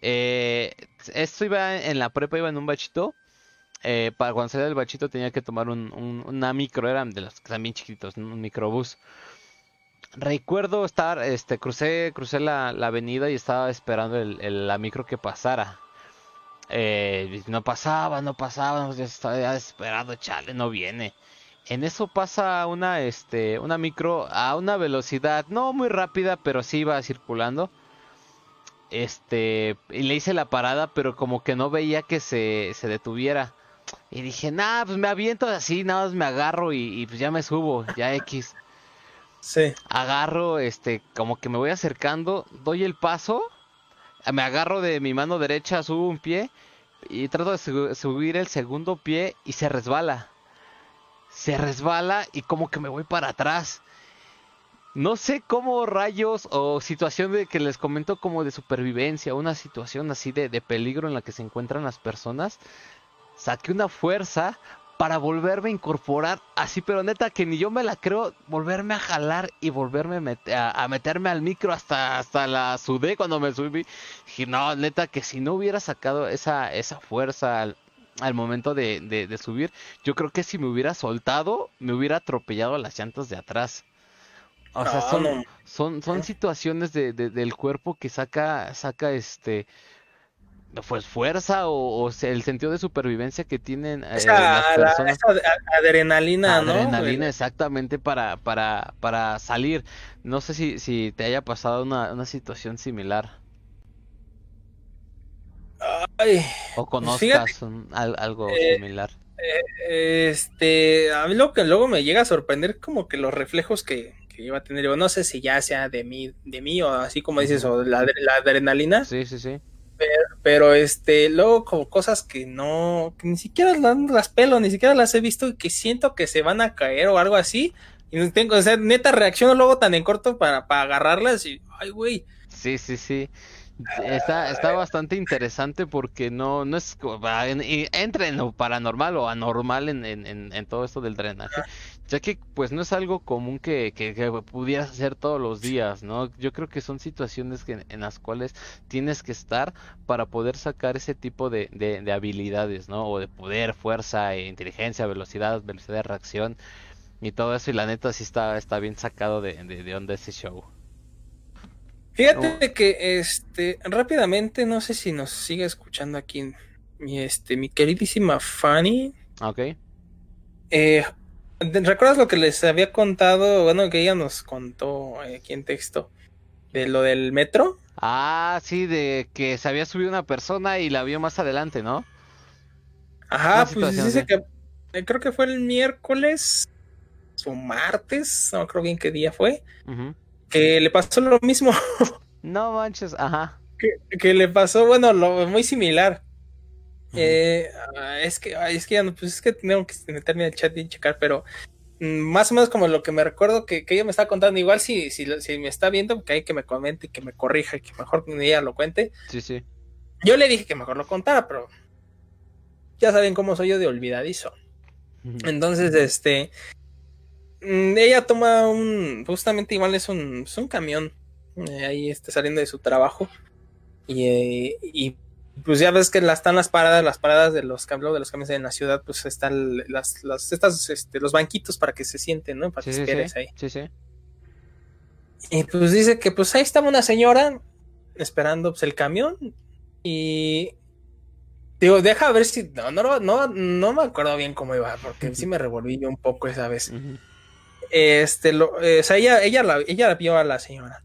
B: Eh, esto iba en la prepa, iba en un bachito. Eh, para cuando salía del bachito tenía que tomar un, un- una micro, eran de los que están chiquitos, un microbús. Recuerdo estar, este, crucé, crucé la, la avenida y estaba esperando el, la micro que pasara. Eh, no pasaba, no pasaba, estaba desesperado, chale, no viene. En eso pasa una, este, una micro a una velocidad no muy rápida, pero sí iba circulando. Este, y le hice la parada, pero como que no veía que se, se detuviera. Y dije, nah, pues me aviento así, nada más me agarro y, y pues ya me subo, ya X.
A: Sí.
B: Agarro, este, como que me voy acercando, doy el paso, me agarro de mi mano derecha, subo un pie y trato de su- subir el segundo pie y se resbala. Se resbala y como que me voy para atrás. no sé cómo rayos o situación de que les comento como de supervivencia, una situación así de, de peligro en la que se encuentran las personas, saqué una fuerza para volverme a incorporar así, pero neta que ni yo me la creo, volverme a jalar y volverme a, meterme al micro hasta, hasta la sudé cuando me subí. Dije, no, neta que si no hubiera sacado esa, esa fuerza al, momento de, de, subir, yo creo que si me hubiera soltado, me hubiera atropellado las llantas de atrás. O sea, son, son, son situaciones de, del cuerpo que saca, saca este pues fuerza o, el sentido de supervivencia que tienen eh,
A: las personas. adrenalina, ¿no?
B: Adrenalina exactamente para, para, para salir. No sé si, si te haya pasado una, una situación similar. o conozcas algo eh, similar.
A: Eh, este, a mí lo que luego me llega a sorprender como que los reflejos que, que iba a tener, yo no sé si ya sea de mí, de mí o así como dices, o la, la adrenalina.
B: Sí, sí, sí
A: pero, este, luego como cosas que no, que ni siquiera las pelo, ni siquiera las he visto y que siento que se van a caer o algo así. Y no tengo, o sea, neta reacciono luego tan en corto para, para agarrarlas y, ay, güey.
B: Sí, sí, sí. Está, está bastante interesante porque no, no es entra en lo paranormal o anormal en, en, en, todo esto del drenaje, ya que pues no es algo común que, que, pudieras hacer todos los días, ¿no? Yo creo que son situaciones que, en las cuales tienes que estar para poder sacar ese tipo de, de, habilidades, ¿no? O de poder, fuerza, e inteligencia, velocidad, velocidad de reacción y todo eso y la neta sí está, está bien sacado de, de, de onda ese show.
A: Fíjate que este rápidamente, no sé si nos sigue escuchando aquí mi este mi queridísima Fanny.
B: Ok.
A: Eh, ¿Recuerdas lo que les había contado? Bueno, que ella nos contó aquí en texto de lo del metro.
B: Ah, sí, de que se había subido una persona y la vio más adelante, ¿no?
A: Ajá, pues dice que eh, creo que fue el miércoles o martes, no creo bien qué día fue. Que le pasó lo mismo.
B: No manches, ajá.
A: Que, le pasó, bueno, lo muy similar. Eh, es que, es que ya no, pues es que tengo que meterme al chat y checar, pero mm, más o menos como lo que me recuerdo que, que ella me está contando, igual si, si, si me está viendo, que hay que me comente, que me corrija, que mejor ella lo cuente.
B: Sí, sí.
A: Yo le dije que mejor lo contara, pero ya saben cómo soy yo de olvidadizo. Entonces, este, Mm, ella toma un, justamente igual es un, es un camión, eh, ahí está saliendo de su trabajo y, eh, y pues ya ves que están las paradas, las paradas de los de los camiones en la ciudad, pues están las, las estas, este, los banquitos para que se sienten, ¿no? Para que esperes ahí.
B: Sí, sí.
A: Y pues dice que pues ahí estaba una señora esperando pues, el camión y digo, deja ver si no, no, no, no me acuerdo bien cómo iba, porque sí me revolví yo un poco esa vez. Este, lo, eh, o sea, ella, ella, la, ella vio a la señora.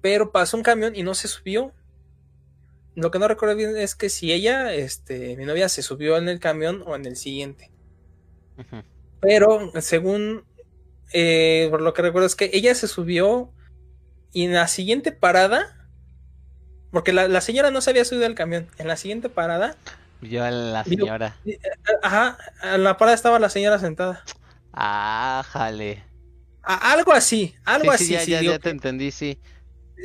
A: Pero pasó un camión y no se subió. Lo que no recuerdo bien es que si ella, este, mi novia se subió en el camión o en el siguiente. Pero según, eh, por lo que recuerdo es que ella se subió y en la siguiente parada, porque la, la señora no se había subido al camión, en la siguiente parada.
B: Vio a la señora.
A: Eh, ajá, en la parada estaba la señora sentada.
B: Ah, jale.
A: algo así, algo así.
B: Sí, ya, ya, te entendí, sí.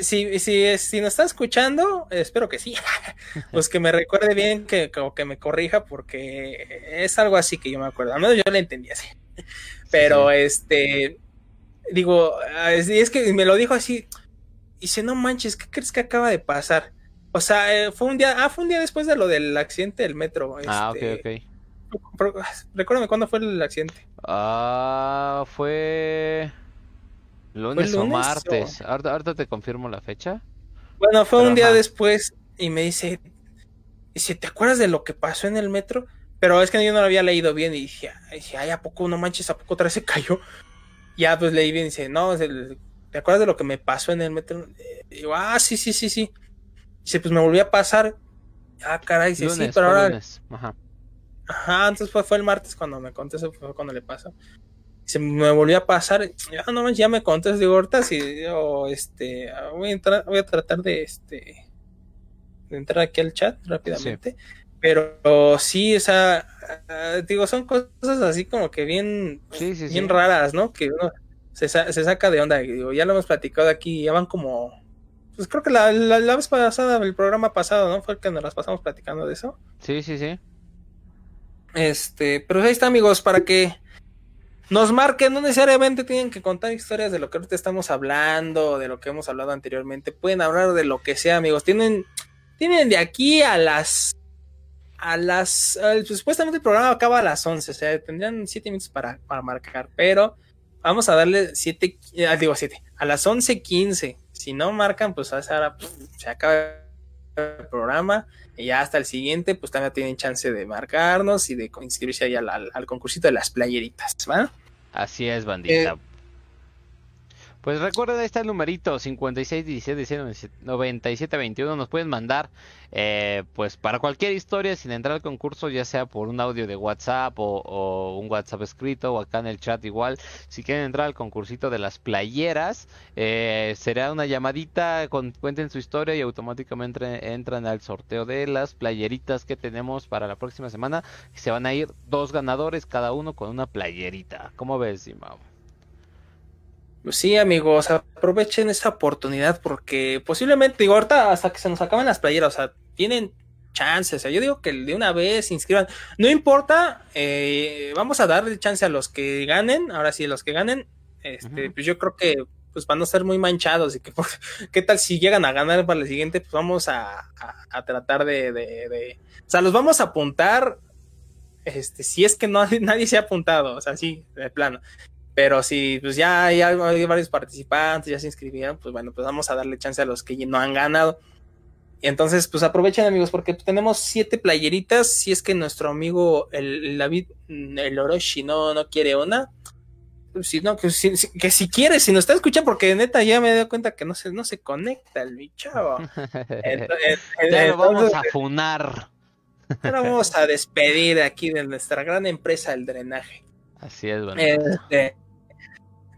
A: Si, si, si nos está escuchando, espero que sí, pues que me recuerde bien, que, que me corrija, porque es algo así que yo me acuerdo. Al menos yo le entendí así. Pero este, digo, es, que me lo dijo así, y dice, no manches, ¿qué crees que acaba de pasar? O sea, eh, fue un día, ah, fue un día después de lo del accidente del metro.
B: ah, ok,
A: este, ok. Recuérdame cuándo fue el accidente.
B: Ah, fue lunes, o martes. Ahorita, te confirmo la fecha.
A: Bueno, fue un día después y me dice, si ¿te acuerdas de lo que pasó en el metro? Pero es que yo no lo había leído bien y dije, ay, ¿a poco no manches? ¿A poco otra vez se cayó? Ya, pues leí bien y dice, no, ¿te acuerdas de lo que me pasó en el metro? Y digo, ah, sí, sí, sí, sí. Dice, pues me volvió a pasar. Ah, caray, sí, sí, pero ahora... Ajá. Ajá, entonces fue, fue el martes cuando me conté, fue cuando le pasó. Se me volvió a pasar, ya no ya me conté, digo, ahorita si este, voy a entrar, voy a tratar de este, de entrar aquí al chat rápidamente. Pero sí, o sea, ah, digo, son cosas así como que bien, bien raras, ¿no? Que se, se saca de onda. Digo, ya lo hemos platicado aquí, ya van como pues creo que la, la, vez pasada, el programa pasado, ¿no? Fue el que nos las pasamos platicando de eso.
B: Sí, sí, sí.
A: Este, pero ahí está, amigos, para que nos marquen, no necesariamente tienen que contar historias de lo que ahorita estamos hablando, de lo que hemos hablado anteriormente, pueden hablar de lo que sea, amigos. Tienen, tienen de aquí a las, a las, pues, supuestamente el programa acaba a las 11, o sea, tendrían 7 minutos para, para marcar, pero vamos a darle 7, eh, digo 7, a las 11.15 si no marcan, pues ahora se acaba el programa y ya hasta el siguiente, pues también tienen chance de marcarnos y de inscribirse ahí al, al, concursito de las playeritas, ¿va?
B: Así es, bandita. Eh, pues recuerden, ahí está el numerito 56 17 97 21. Nos pueden mandar, eh, pues para cualquier historia, sin entrar al concurso, ya sea por un audio de WhatsApp o, un WhatsApp escrito o acá en el chat igual. Si quieren entrar al concursito de las playeras, eh, será una llamadita, con, cuenten su historia y automáticamente entran al sorteo de las playeritas que tenemos para la próxima semana. Se van a ir dos ganadores, cada uno con una playerita. ¿Cómo ves, Simao?
A: Pues sí, amigos, aprovechen esa oportunidad porque posiblemente, digo, ahorita hasta que se nos acaben las playeras, o sea, tienen chances. O sea, yo digo que de una vez se inscriban. No importa, eh, vamos a darle chance a los que ganen. Ahora sí, los que ganen, este, pues yo creo que pues van a ser muy manchados y que qué tal si llegan a ganar para el siguiente, pues vamos a, tratar de, de, o sea, los vamos a apuntar, este, si es que no nadie se ha apuntado, o sea, sí, de plano. Pero si pues ya hay, hay, varios participantes, ya se inscribieron, pues bueno, pues vamos a darle chance a los que no han ganado. Y entonces, pues aprovechen amigos, porque tenemos siete playeritas. Si es que nuestro amigo el, David, el Orochi, no, no quiere una. Pues, si no, que si, que si quiere, si nos está escuchando, porque neta ya me he dado cuenta que no se, no se conecta el bicho.
B: ya lo vamos a funar.
A: Ahora vamos a despedir aquí de nuestra gran empresa el drenaje.
B: Así es, bueno.
A: Este,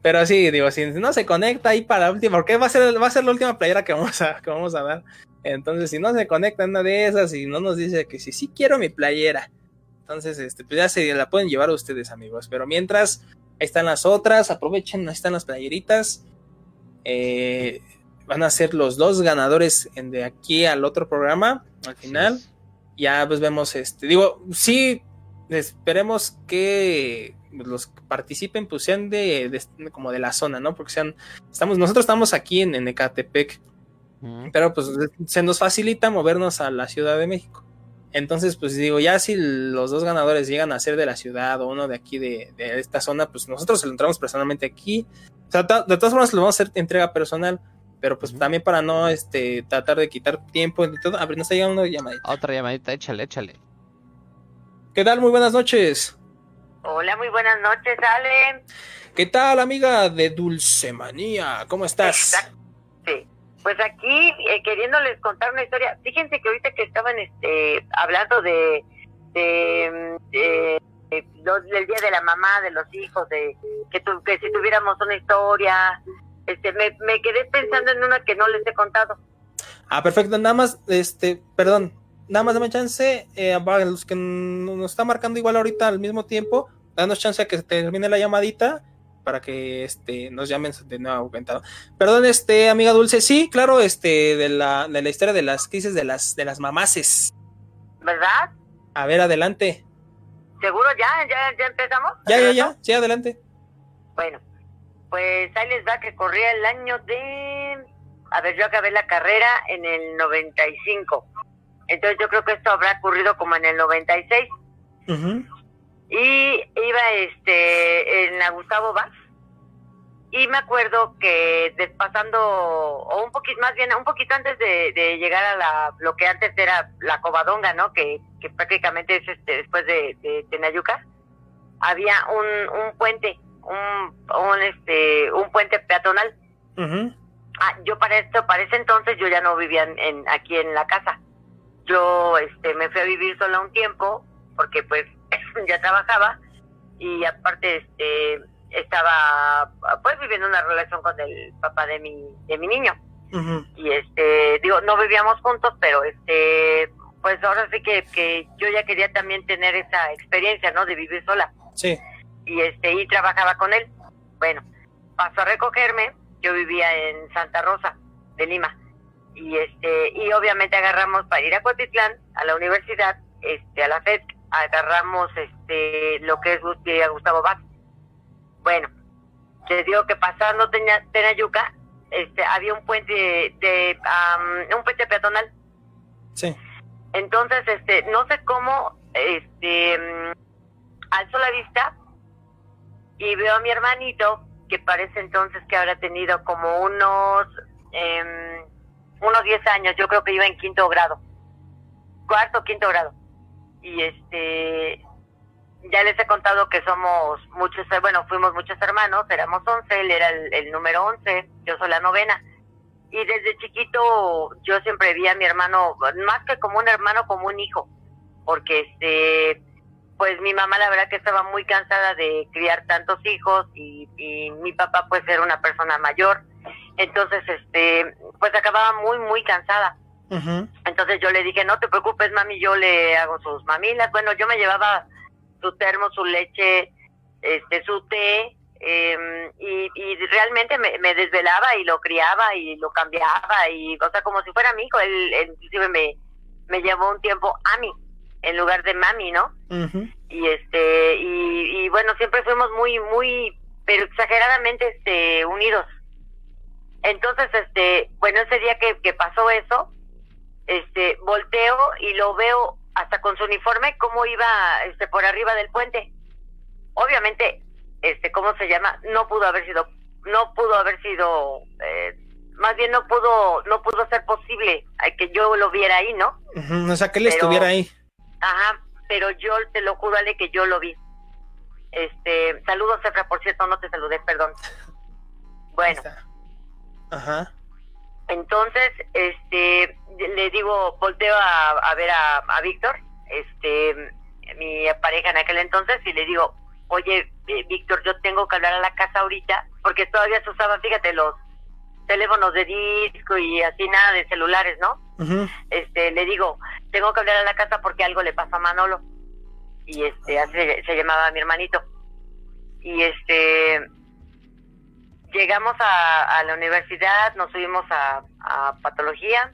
A: pero sí, digo, si no se conecta ahí para la última, porque va a ser, va a ser la última playera que vamos a, que vamos a dar. Entonces, si no se conecta en una de esas y no nos dice que si sí quiero mi playera, entonces, este, pues ya se la pueden llevar ustedes, amigos. Pero mientras, ahí están las otras, aprovechen, ahí están las playeritas. Eh, van a ser los dos ganadores de aquí al otro programa, al final. Ya pues vemos, este, digo, sí, esperemos que los que participen pues sean de, como de la zona, ¿no? Porque sean, estamos, nosotros estamos aquí en, Ecatepec, pero pues se nos facilita movernos a la Ciudad de México. Entonces, pues digo, ya si los dos ganadores llegan a ser de la ciudad o uno de aquí de, esta zona, pues nosotros se lo entramos personalmente aquí. O sea, de todas formas lo vamos a hacer entrega personal, pero pues también para no este tratar de quitar tiempo y todo. A ver, nos está llegando una llamadita.
B: Otra llamadita, échale, échale.
A: ¿Qué tal? Muy buenas noches.
F: Hola, muy buenas noches, Ale.
A: ¿Qué tal, amiga de Dulcemanía? ¿Cómo estás?
F: Sí. Pues aquí eh, queriéndoles contar una historia. Fíjense que ahorita que estaban este, hablando de, de, del día de la mamá, de los hijos, de que, que si tuviéramos una historia, este, me, me quedé pensando en una que no les he contado.
A: Ah, perfecto. Nada más, este, perdón, nada más dame chance, eh, los que nos está marcando igual ahorita al mismo tiempo, danos chance a que termine la llamadita para que este nos llamen de nuevo Perdón, este amiga Dulce, sí, claro, este de la, de la historia de las crisis de las de las mamaces.
F: ¿Verdad?
A: A ver, adelante.
F: ¿Seguro ya? ¿Ya, ya empezamos?
A: Ya, ya, ya, sí, adelante.
F: Bueno, pues ahí les va que corría el año de... A ver, yo acabé la carrera en el 95. Entonces yo creo que esto habrá ocurrido como en el 96. Y iba este en la Gustavo Vaz. Y me acuerdo que pasando, o un poquito, más bien, un poquito antes de, llegar a la, lo que antes era la Covadonga, ¿no? Que, que prácticamente es este, después de, de Tenayuca, había un, un puente, un, un, este, un puente peatonal. Ah, yo para esto, para ese entonces yo ya no vivía en, aquí en la casa yo este me fui a vivir sola un tiempo porque pues ya trabajaba y aparte este estaba pues viviendo una relación con el papá de mi de mi niño. Y este digo no vivíamos juntos pero este pues ahora sí que, que yo ya quería también tener esa experiencia no de vivir sola.
A: Sí.
F: Y este y trabajaba con él. Bueno pasó a recogerme, yo vivía en Santa Rosa de Lima y este y obviamente agarramos para ir a Cotitlán a la universidad, este a la FED, agarramos este lo que es Gustavo Vázquez. Bueno, les digo que pasando Tenayuca, este había un puente de, un puente peatonal.
A: Sí.
F: Entonces, este, no sé cómo, este, alzo la vista y veo a mi hermanito que parece entonces que habrá tenido como unos eh, unos 10 años, yo creo que iba en quinto grado, cuarto, quinto grado. Y este, ya les he contado que somos muchos, bueno, fuimos muchos hermanos, éramos 11, él era el, número 11, yo soy la novena. Y desde chiquito yo siempre vi a mi hermano, más que como un hermano, como un hijo, porque este, pues mi mamá la verdad que estaba muy cansada de criar tantos hijos y, y mi papá pues era una persona mayor entonces, este, pues acababa muy, muy cansada. Entonces yo le dije, no te preocupes, mami, yo le hago sus mamilas. Bueno, yo me llevaba su termo, su leche, este, su té, em, y, y, realmente me, desvelaba y lo criaba y lo cambiaba, y, o sea, como si fuera mi hijo. Él, inclusive me, me llevó un tiempo a mí, en lugar de mami, ¿no? Y este, y, y bueno, siempre fuimos muy, muy, pero exageradamente, este, unidos entonces, este, bueno, ese día que, que pasó eso, este, volteo y lo veo hasta con su uniforme cómo iba, este, por arriba del puente. Obviamente, este, ¿cómo se llama? No pudo haber sido, no pudo haber sido, eh, más bien no pudo, no pudo ser posible que yo lo viera ahí, ¿no?
A: o sea, que él estuviera ahí.
F: Ajá, pero yo te lo juro, Ale, que yo lo vi. Este, saludos, Efra, por cierto, no te saludé, perdón. Bueno.
A: Ajá.
F: Entonces, este, le digo, volteo a, ver a, Víctor, este, mi pareja en aquel entonces, y le digo, oye, eh, Víctor, yo tengo que hablar a la casa ahorita, porque todavía se usaban, fíjate, los teléfonos de disco y así nada de celulares, ¿no? Este, le digo, tengo que hablar a la casa porque algo le pasa a Manolo. Y este, así se llamaba mi hermanito. Y este, llegamos a, la universidad, nos subimos a, patología,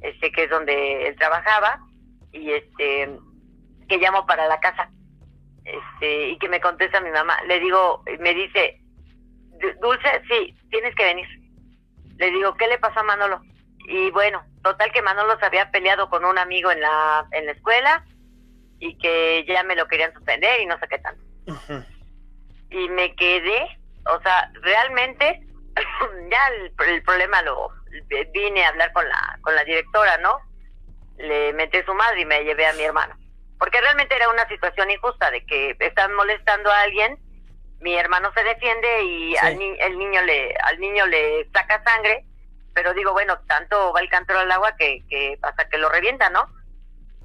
F: este que es donde él trabajaba, y este que llamo para la casa. Este, y que me contesta mi mamá. Le digo, me dice, Dulce, sí, tienes que venir. Le digo, ¿qué le pasó a Manolo? Y bueno, total que Manolo se había peleado con un amigo en la, en la escuela y que ya me lo querían suspender y no sé qué tanto. Y me quedé o sea, realmente ya el, problema lo vine a hablar con la con la directora, ¿no? Le metí su madre y me llevé a mi hermano. Porque realmente era una situación injusta de que están molestando a alguien, mi hermano se defiende y al el niño le al niño le saca sangre, pero digo, bueno, tanto va el cántaro al agua que, que hasta que lo revienta, ¿no?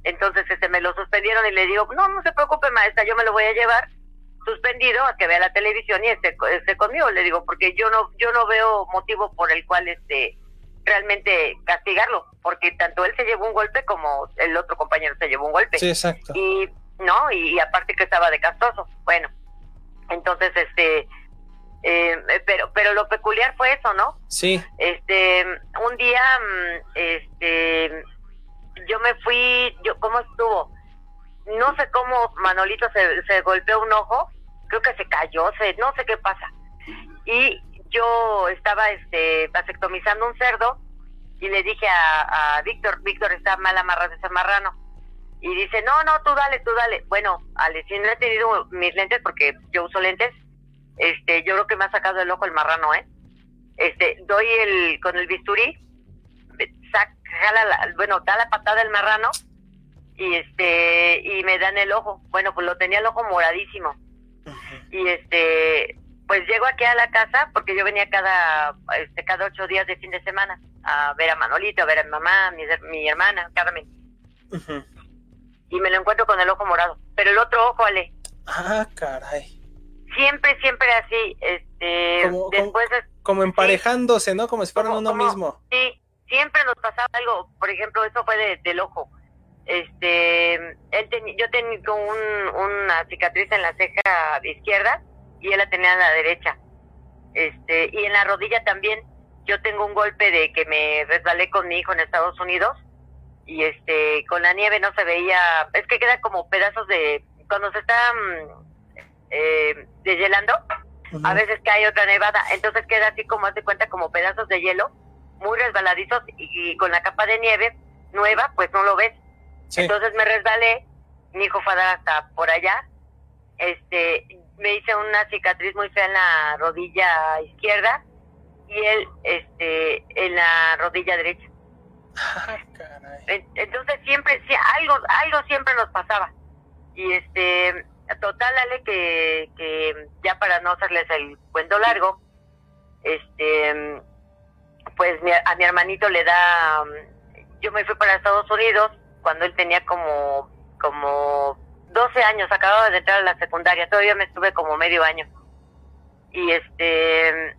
F: Entonces este me lo suspendieron y le digo, "No, no se preocupe, maestra, yo me lo voy a llevar." Suspendido a que vea la televisión y esté, esté conmigo, le digo, porque yo no yo no veo motivo por el cual este realmente castigarlo, porque tanto él se llevó un golpe como el otro compañero se llevó un golpe.
A: Sí, exacto.
F: Y no, y, aparte que estaba de castoso. Bueno, entonces este eh, pero pero lo peculiar fue eso, ¿no?
A: Sí.
F: Este, un día mm, este yo me fui, yo cómo estuvo? No sé cómo Manolito se, se golpeó un ojo, creo que se cayó, se, no sé qué pasa. Y yo estaba este vasectomizando un cerdo y le dije a, a Víctor, Víctor está mal amarrado ese marrano. Y dice, no, no, tú dale, tú dale. Bueno, Ale, si no he tenido mis lentes, porque yo uso lentes, este, yo creo que me ha sacado el ojo el marrano, ¿eh? Este, doy el, con el bisturí, saca, jala bueno, da la patada el marrano y este y me dan el ojo. Bueno pues lo tenía el ojo moradísimo. Y este pues llego aquí a la casa porque yo venía cada este cada ocho días de fin de semana a ver a Manolito a ver a mi mamá mi, mi hermana Carmen y me lo encuentro con el ojo morado. Pero el otro ojo Ale.
A: Ah caray.
F: Siempre siempre así este
A: como, después como, emparejándose no como si fueran uno mismo.
F: sí siempre nos pasaba algo. Por ejemplo eso fue del ojo este él yo tenía un, una cicatriz en la ceja izquierda y él la tenía en la derecha. Este, y en la rodilla también, yo tengo un golpe de que me resbalé con mi hijo en Estados Unidos y este, con la nieve no se veía, es que queda como pedazos de, cuando se está mm, eh, deshielando, a veces cae otra nevada, entonces queda así como hace cuenta como pedazos de hielo, muy resbaladizos y, con la capa de nieve nueva, pues no lo ves. Entonces me resbalé, mi hijo fue a dar hasta por allá, este, me hice una cicatriz muy fea en la rodilla izquierda y él, este, en la rodilla derecha. Entonces siempre, sí, algo, algo siempre nos pasaba. Y este, total, Ale, que, que ya para no hacerles el cuento largo, este, pues a mi hermanito le da, yo me fui para Estados Unidos cuando él tenía como, como 12 años, acababa de entrar a la secundaria, todavía me estuve como medio año. Y este,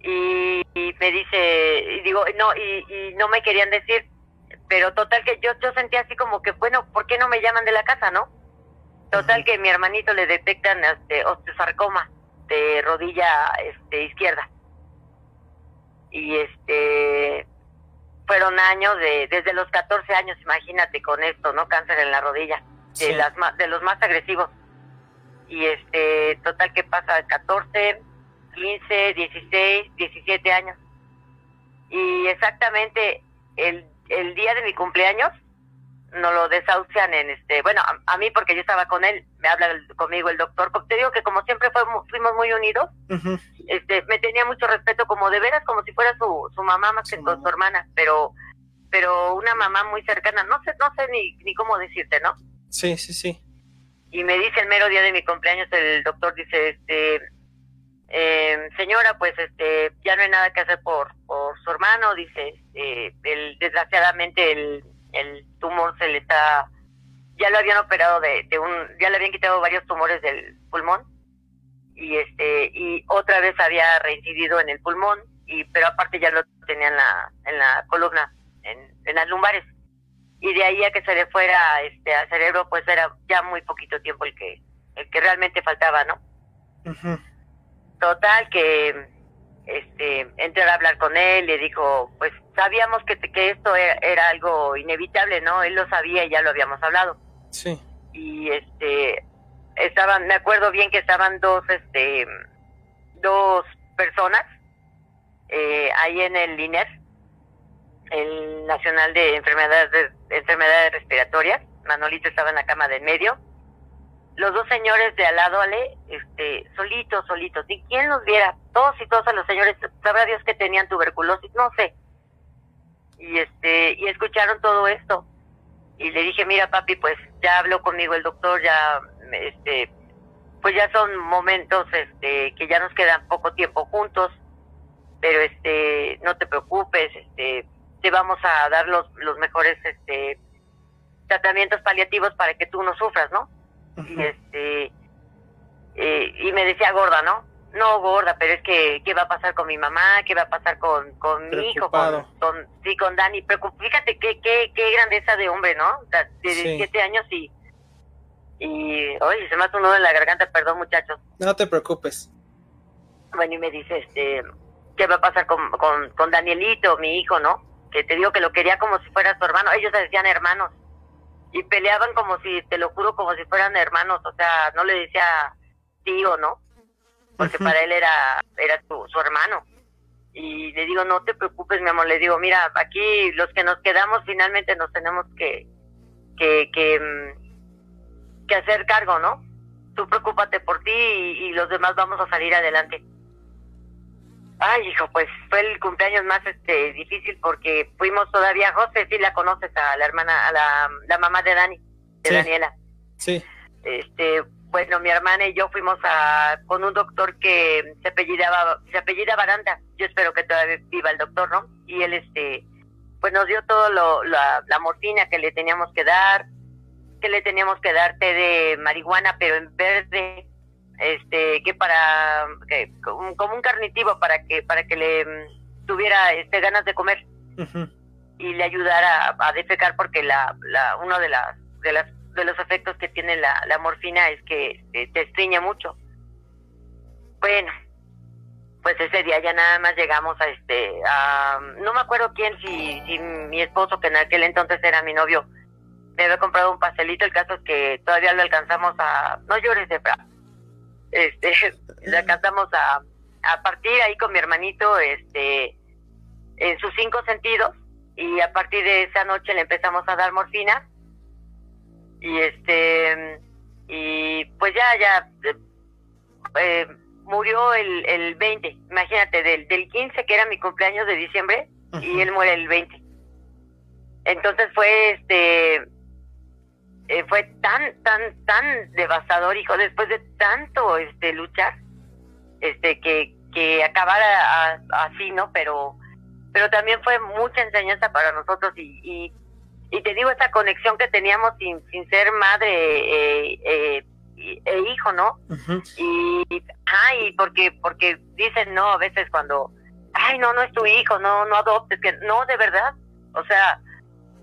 F: y, me dice, y digo, no, y, y, no me querían decir, pero total que yo, yo sentía así como que, bueno, ¿por qué no me llaman de la casa, no? Total que mi hermanito le detectan este osteosarcoma de rodilla este izquierda. Y este fueron años de desde los 14 años, imagínate con esto, ¿no? Cáncer en la rodilla, de las de los más agresivos. Y este total que pasa 14 15, 16, 17 años. Y exactamente el, el día de mi cumpleaños nos lo desahucian en este, bueno, a, mí porque yo estaba con él, me habla conmigo el doctor, te digo que como siempre fuimos muy unidos, este, me tenía mucho respeto como de veras, como si fuera su, su mamá más que con su hermana, pero, pero una mamá muy cercana, no sé, no sé ni, ni cómo decirte, ¿no?
A: Sí, sí, sí.
F: Y me dice el mero día de mi cumpleaños, el doctor dice, este, eh, señora, pues este, ya no hay nada que hacer por, por su hermano, dice, eh, el, desgraciadamente el, el tumor se le está, ya lo habían operado de, de un, ya le habían quitado varios tumores del pulmón y este, y otra vez había reincidido en el pulmón, y pero aparte ya lo tenía en la, en la columna, en, en las lumbares. Y de ahí a que se le fuera este al cerebro, pues era ya muy poquito tiempo el que, el que realmente faltaba, ¿no? Total que este entré a hablar con él, le dijo, pues sabíamos que, que esto era, algo inevitable, ¿no? Él lo sabía y ya lo habíamos hablado.
A: Sí.
F: Y este estaban, me acuerdo bien que estaban dos este dos personas eh, ahí en el INER, el Nacional de Enfermedades Enfermedades Respiratorias. Manolito estaba en la cama del medio los dos señores de al lado, Ale, este, solitos, solitos. ¿Y quién los viera? Todos y todos a los señores, sabrá Dios que tenían tuberculosis, no sé. Y este, y escucharon todo esto. Y le dije, mira papi, pues ya habló conmigo el doctor, ya, este, pues ya son momentos, este, que ya nos quedan poco tiempo juntos, pero este, no te preocupes, este, te vamos a dar los, los mejores, este, tratamientos paliativos para que tú no sufras, ¿no? Y este eh, y me decía gorda, ¿no? No gorda, pero es que qué va a pasar con mi mamá, qué va a pasar con, con mi hijo, con, con, sí, con Dani. Pero fíjate qué, qué, qué grandeza de hombre, ¿no? De 17 años y y oye, se me hace un nudo en la garganta, perdón muchachos.
A: No te preocupes.
F: Bueno, y me dice, este, ¿qué va a pasar con, con, con Danielito, mi hijo, no? Que te digo que lo quería como si fuera su hermano. Ellos se decían hermanos y peleaban como si, te lo juro, como si fueran hermanos, o sea, no le decía tío, ¿no? Porque para él era, era su, su hermano. Y le digo, no te preocupes, mi amor, le digo, mira, aquí los que nos quedamos finalmente nos tenemos que, que, que, mm, que hacer cargo, ¿no? Tú preocúpate por ti y, y los demás vamos a salir adelante. Ay, hijo, pues fue el cumpleaños más este difícil porque fuimos todavía, José, sí la conoces a la hermana, a la, la mamá de Dani, de Daniela.
A: Sí.
F: Este, bueno, mi hermana y yo fuimos a con un doctor que se apellidaba, se apellida Baranda. Yo espero que todavía viva el doctor, ¿no? Y él, este, pues nos dio todo lo, la, la morfina que le teníamos que dar, que le teníamos que dar té de marihuana, pero en verde este que para que, como un carnitivo para que para que le mm, tuviera este ganas de comer. Y le ayudara a, defecar porque la, la uno de las de las de los efectos que tiene la, la morfina es que te, te estriña mucho. Bueno pues ese día ya nada más llegamos a este, a, no me acuerdo quién, si, si mi esposo, que en aquel entonces era mi novio, me había comprado un pastelito, el caso es que todavía lo alcanzamos a, no llores, Efra, este, le alcanzamos a, a partir ahí con mi hermanito, este, en sus cinco sentidos, y a partir de esa noche le empezamos a dar morfina, y este, y pues ya, ya, eh, murió el, el 20, imagínate, del, del 15 que era mi cumpleaños de diciembre y él muere el 20. Entonces fue este eh, fue tan tan tan devastador, hijo, después de tanto este luchar este que que acabara así, ¿no? Pero pero también fue mucha enseñanza para nosotros y, y, y te digo esa conexión que teníamos sin sin ser madre eh, eh, e hijo, ¿no? Y, ay, porque, porque dicen, no, a veces cuando, ay, no, no es tu hijo, no, no adoptes, que no, de verdad, o sea,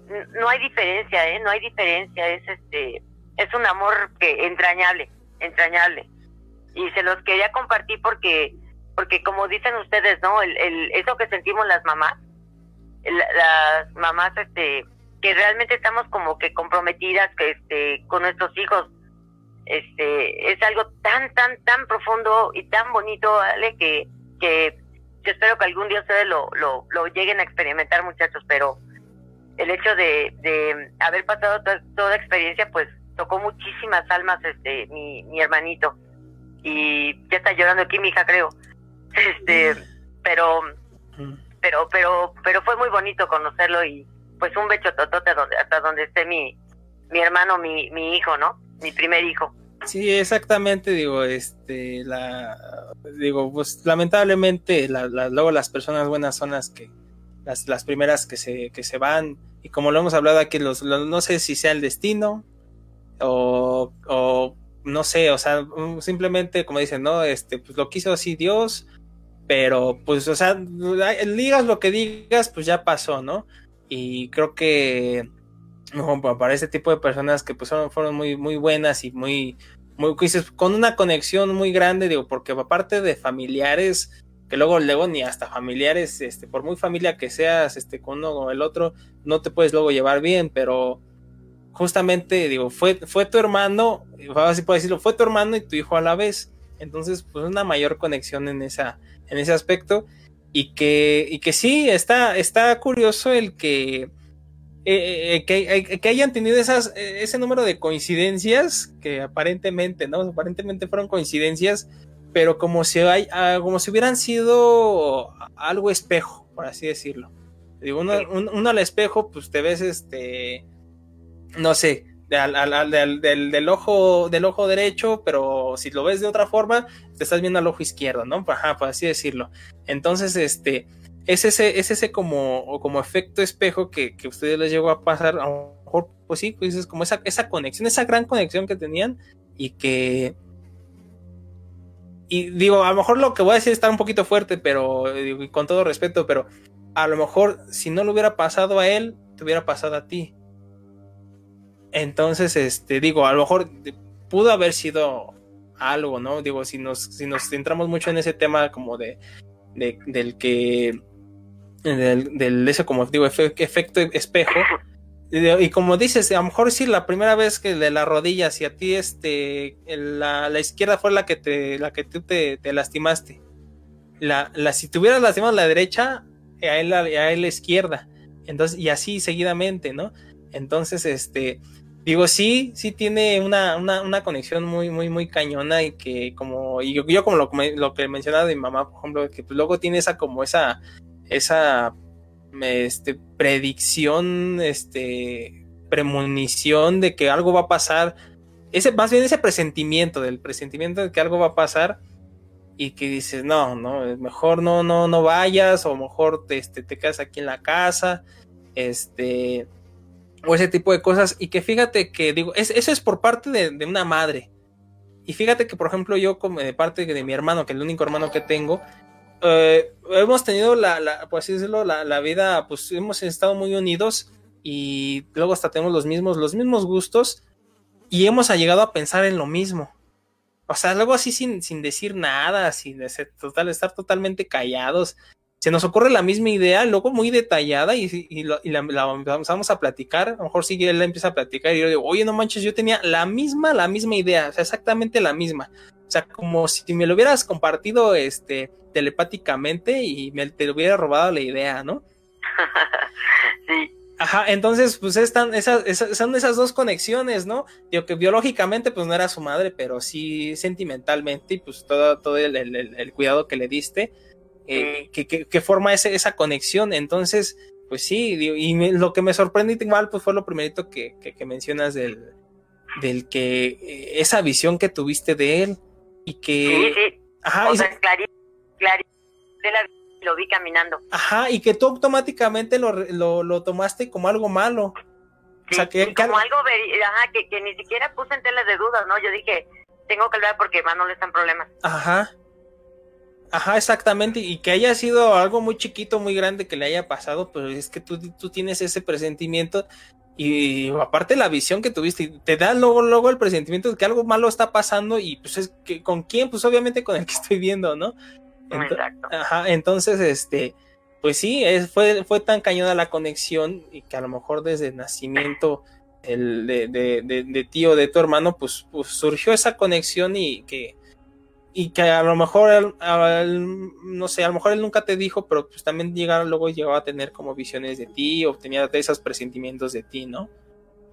F: no hay diferencia, ¿eh? No hay diferencia, es este, es un amor que entrañable, entrañable. Y se los quería compartir porque, porque como dicen ustedes, ¿no? El, el, eso que sentimos las mamás, las mamás, este, que realmente estamos como que comprometidas que, este, con nuestros hijos, este es algo tan tan tan profundo y tan bonito ¿vale? que que yo espero que algún día ustedes lo, lo, lo lleguen a experimentar muchachos pero el hecho de, de haber pasado toda, experiencia pues tocó muchísimas almas este mi, hermanito. Y ya está llorando aquí mi hija creo. Este pero pero pero pero fue muy bonito conocerlo y pues un becho totote hasta donde esté mi mi hermano mi mi hijo no mi primer hijo.
A: Sí, exactamente, digo, este, la, digo, pues lamentablemente, la, luego las personas buenas son las que, las, las primeras que se, que se van, y como lo hemos hablado aquí, los, no sé si sea el destino, o, no sé, o sea, simplemente, como dicen, no, este, pues lo quiso así Dios, pero, pues, o sea, digas lo que digas, pues ya pasó, ¿no? Y creo que, para este tipo de personas que pues fueron muy, muy buenas y muy, muy, con una conexión muy grande, digo, porque aparte de familiares, que luego, luego ni hasta familiares, este, por muy familia que seas, este, con uno o el otro, no te puedes luego llevar bien, pero justamente, digo, fue, fue tu hermano, así puedo decirlo, fue tu hermano y tu hijo a la vez. Entonces, pues una mayor conexión en esa, en ese aspecto. Y que, y que sí, está, está curioso el que eh, eh, que, que, hayan tenido esas, eh, ese número de coincidencias, que aparentemente, ¿no? Aparentemente fueron coincidencias, pero como si, hay, ah, como si hubieran sido algo espejo, por así decirlo. Digo, uno, uno, al espejo, pues te ves, este, no sé, del, del, ojo, del ojo derecho, pero si lo ves de otra forma, te estás viendo al ojo izquierdo, ¿no? Ajá, por así decirlo. Entonces, este, es ese, es ese como, como efecto espejo que, que a ustedes les llegó a pasar, a lo mejor, pues sí, pues es como esa, esa conexión, esa gran conexión que tenían y que... Y digo, a lo mejor lo que voy a decir está un poquito fuerte, pero con todo respeto, pero a lo mejor si no lo hubiera pasado a él, te hubiera pasado a ti. Entonces, este, digo, a lo mejor pudo haber sido algo, ¿no? Digo, si nos, si nos centramos mucho en ese tema como de, de del que del, del ese como digo efecto espejo y como dices, a lo mejor sí la primera vez que de la rodilla si a ti este la, la, izquierda fue la que te la que tú te, te lastimaste. La, la, si tuvieras lastimado la derecha, a él, a él la izquierda. Entonces, y así seguidamente, ¿no? Entonces, este, digo, sí, sí tiene una, una, una conexión muy, muy, muy cañona y que como, y yo, yo como lo, lo que mencionaba de mi mamá, por ejemplo, que pues luego tiene esa como esa, esa este, predicción, este, premonición de que algo va a pasar, ese, más bien ese presentimiento, del presentimiento de que algo va a pasar y que dices, no, no, mejor no, no, no vayas, o mejor te, este, te quedas aquí en la casa, este, o ese tipo de cosas, y que fíjate que, digo, eso es por parte de, de, una madre, y fíjate que, por ejemplo, yo como de parte de mi hermano, que es el único hermano que tengo, eh, hemos tenido la, la, decirlo, la, la, vida, pues hemos estado muy unidos y luego hasta tenemos los mismos, los mismos gustos y hemos llegado a pensar en lo mismo. O sea, luego así sin, sin decir nada, sin ese- total, estar totalmente callados. Se nos ocurre la misma idea, luego muy detallada, y, y, lo- y la, la empezamos a platicar. A lo mejor sí él la empieza a platicar y yo digo, oye, no manches, yo tenía la misma, la misma idea, o sea, exactamente la misma. O sea, como si me lo hubieras compartido este telepáticamente y me te hubiera robado la idea, ¿no?
F: sí,
A: Ajá, entonces, pues están esas, esas, son esas dos conexiones, ¿no? Digo que biológicamente, pues no era su madre, pero sí sentimentalmente, y pues todo, todo el, el- cuidado que le diste, eh, que, que- que forma ese, esa conexión. Entonces, pues sí, digo, y me- lo que me sorprende igual, pues fue lo primerito que, que, que mencionas del, del que eh, esa visión que tuviste de él, y que.
F: sí, sí.
A: Ajá,
F: o
A: y se-
F: sea, clarísimo, clarísimo. De la- Lo vi caminando.
A: ajá, y que tú automáticamente lo, lo, lo tomaste como algo malo. O sea,
F: Sí,
A: que-
F: y
A: que
F: como
A: algo-
F: ajá, que, que ni siquiera puse en telas de dudas, ¿no? Yo dije, tengo que hablar porque Manuel está en problemas.
A: Ajá. Ajá, exactamente. Y que haya sido algo muy chiquito, muy grande que le haya pasado, pero es que tú, tú tienes ese presentimiento y aparte la visión que tuviste, te da luego, luego el presentimiento de que algo malo está pasando y pues es que con quién, pues obviamente con el que estoy viendo, ¿no?
F: Exacto.
A: Ajá, entonces, este, pues sí, es, fue, fue tan cañona la conexión y que a lo mejor desde el nacimiento el de, de, de, de tío de tu hermano, pues, pues surgió esa conexión y que, y que a lo mejor, él- a- él, no sé, a lo mejor él nunca te dijo, pero pues también llegaba, luego llegaba a tener como visiones de ti o tenía esos presentimientos de ti, ¿no?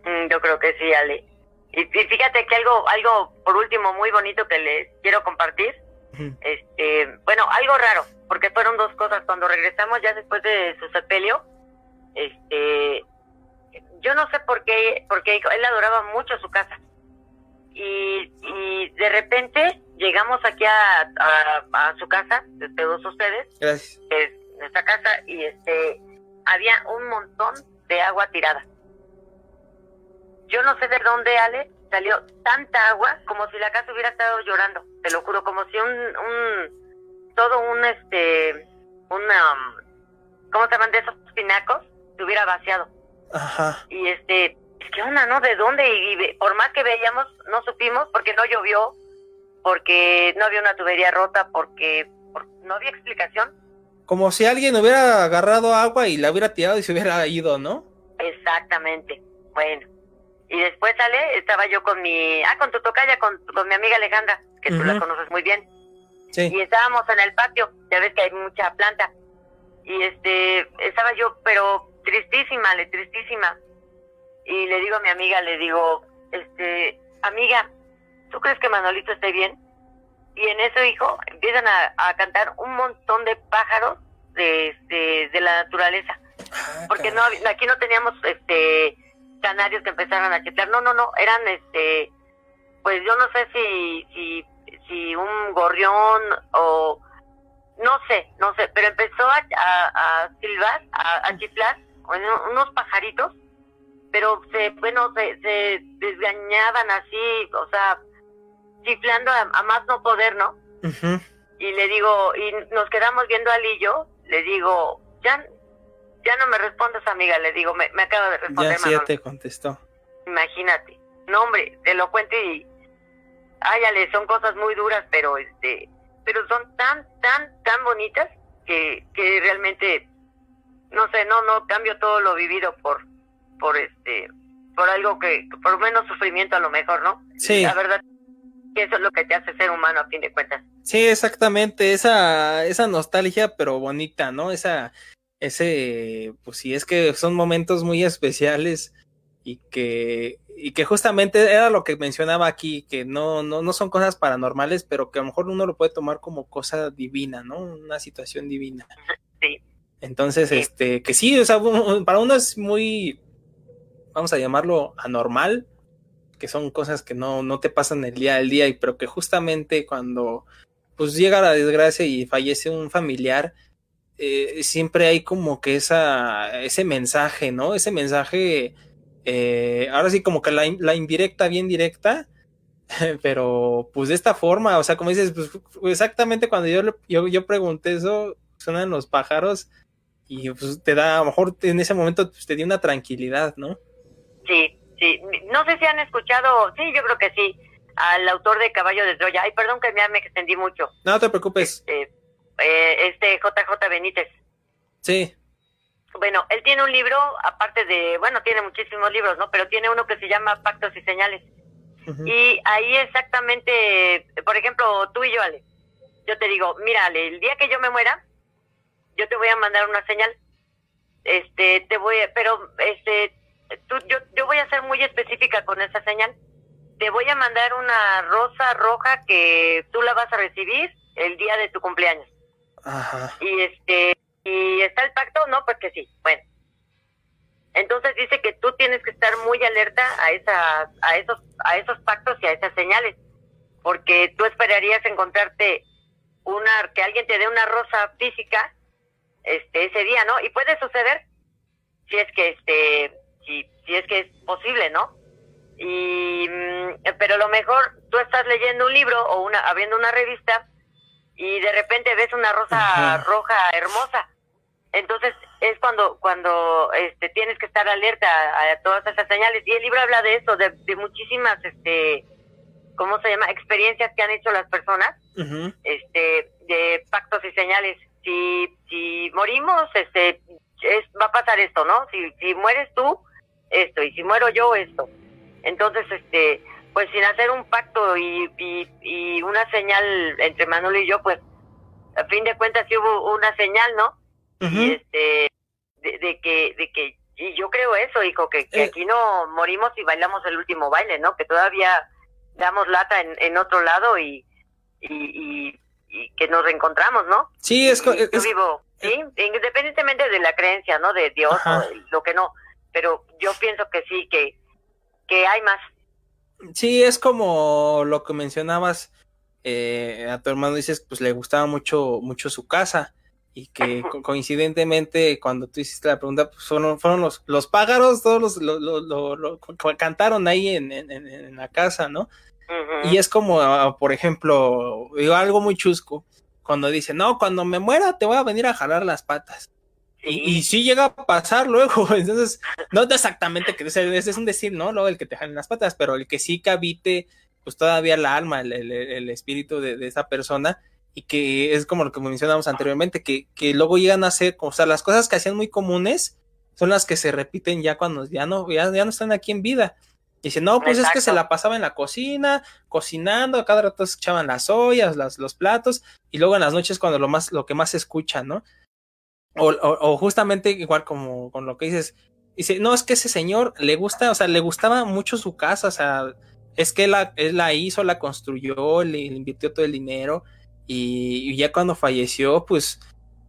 F: Mm, Yo creo que sí, Ale. Y, y fíjate que algo, algo por último muy bonito que les quiero compartir, este, bueno, algo raro, porque fueron dos cosas. Cuando regresamos ya después de su sepelio, este, yo no sé por qué, porque él adoraba mucho su casa. Y, y de repente llegamos aquí a, a, a su casa, de todos ustedes,
A: Gracias.
F: que es nuestra casa, y este, había un montón de agua tirada. Yo no sé de dónde, Ale, salió tanta agua como si la casa hubiera estado llorando, te lo juro, como si un, un todo un, este, una, ¿cómo se llaman de esos pinacos? Se hubiera vaciado.
A: Ajá.
F: Y este, ¿qué onda, no? ¿De dónde? Y, por más que veíamos, no supimos porque no llovió, porque no había una tubería rota, porque, por- no había explicación.
A: Como si alguien hubiera agarrado agua y la hubiera tirado y se hubiera ido, ¿no?
F: Exactamente. Bueno. Y después sale, estaba yo con mi, ah, con tu tocaya, con, con mi amiga Alejandra, que tú la conoces muy bien.
A: Sí.
F: Y estábamos en el patio, ya ves que hay mucha planta. Y este, estaba yo, pero tristísima, le tristísima. Y le digo a mi amiga, le digo, este, amiga, ¿tú crees que Manolito esté bien? Y en eso, hijo, empiezan a, a cantar un montón de pájaros de, este, de la naturaleza.
A: Ah,
F: porque no aquí no teníamos este canarios que empezaran a chiflar. No no no eran este pues yo no sé si si si un gorrión o no sé no sé pero empezó a, a, a silbar a, a chiflar unos pajaritos pero se bueno se, se desgañaban así o sea chiflando a, a más no poder no
A: Ujú.
F: y le digo, y nos quedamos viendo al y yo, le digo, ya, ya no me respondes, amiga, le digo, me, me acaba de responder
A: Ya, sí, ya te contestó.
F: Imagínate. No, hombre, te lo cuento y, áyale, son cosas muy duras, pero este, pero son tan, tan, tan bonitas que, que realmente, no sé, no, no cambio todo lo vivido por, por este, por algo que, por menos sufrimiento a lo mejor, ¿no?
A: Sí.
F: La verdad, que eso es lo que te hace ser humano a fin de cuentas.
A: Sí, exactamente, esa, esa nostalgia, pero bonita, ¿no? Esa, ese, pues sí, es que son momentos muy especiales y que, y que justamente era lo que mencionaba aquí, que no, no, no son cosas paranormales, pero que a lo mejor uno lo puede tomar como cosa divina, ¿no? Una situación divina.
F: Sí.
A: Entonces,
F: Sí.
A: este, que sí, o sea, para uno es muy, vamos a llamarlo anormal, que son cosas que no, no te pasan el día al día, pero que justamente cuando pues llega la desgracia y fallece un familiar, eh, siempre hay como que esa, ese mensaje, ¿no? Ese mensaje, eh, ahora sí como que la, la indirecta, bien directa, pero pues de esta forma, o sea, como dices, pues exactamente cuando yo, yo, yo pregunté eso, suenan los pájaros y pues te da, a lo mejor en ese momento pues, te dio una tranquilidad, ¿no?
F: Sí, sí. No sé si han escuchado, sí, yo creo que sí. al autor de Caballo de Troya. Ay, perdón que me extendí mucho.
A: No te preocupes.
F: Este, eh, este JJ Benítez.
A: Sí.
F: Bueno, él tiene un libro, aparte de, bueno, tiene muchísimos libros, ¿no? Pero tiene uno que se llama Pactos y Señales. Y ahí exactamente, por ejemplo, tú y yo, Ale, yo te digo, mira, Ale, el día que yo me muera, yo te voy a mandar una señal. Este, te voy, a, pero, este, tú, yo, yo voy a ser muy específica con esa señal. Te voy a mandar una rosa roja que tú la vas a recibir el día de tu cumpleaños.
A: Ajá.
F: Y este, y está el pacto, no, pues que sí. Bueno. Entonces dice que tú tienes que estar muy alerta a esas, a esos, a esos pactos y a esas señales, porque tú esperarías encontrarte una, que alguien te dé una rosa física, este, ese día, ¿no? Y puede suceder, si es que este, si, si es que es posible, ¿no? Y, mm, pero a lo mejor tú estás leyendo un libro o una, abriendo una revista y de repente ves una rosa
A: Ajá.
F: roja hermosa. Entonces es cuando cuando este tienes que estar alerta a, a todas esas señales y el libro habla de eso, de, de muchísimas este ¿cómo se llama? experiencias que han hecho las personas, este de pactos y señales. Si si morimos, este es, va a pasar esto, ¿no? Si si mueres tú, esto y si muero yo esto. Entonces, este pues sin hacer un pacto y, y, y una señal entre Manuel y yo, pues a fin de cuentas sí hubo una señal, ¿no? y este de, de que de que y yo creo eso hijo que, que
A: Eh.
F: aquí no morimos y bailamos el último baile no que todavía damos lata en, en otro lado y y, y y que nos reencontramos no
A: Sí, es,
F: Y yo
A: es-
F: vivo sí independientemente de la creencia no de Dios o de lo que no pero yo pienso que sí que que hay más
A: Sí, es como lo que mencionabas eh, a tu hermano, dices, pues le gustaba mucho, mucho su casa y que co- coincidentemente cuando tú hiciste la pregunta, pues fueron, fueron los, los pájaros, todos los, lo, lo- lo- cantaron ahí en, en- la casa, ¿no? Y es como, ah, por ejemplo, digo algo muy chusco, cuando dice, no, cuando me muera te voy a venir a jalar las patas. Y, y sí llega a pasar luego, entonces, no exactamente que o sea, ese es un decir, ¿no? Luego el que te jalen las patas, pero el que sí que habite, pues todavía la alma, el, el- el espíritu de, de esa persona, y que es como lo que mencionamos anteriormente, que, que luego llegan a ser, o sea, las cosas que hacían muy comunes son las que se repiten ya cuando ya no, ya, ya no están aquí en vida. Y dice, no, pues es que se la pasaba en la cocina, cocinando, a cada rato escuchaban las ollas, las, los platos, y luego en las noches cuando lo más, lo que más se escucha, ¿no? O, o, o justamente igual como con lo que dices, dice, no, es que ese señor le gusta, o sea, le gustaba mucho su casa, o sea, es que él la, él la hizo, la construyó, le, le invirtió todo el dinero, y, y ya cuando falleció, pues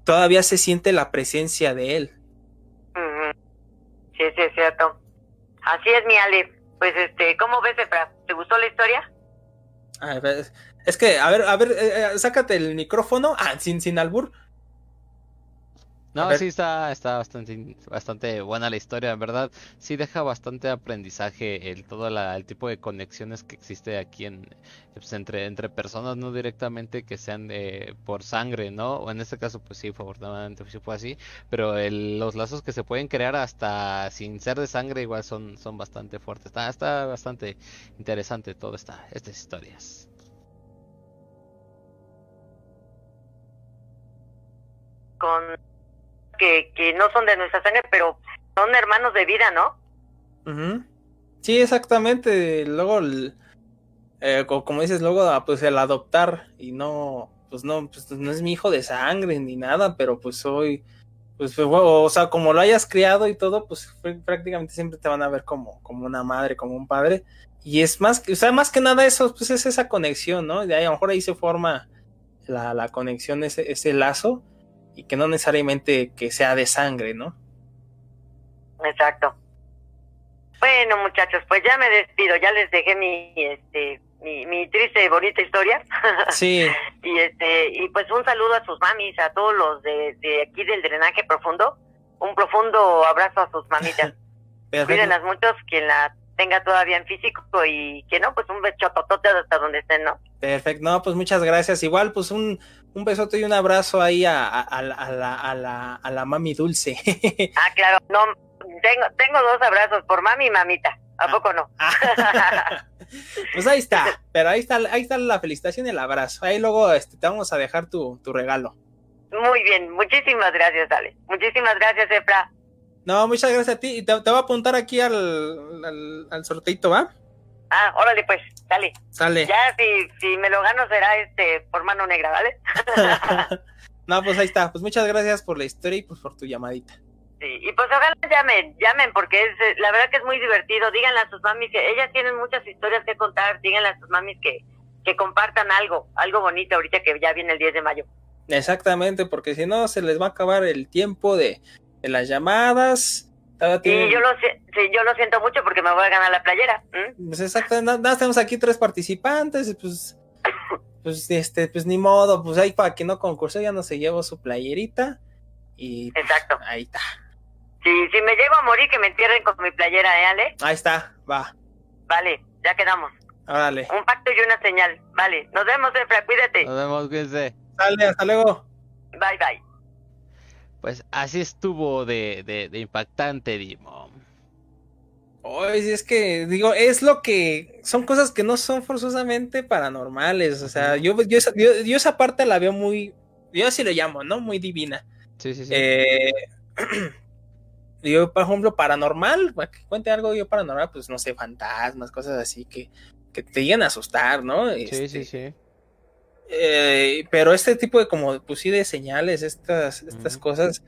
A: todavía se siente la presencia de él.
F: Sí sí es cierto así es mi Ale pues este cómo ves Efra? ¿te gustó la historia?
A: A ver, es que, a ver, a ver, eh, eh, sácate el micrófono, ah, sin, sin albur.
B: No, sí está, está bastante, in- bastante buena la historia, en verdad. Sí deja bastante aprendizaje el todo la- el tipo de conexiones que existe aquí en pues, entre, entre personas, no directamente que sean de, por sangre, ¿no? O en este caso, pues sí, afortunadamente sí fue así, pero el- los lazos que se pueden crear hasta sin ser de sangre igual son, son bastante fuertes. Está, está bastante interesante toda esta, estas historias.
F: con que, que no son de nuestra sangre, pero son hermanos de vida, ¿no?
A: Sí, exactamente. Luego, el- eh, co- como dices, luego, ah, pues el adoptar y no, pues no, pues no es mi hijo de sangre ni nada, pero pues soy, pues, o sea, como lo hayas criado y todo, pues prácticamente siempre te van a ver como, como una madre, como un padre. Y es más, o sea, más que nada eso, pues es esa conexión, ¿no? De ahí, a lo mejor ahí se forma la, la conexión, ese, ese lazo, y que no necesariamente que sea de sangre, ¿no?
F: Exacto. Bueno, muchachos, pues ya me despido, ya les dejé mi este mi, mi triste y bonita historia.
A: Sí,
F: y este y pues un saludo a sus mamis, a todos los de, de aquí del drenaje profundo. Un profundo abrazo a sus mamitas. Cuídenlas muchos, quien la tenga todavía en físico y que no, pues un bechototote hasta donde estén, ¿no?
A: Perfecto, no, pues muchas gracias. Igual, pues un, un besote y un abrazo ahí a, a, a la, a, la, a, la, a la mami dulce.
F: Ah, claro, no, tengo, tengo dos abrazos por mami y mamita, ¿a poco no?
A: pues ahí está, pero ahí está, ahí está la felicitación y el abrazo. Ahí luego este, te vamos a dejar tu, tu regalo.
F: Muy bien, muchísimas gracias, Ale. Muchísimas gracias, Efra.
A: No, muchas gracias a ti. Y te, te voy a apuntar aquí al, al, al sorteito, ¿va?
F: Ah, órale pues, dale.
A: Sale.
F: Ya si, si me lo gano será este por mano negra, ¿vale?
A: no, pues ahí está. Pues muchas gracias por la historia y pues por tu llamadita.
F: Sí, y pues ojalá llamen, llamen, porque es eh, la verdad que es muy divertido. Díganle a sus mamis que ellas tienen muchas historias que contar. Díganle a sus mamis que, que compartan algo, algo bonito ahorita que ya viene el 10 de mayo.
A: Exactamente, porque si no se les va a acabar el tiempo de, de las llamadas.
F: Y yo lo, si- sí, yo lo siento mucho porque me voy a ganar la playera. ¿m?
A: Pues exacto, nada más tenemos aquí tres participantes y pues, pues este, pues ni modo, pues ahí para que no concursó ya no se llevó su playerita y pues,
F: Exacto.
A: ahí está,
F: Si, si me llego a morir, que me entierren con mi playera, ¿eh, Ale?
A: ahí está, va,
F: Vale, ya quedamos.
A: órale,
F: Un pacto y una señal. Vale, nos vemos, Efra, cuídate.
B: Nos vemos, cuídense.
A: sale, hasta luego.
F: Bye, bye.
B: Pues así estuvo de, de, de impactante, Dimo.
A: Oye, es que digo, es lo que son cosas que no son forzosamente paranormales, o sea, yo, yo, esa, yo, yo esa parte la veo muy, yo así lo llamo, ¿no? Muy divina.
B: Sí, sí, sí.
A: Eh, yo, por ejemplo, paranormal, para que cuente algo yo paranormal, pues no sé, fantasmas, cosas así que, que te llegan a asustar, ¿no?
B: sí,
A: Este,
B: sí, sí.
A: Eh, pero este tipo de como, pues sí, de señales, estas, estas cosas,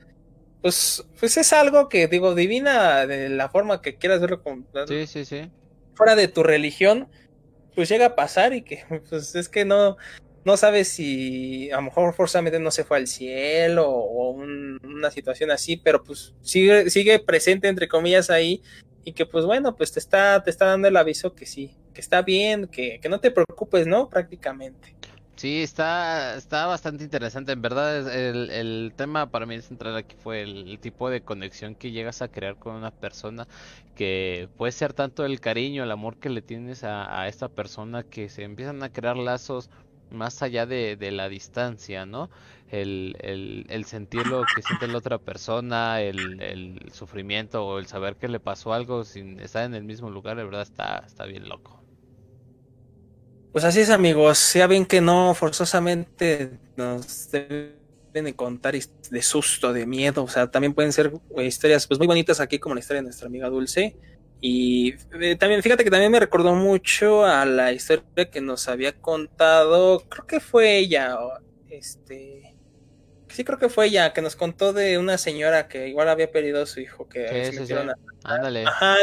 A: pues, pues es algo que digo, divina de la forma que quieras verlo con,
B: Sí, sí, sí.
A: fuera de tu religión, pues llega a pasar y que pues es que no, no sabes si a lo mejor forzosamente no se fue al cielo o un- una situación así, pero pues sigue, sigue presente entre comillas ahí y que pues bueno, pues te está, te está dando el aviso que sí, que está bien, que, que no te preocupes, ¿no? Prácticamente.
B: Sí, está, está bastante interesante. En verdad, el, el tema para mí central aquí fue el, el tipo de conexión que llegas a crear con una persona, que puede ser tanto el cariño, el amor que le tienes a, a esta persona, que se empiezan a crear lazos más allá de, de la distancia, ¿no? El, el, el sentir lo que siente la otra persona, el, el sufrimiento o el saber que le pasó algo sin estar en el mismo lugar, de verdad está, está bien loco.
A: Pues así es amigos, ya ven que no forzosamente nos deben de contar de susto, de miedo, o sea, también pueden ser eh, historias pues muy bonitas aquí como la historia de nuestra amiga Dulce y eh, también fíjate que también me recordó mucho a la historia que nos había contado, creo que fue ella, este, sí creo que fue ella que nos contó de una señora que igual había perdido a su hijo que
B: Sí,
A: se
B: sí, sí.
A: metieron a
B: Ándale.
A: Ajá,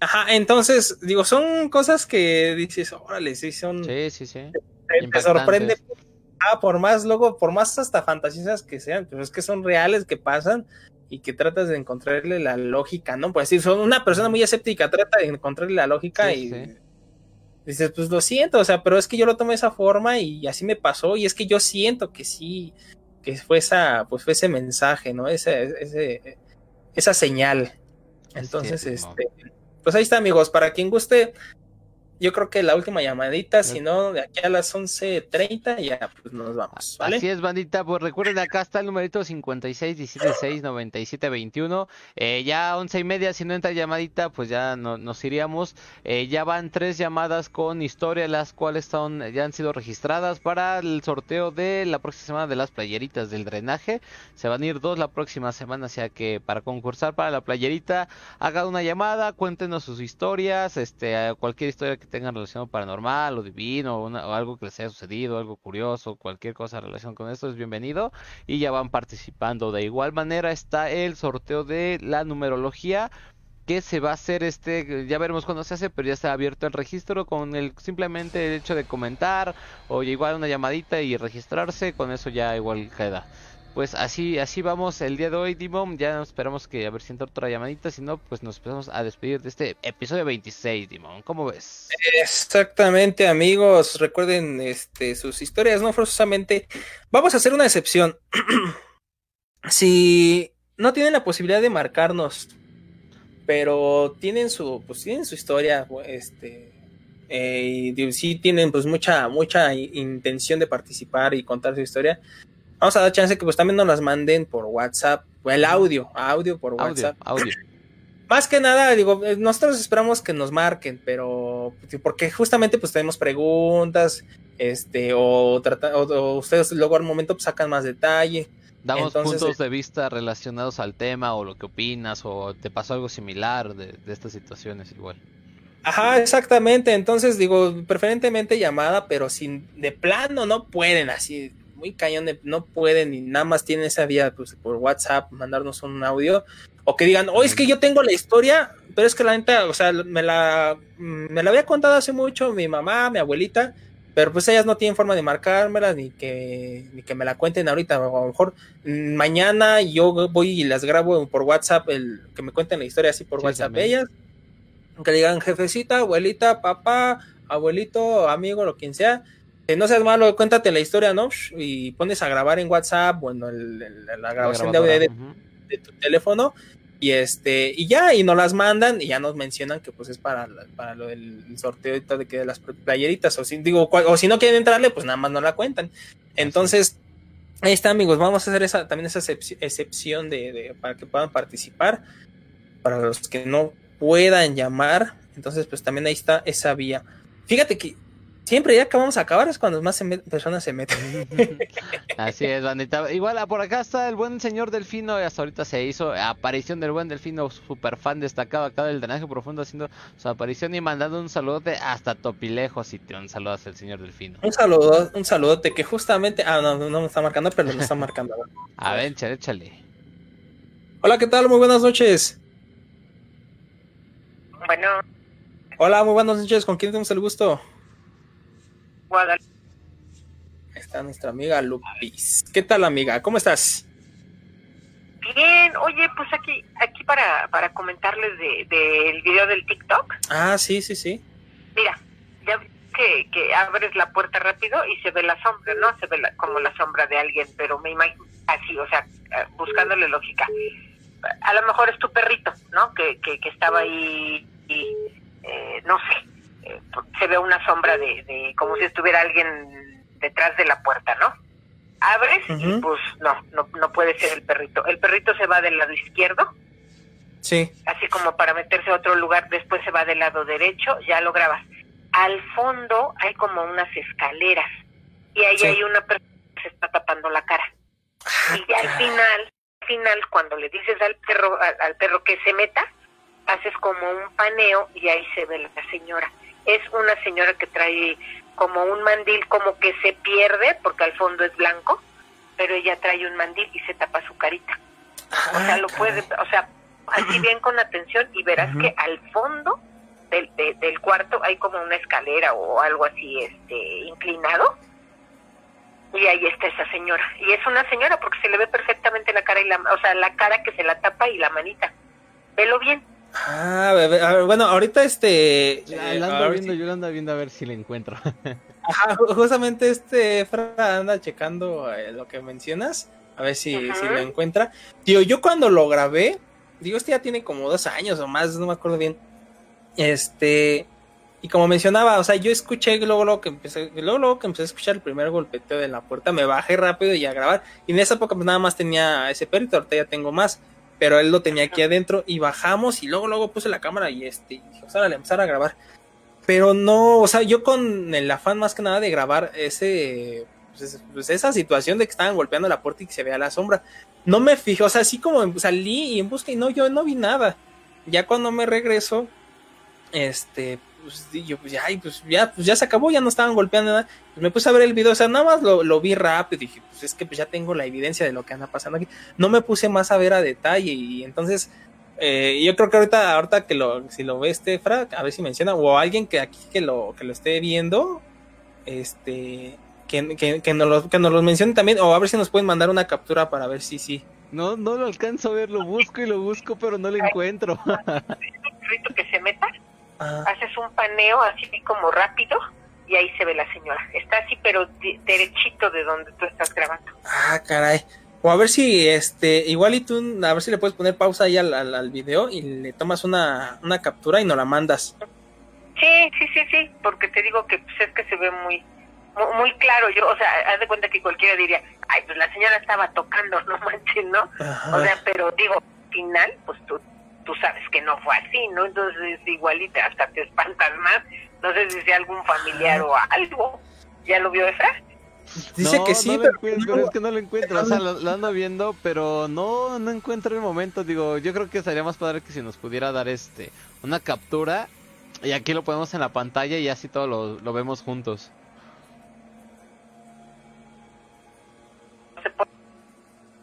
A: ajá, entonces, digo, son cosas que dices, órale, sí, son,
B: Sí, sí, sí.
A: te, sorprende. Ah, por más, luego, por más hasta fantasiosas que sean, pero es que son reales, que pasan y que tratas de encontrarle la lógica, ¿no? Pues sí, son una persona muy escéptica, trata de encontrarle la lógica
B: Sí,
A: y
B: sí.
A: dices, pues lo siento, o sea, pero es que yo lo tomé de esa forma y así me pasó y es que yo siento que sí, que fue esa, pues fue ese mensaje, ¿no? Ese, ese, esa señal. Entonces, este, pues ahí está, amigos, para quien guste, yo creo que la última llamadita, si no, de aquí a las 11.30 ya pues nos vamos, ¿vale?
B: Así es, bandita. Pues recuerden, acá está el numerito 56 17 6 97 21. Eh, ya once y media, si no entra llamadita, pues ya no, nos iríamos. Eh, ya van tres llamadas con historia, las cuales son, ya han sido registradas para el sorteo de la próxima semana de las playeritas del drenaje. Se van a ir dos la próxima semana, o sea que para concursar para la playerita, haga una llamada, cuéntenos sus historias, este, eh, cualquier historia que tengan relación paranormal o divino o, una- o algo que les haya sucedido, algo curioso, cualquier cosa en relación con esto es bienvenido y ya van participando. De igual manera está el sorteo de la numerología que se va a hacer este, ya veremos cuándo se hace, pero ya está abierto el registro con el simplemente el hecho de comentar o igual una llamadita y registrarse, con eso ya igual queda. Pues así, así vamos el día de hoy, Dimon. Ya esperamos que a ver si entra otra llamadita. Si no, pues nos empezamos a despedir de este episodio 26, Dimon. ¿Cómo ves?
A: Exactamente, amigos. Recuerden este, sus historias, no forzosamente. Vamos a hacer una excepción. si no tienen la posibilidad de marcarnos, pero tienen su, pues tienen su historia, este, eh, y sí tienen pues mucha, mucha intención de participar y contar su historia. Vamos a dar chance que pues también nos las manden por WhatsApp, o el audio, audio por WhatsApp.
B: audio.
A: más que nada, digo, eh, nosotros esperamos que nos marquen, pero porque justamente pues tenemos preguntas, este, o, trata, o, ustedes luego al momento pues, sacan más detalle.
B: Damos puntos de vista relacionados al tema o lo que opinas o te pasó algo similar de, de estas situaciones igual.
A: Ajá, exactamente. Entonces digo, preferentemente llamada, pero sin de plano no pueden así, muy cañón, no pueden y nada más tienen esa vía pues, por WhatsApp, mandarnos un audio o que digan, oh, es que yo tengo la historia, pero es que la neta, o sea, me la, me la había contado hace mucho mi mamá, mi abuelita, pero pues ellas no tienen forma de marcármela ni que, ni que me la cuenten ahorita. A lo mejor mm, mañana yo voy y las grabo por WhatsApp, el que me cuenten la historia así por WhatsApp ellas. Que digan jefecita, abuelita, papá, abuelito, amigo, lo quien sea. Que no seas malo, cuéntate la historia, ¿no? Y pones a grabar en WhatsApp, bueno, la grabación de audio de, tu teléfono y este y ya y nos las mandan y ya nos mencionan que pues es para para lo del sorteo de que de las playeritas o si digo o si no quieren entrarle pues nada más no la cuentan. Entonces ahí está amigos vamos a hacer esa también esa excepción de, para que puedan participar. Para los que no puedan llamar entonces pues también ahí está esa vía. Fíjate que siempre ya que vamos a acabar es cuando más personas se meten.
B: Así es, bandita. Igual ah, por acá está el buen señor Delfino, hasta ahorita se hizo aparición del buen Delfino, super fan destacado acá del drenaje profundo haciendo su aparición y mandando un saludote hasta Topilejos y un saludo hacia el señor Delfino.
A: Un saludo, un saludote que justamente, ah no, no me está marcando, pero me está marcando.
B: a ver, échale, échale.
A: Hola, ¿qué tal? Muy buenas noches.
G: Bueno.
A: Hola, muy buenas noches. ¿Con quién tenemos el gusto? Guadalupe. Está nuestra amiga Lupis. ¿Qué tal, amiga? ¿Cómo estás?
G: Bien, oye, pues aquí aquí para, para comentarles del de, video del TikTok.
A: Ah, sí, sí, sí.
G: Mira, ya que, que abres la puerta rápido y se ve la sombra, ¿no? Se ve como la sombra de alguien, pero me imagino así, o sea, buscándole lógica. A lo mejor es tu perrito, ¿no? Que, que, que estaba ahí y, eh, no sé, se ve una sombra de, como si estuviera alguien detrás de la puerta, ¿no? Abres y pues no, no, no puede ser el perrito. El perrito se va del lado izquierdo.
A: Sí.
G: Así como para meterse a otro lugar, después se va del lado derecho, ya lo grabas. Al fondo hay como unas escaleras y ahí hay una persona que se está tapando la cara. Ah, y al final, final, cuando le dices al perro, al perro que se meta, haces como un paneo y ahí se ve la señora es una señora que trae como un mandil como que se pierde porque al fondo es blanco, pero ella trae un mandil y se tapa su carita. o sea, lo puede, o sea, así bien con atención y verás que al fondo del, del cuarto hay como una escalera o algo así este inclinado. Y ahí está esa señora. Y es una señora porque se le ve perfectamente la cara y la o sea la cara que se la tapa y la manita. Velo bien
A: Ah, bueno, ahorita este.
B: Ya, eh, ando viendo, yo ando viendo a ver si le encuentro.
A: Ajá, justamente este Fra anda checando eh, lo que mencionas, a ver si, si lo encuentra. Tío, yo cuando lo grabé, digo, este ya tiene como dos años o más, no me acuerdo bien. Este, y como mencionaba, o sea, yo escuché luego, luego que empecé, luego, luego que empecé a escuchar el primer golpeteo de la puerta, me bajé rápido y a grabar. Y en esa época pues nada más tenía ese perrito, ahorita ya tengo más pero él lo tenía aquí adentro y bajamos y luego luego puse la cámara y este y dije, o empezar a grabar. Pero no, o sea, yo con el afán más que nada de grabar ese pues, pues, esa situación de que estaban golpeando la puerta y que se vea la sombra. No me fijé, o sea, así como salí y en busca y no, yo no vi nada. Ya cuando me regreso, este, pues yo pues ya, pues ya, pues ya se acabó, ya no estaban golpeando nada. Pues me puse a ver el video, o sea, nada más lo, lo vi rápido, dije, pues es que pues ya tengo la evidencia de lo que anda pasando aquí. No me puse más a ver a detalle y entonces eh, yo creo que ahorita, ahorita que lo, si lo ve este Fra, a ver si menciona, o alguien que aquí que lo, que lo esté viendo, este, que, que, que, nos lo, que nos lo mencione también, o a ver si nos pueden mandar una captura para ver si sí.
B: No, no lo alcanzo a ver, lo busco y lo busco, pero no lo encuentro.
G: que se meta? Haces un paneo así como rápido y ahí se ve la señora. Está así, pero derechito de donde tú estás grabando.
A: Ah, caray. O a ver si, este, igual y tú, a ver si le puedes poner pausa ahí al, al, video y le tomas una, una captura y nos la mandas.
G: Sí, sí, sí, sí, porque te digo que pues, es que se ve muy, muy, claro. Yo, o sea, haz de cuenta que cualquiera diría, ay, pues la señora estaba tocando, no manches, ¿no? O sea, pero digo, final, pues tú tú sabes que no fue así, ¿no? Entonces igualita hasta te espantas más. No sé si sea algún familiar o algo. ¿Ya lo vio Efra?
A: Dice
B: No,
A: que sí,
B: no lo
A: pero,
B: encuentro,
A: no.
B: es que no lo encuentro, o sea, lo, lo ando viendo, pero no, no encuentro el momento, digo, yo creo que sería más padre que si nos pudiera dar este, una captura, y aquí lo ponemos en la pantalla y así todo lo, lo vemos juntos.
G: No se pone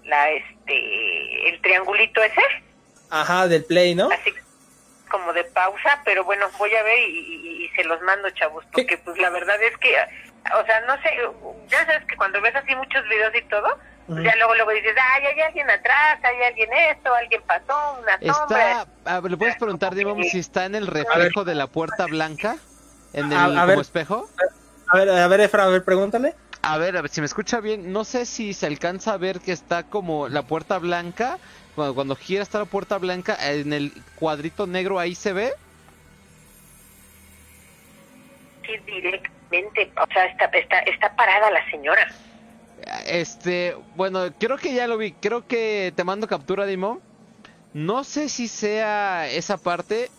G: la, este, el triangulito ese,
A: Ajá, del play, ¿no?
G: así como de pausa, pero bueno, voy a ver y, y- y se los mando, chavos, porque pues la verdad es que, o sea, no sé, ya sabes que cuando ves así muchos videos y todo, pues ya luego luego dices, ay, hay alguien atrás, hay alguien esto, alguien pasó, una sombra.
B: Está, ¿le puedes preguntar, Dimon, si está en el reflejo de la puerta blanca? ¿En el
A: A- a
B: como
A: ver.
B: espejo?
A: A ver, a ver, Efra, a ver, pregúntale.
B: A ver, a ver, si me escucha bien, no sé si se alcanza a ver que está como la puerta blanca, cuando, cuando gira está la puerta blanca, en el cuadrito negro ahí se ve.
G: Sí, directamente, o sea, está, está, está parada la señora.
B: Este, bueno, creo que ya lo vi, creo que te mando captura, Dimo. No sé si sea esa parte,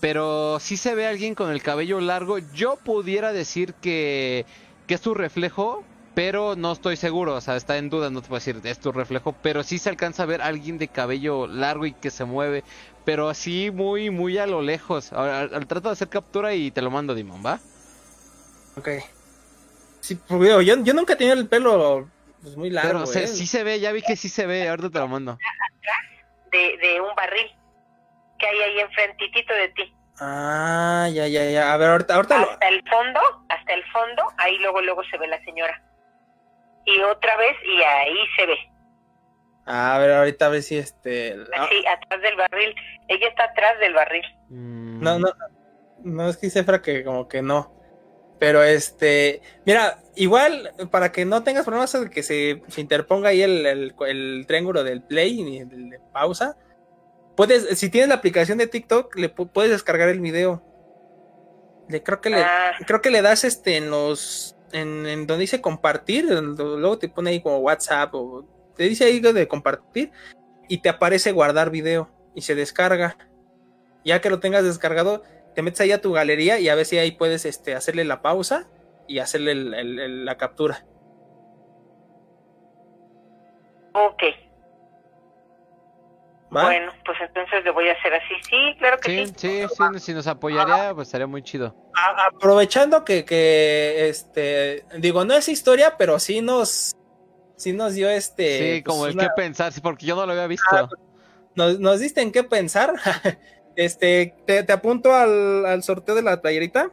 B: pero sí se ve alguien con el cabello largo. Yo pudiera decir que, que es tu reflejo, pero no estoy seguro, o sea, está en duda, no te puedo decir es tu reflejo, pero sí se alcanza a ver alguien de cabello largo y que se mueve, pero así muy, muy a lo lejos. Ahora, al, al trato de hacer captura y te lo mando, Dimon, ¿va?
A: Ok. Sí, porque yo, yo nunca he tenido el pelo pues, muy largo,
B: Pero
A: ¿eh?
B: sí se ve, ya vi que sí se ve, ahorita te lo mando.
G: de, de un barril que hay ahí enfrentitito de ti.
A: Ah, ya, ya, ya. A ver, ahorita, ahorita lo...
G: Hasta el fondo, hasta el fondo, ahí luego luego se ve la señora. Y otra vez y ahí se ve,
A: A ver, ahorita a ver si este... ah,
G: así atrás del barril. Ella está atrás del barril.
B: Mm,
A: No, no, no es que dice Efra que como que no. Pero este, mira, igual para que no tengas problemas de que se, se interponga ahí el, el, el triángulo del play y del de pausa, puedes, si tienes la aplicación de TikTok, le pu- puedes descargar el video. Le, creo que le,
G: Ah.
A: creo que le das este en los, en, en donde dice compartir, luego te pone ahí como WhatsApp o te dice ahí de compartir y te aparece guardar video y se descarga. Ya que lo tengas descargado, te metes ahí a tu galería y a ver si ahí puedes este, hacerle la pausa y hacerle la captura.
G: Ok,
A: ¿va?
G: bueno, pues entonces le voy a hacer así. Sí, claro que
B: Sí,
G: sí.
B: sí, sí, si nos apoyaría, pues estaría muy chido.
A: Aprovechando que, que, este, digo, no es historia, pero sí nos, sí nos dio este,
B: Sí,
A: pues,
B: como el
A: una-
B: que pensar, sí, porque yo no lo había visto.
A: nos, nos diste en qué pensar. este, te, te apunto al, al sorteo de la playerita.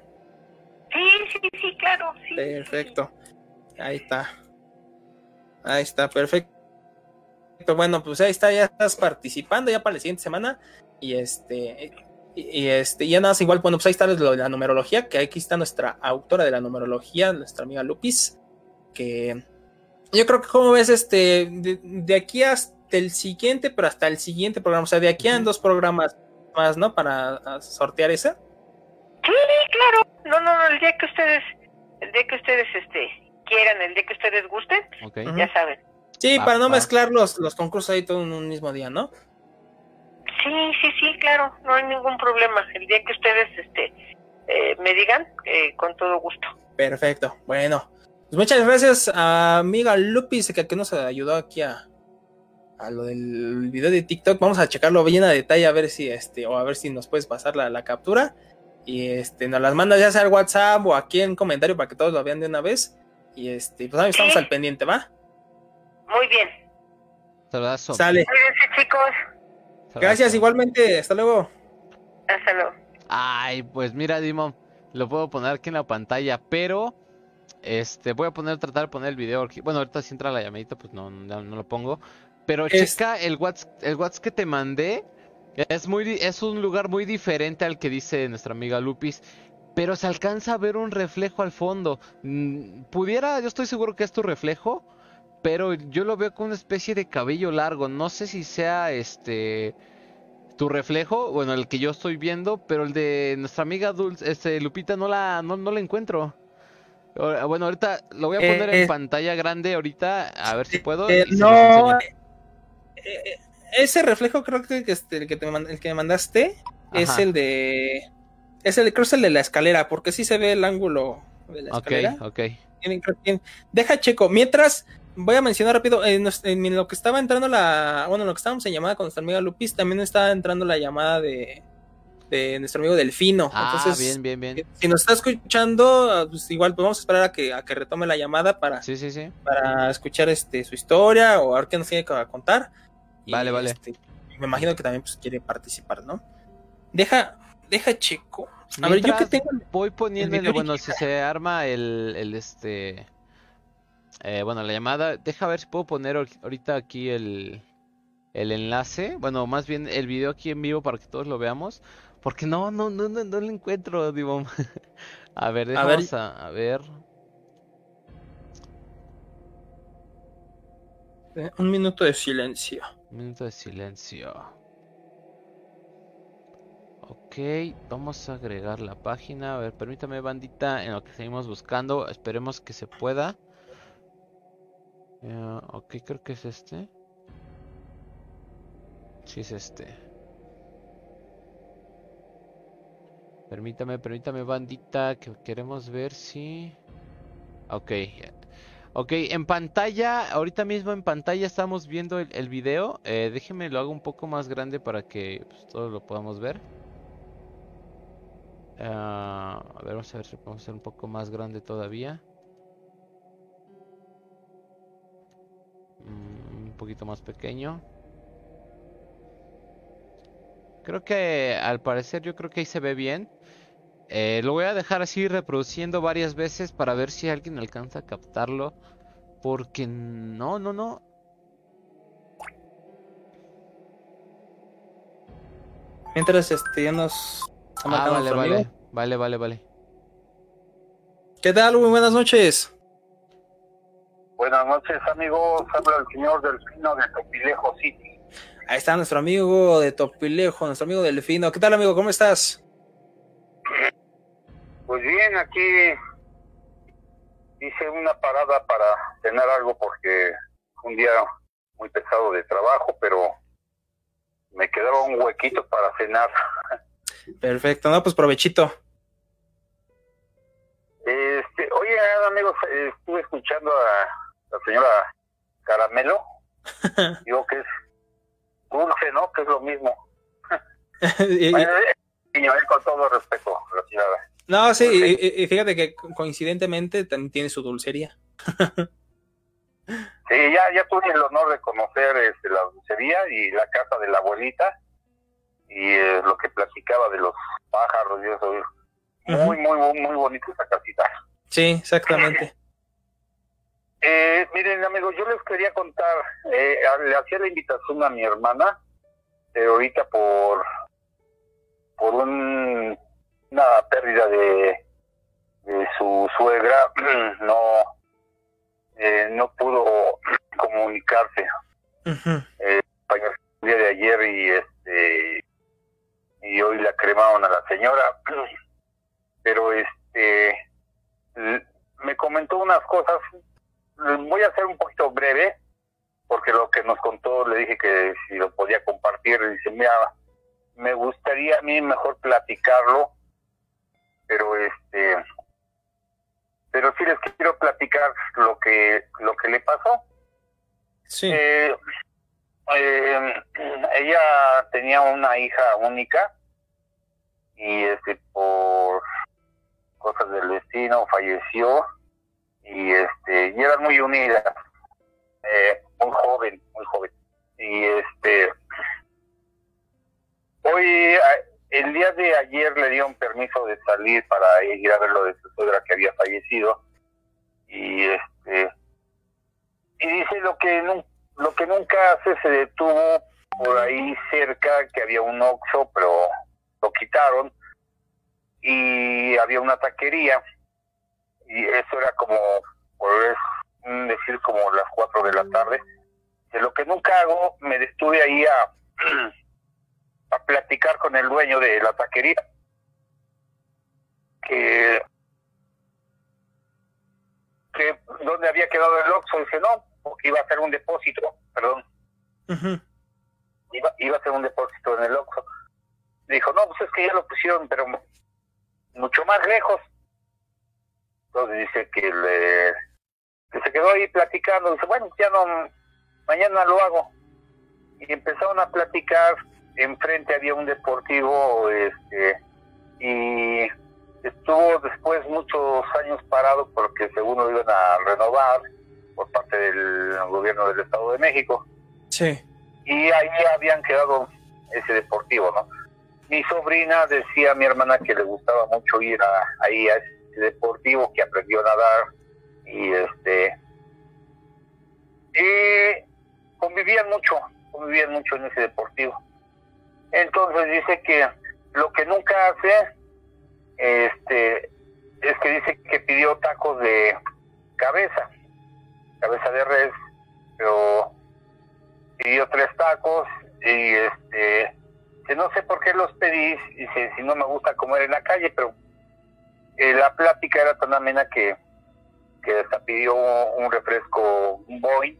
G: Sí, sí, sí, claro. Sí,
A: Perfecto. Ahí está. Ahí está, perfecto. Bueno, pues ahí está, ya estás participando ya para la siguiente semana. Y este, y, y este, ya nada más igual, bueno, pues ahí está lo de la numerología, que aquí está nuestra autora de la numerología, nuestra amiga Lupis, que yo creo que como ves, este, de, de aquí hasta el siguiente, pero hasta el siguiente programa, o sea, de aquí a
B: Ujú.
A: dos programas más, ¿no? Para sortear ese.
G: Sí, claro. No, no, no, el día que ustedes, el día que ustedes, este, quieran, el día que ustedes gusten, ya saben.
A: Sí,
B: Va,
A: para no
B: va.
A: mezclar los, los concursos ahí todo en un mismo día, ¿no?
G: Sí, sí, sí, claro, no hay ningún problema. El día que ustedes, este, eh, me digan, eh, con todo gusto.
A: Perfecto. Bueno, pues muchas gracias a amiga Lupis que aquí nos ayudó aquí a, a lo del video de TikTok. Vamos a checarlo bien a detalle a ver si este o a ver si nos puedes pasar la, la captura y este nos las mandas ya sea al WhatsApp o aquí en comentario para que todos lo vean de una vez y este pues ahí estamos
G: Sí.
A: al pendiente, ¿va?
G: Muy bien.
B: Saludazo.
A: Sale.
G: Cuídense, chicos.
B: Saludazo.
A: Gracias igualmente. Hasta luego.
G: Hasta luego.
B: Ay, pues mira, Dimon, lo puedo poner aquí en la pantalla, pero este voy a poner, tratar de poner el video. Bueno, ahorita si entra la llamadita, pues no, no, no lo pongo. Pero
A: Es-
B: checa el WhatsApp, el WhatsApp que te mandé. Es muy, es un lugar muy diferente al que dice nuestra amiga Lupis. Pero se alcanza a ver un reflejo al fondo. Mm, Pudiera, yo estoy seguro que es tu reflejo. Pero yo lo veo con una especie de cabello largo. No sé si sea este tu reflejo, bueno, el que yo estoy viendo, pero el de nuestra amiga Dulce, este, Lupita, no la, no, no la encuentro. Bueno, ahorita lo voy a poner
A: Eh,
B: en pantalla grande ahorita, a ver si puedo.
A: Eh, no, eh, ese reflejo creo que este, el que, te, el que me mandaste es el de... Es el, creo es el de la escalera, porque sí se ve el ángulo de la
B: Ok,
A: escalera.
B: ok.
A: Tienen- Deja checo. Mientras, voy a mencionar rápido, en, lo que estaba entrando la... Bueno, en lo que estábamos en llamada con nuestra amiga Lupis, también estaba entrando la llamada de, de nuestro amigo Delfino.
B: Ah,
A: Entonces,
B: bien, bien, bien.
A: si nos está escuchando, pues igual pues vamos a esperar a que, a que retome la llamada para,
B: Sí, sí, sí.
A: para escuchar este su historia o a ver qué nos tiene que contar. Y,
B: Vale, vale.
A: este, me imagino que también pues, quiere participar, ¿no? Deja, deja checo. A ver, yo que tengo.
B: Voy poniendo,
A: video
B: bueno, si se arma el, el este, eh, bueno, la llamada, deja ver si puedo poner ahor- ahorita aquí el, el enlace, bueno, más bien el video aquí en vivo para que todos lo veamos, porque no, no, no, no, no lo encuentro, digo. A ver,
A: A ver.
B: dejamos a, a ver.
A: eh, Un minuto de silencio.
B: Un minuto de silencio. Ok, vamos a agregar la página. A ver, permítame, bandita, en lo que seguimos buscando. Esperemos que se pueda. Ya, ok, creo que es este. Sí, es este. Permítame, permítame, bandita, que queremos ver si... Ok, Ok, en pantalla, ahorita mismo en pantalla estamos viendo el, el video. Eh, déjenme lo hago un poco más grande para que pues, todos lo podamos ver. Ah, a ver, vamos a ver si podemos hacer un poco más grande todavía. Mm, un poquito más pequeño. Creo que al parecer yo creo que ahí se ve bien. Eh, lo voy a dejar así reproduciendo varias veces para ver si alguien alcanza a captarlo. Porque no, no, no.
A: Mientras este ya nos
B: Ah, vale, vale. Vale, vale, vale.
A: ¿Qué tal? Muy buenas noches.
H: Buenas noches, amigos. Habla el señor Delfino de Topilejo City.
A: Ahí está nuestro amigo de Topilejo, nuestro amigo Delfino. ¿Qué tal, amigo? ¿Cómo estás?
H: Pues bien, aquí hice una parada para cenar algo porque fue un día muy pesado de trabajo, pero me quedaba un huequito para cenar.
A: Perfecto, no, pues provechito.
H: Este, oye, amigos, estuve escuchando a la señora Caramelo. Digo que es dulce, ¿no? Que es lo mismo. Bueno, niño, con todo respeto, la señora.
A: no, sí, y, fíjate que co- coincidentemente también tiene su dulcería.
H: Sí, ya, ya tuve el honor de conocer este, la dulcería y la casa de la abuelita y eh, lo que platicaba de los pájaros y eso. Muy, muy, muy, muy bonita esa casita.
A: Sí, exactamente.
H: Eh, miren, amigos, yo les quería contar, eh, le hacía la invitación a mi hermana, pero ahorita por por un, una pérdida de, de su suegra, no eh, no pudo comunicarse. Falleció el día de ayer y este y hoy la cremaron a la señora pero este me comentó unas cosas voy a ser un poquito breve porque lo que nos contó le dije que si lo podía compartir dice mira me gustaría a mí mejor platicarlo pero este pero sí les quiero platicar lo que lo que le pasó
A: Sí.
H: eh, eh, ella tenía una hija única y este por cosas del destino falleció y este y eran muy unidas eh, muy joven muy joven. Y este hoy el día de ayer le dieron permiso de salir para ir a ver lo de su suegra que había fallecido. Y este y dice lo que lo que nunca hace se detuvo por ahí cerca que había un oxo pero lo quitaron. Y había una taquería y eso era como por es- decir como las cuatro de la tarde de lo que nunca hago me detuve ahí a a platicar con el dueño de la taquería que que dónde había quedado el Oxxo dice no porque iba a hacer un depósito perdón
A: Ujú.
H: iba, iba a hacer un depósito en el Oxxo. Dijo, no, pues es que ya lo pusieron, pero mucho más lejos. Entonces dice que, le, que se quedó ahí platicando. Dice, bueno, ya no, mañana lo hago. Y empezaron a platicar. Enfrente había un deportivo, este, y estuvo después muchos años parado porque según lo iban a renovar por parte del gobierno del Estado de México.
A: Sí.
H: Y ahí habían quedado ese deportivo, ¿no? Mi sobrina decía a mi hermana que le gustaba mucho ir a, ahí a ese deportivo, que aprendió a nadar y este y convivían mucho, convivían mucho en ese deportivo. Entonces dice que lo que nunca hace este es que dice que pidió tacos de cabeza, cabeza de res, pero pidió tres tacos y este que no sé por qué los pedí, dice, si no me gusta comer en la calle, pero eh, la plática era tan amena que, que hasta pidió un refresco, boy.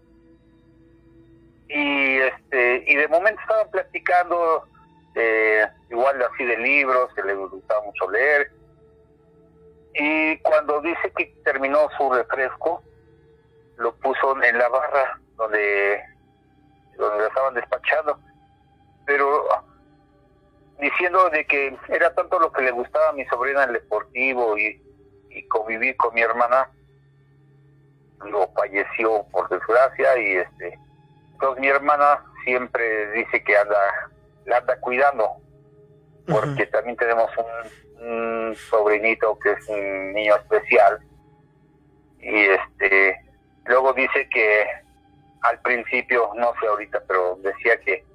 H: Y, este, y de momento estaban platicando eh, igual así de libros, que le gustaba mucho leer. Y cuando dice que terminó su refresco, lo puso en la barra donde, donde lo estaban despachando. Pero diciendo de que era tanto lo que le gustaba a mi sobrina el deportivo y, y convivir con mi hermana, lo falleció por desgracia y este entonces mi hermana siempre dice que anda la anda cuidando porque también tenemos un, un, sobrinito que es un niño especial y este luego dice que al principio no sé ahorita pero decía que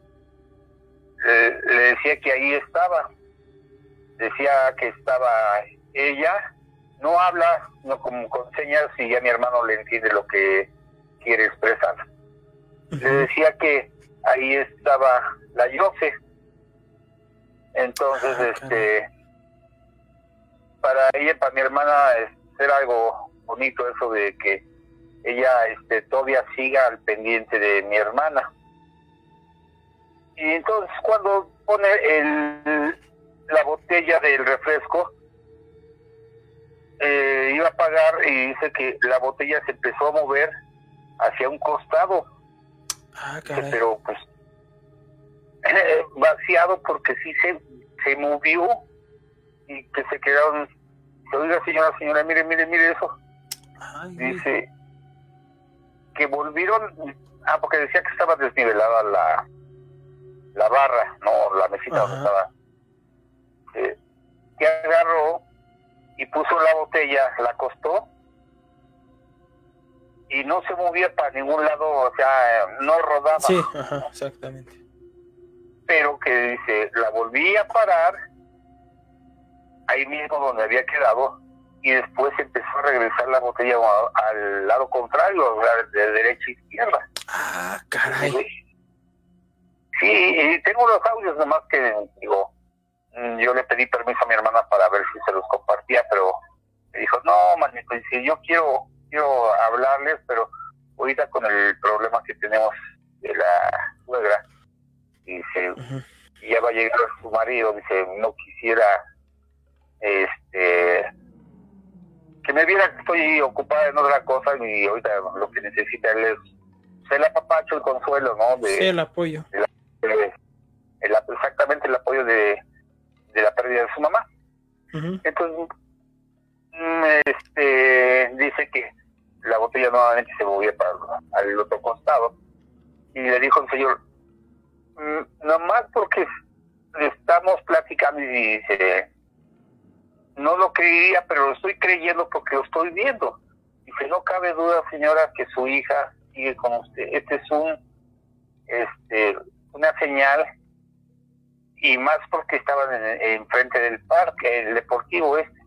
H: le, le decía que ahí estaba. Decía que estaba ella. No habla no como con señas y ya mi hermano le entiende lo que quiere expresar. Le decía que ahí estaba la Yose entonces
A: Ah,
H: este para ella para mi hermana es, era algo bonito eso de que ella este todavía siga al pendiente de mi hermana y entonces cuando pone el la botella del refresco eh, iba a pagar y dice que la botella se empezó a mover hacia un costado.
A: Ah, caray.
H: pero pues eh, vaciado porque sí se, se movió y que se quedaron oiga señora señora mire mire mire eso.
A: Ay,
H: dice que volvieron ah porque decía que estaba desnivelada la la barra no la mesita donde estaba Eh, que agarró y puso la botella la acostó y no se movía para ningún lado o sea no rodaba
A: Sí, ajá, exactamente.
H: pero que dice, la volví a parar ahí mismo donde había quedado y después empezó a regresar la botella al lado contrario, o sea, de derecha a izquierda.
A: Ah, caray.
H: Sí, y tengo los audios nomás que digo, mm, yo le pedí permiso a mi hermana para ver si se los compartía, pero me dijo, no, manito, dice, yo quiero, quiero hablarles, pero ahorita con el problema que tenemos de la suegra, dice, y ya va a llegar su marido, dice, no quisiera, este, que me viera que estoy ocupada en otra cosa y ahorita lo que necesita él es el apapacho, el consuelo, ¿no? De,
A: Sí, el apoyo.
H: de- el- exactamente el apoyo de, de la pérdida de su mamá. Entonces, mm, este, dice que la botella nuevamente se movía para al otro costado y le dijo el señor, "Mm, nomás porque estamos platicando y dice, no lo creería, pero lo estoy creyendo porque lo estoy viendo. Dice, no cabe duda, señora, que su hija sigue con usted. Este es un, este, una señal y más porque estaban en, enfrente del parque, el deportivo este,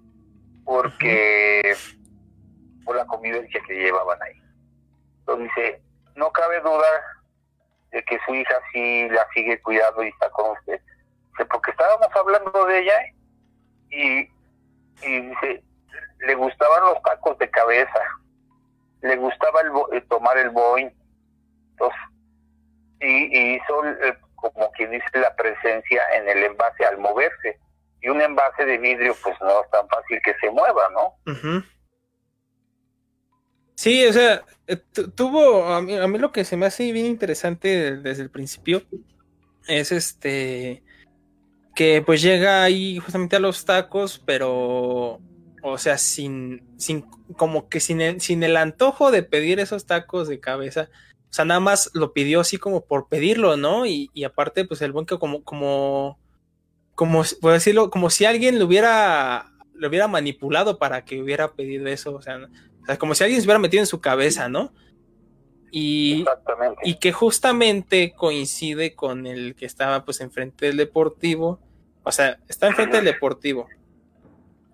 H: porque por la convivencia que llevaban ahí. Entonces no cabe duda de que su hija sí la sigue cuidando y está con usted. Dice, porque estábamos hablando de ella y, y dice, le gustaban los tacos de cabeza, le gustaba el eh, tomar el boing, entonces, y, y hizo, eh, como quien dice la presencia en el envase al moverse. Y un envase de vidrio pues no es tan fácil que se mueva, ¿no?
A: Sí, o sea, eh, tu- tuvo, a mí, a mí lo que se me hace bien interesante desde el principio es este, que pues llega ahí justamente a los tacos, pero, o sea, sin, sin, como que sin sin el antojo de pedir esos tacos de cabeza, o sea, nada más lo pidió así como por pedirlo, ¿no? Y, y aparte, pues el buen que como, como, como, si- por decirlo, como si alguien lo hubiera, lo hubiera manipulado para que hubiera pedido eso, o sea, o sea, como si alguien se hubiera metido en su cabeza, ¿no? Y, y que justamente coincide con el que estaba pues enfrente del deportivo, o sea, está enfrente del deportivo.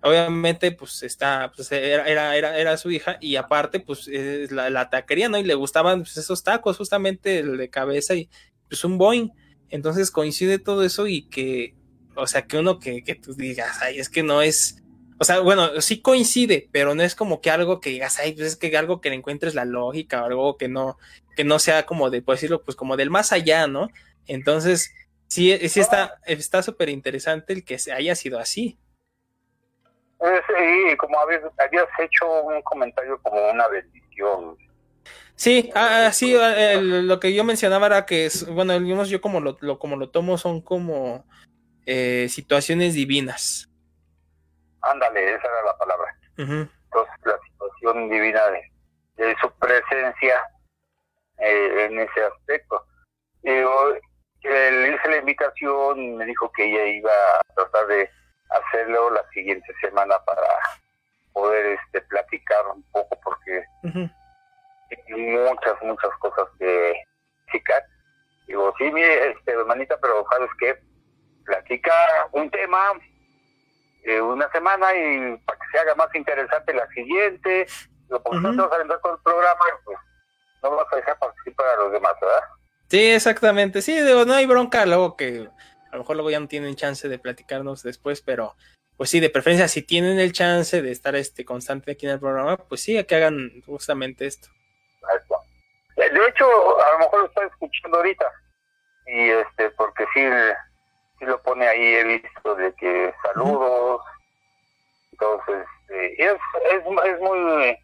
A: Obviamente, pues está, pues era, era, era, su hija, y aparte, pues es la, la taquería, ¿no? Y le gustaban pues, esos tacos, justamente el de cabeza y pues un Boeing. Entonces coincide todo eso y que, o sea, que uno que, que tú digas, ay, es que no es, o sea, bueno, sí coincide, pero no es como que algo que digas, ay, pues es que algo que le encuentres la lógica o algo que no, que no sea como de, por decirlo, pues como del más allá, ¿no? Entonces, sí, sí está, está súper interesante el que haya sido así.
H: Eh, Sí, como habías, habías hecho un comentario como una bendición.
A: Sí, ah, sí, ah, el- lo que yo mencionaba era que es, bueno, digamos yo como lo, lo- como lo tomo son como eh, situaciones divinas.
H: Ándale, esa era la palabra.
A: Ujú,
H: Entonces, la situación divina de, de su presencia eh, en ese aspecto. Que le hice la invitación, me dijo que ella iba a tratar de hacerlo la siguiente semana para poder este platicar un poco porque hay muchas, muchas cosas que platicar. Digo, sí, mire, este, hermanita, pero ¿sabes qué? Platica un tema eh, una semana y para que se haga más interesante la siguiente. Digo, porque no te vas a aventar con el programa, pues no vas a dejar participar a los demás, ¿verdad?
A: Sí, exactamente. Sí, digo, no hay bronca luego que a lo mejor luego ya no tienen chance de platicarnos después, pero pues sí, de preferencia, si tienen el chance de estar este constante aquí en el programa, pues sí, que hagan justamente esto.
H: De hecho, a lo mejor lo está escuchando ahorita. Y este, porque sí, sí lo pone ahí, he visto de que saludos. Entonces, eh, es, es, es muy,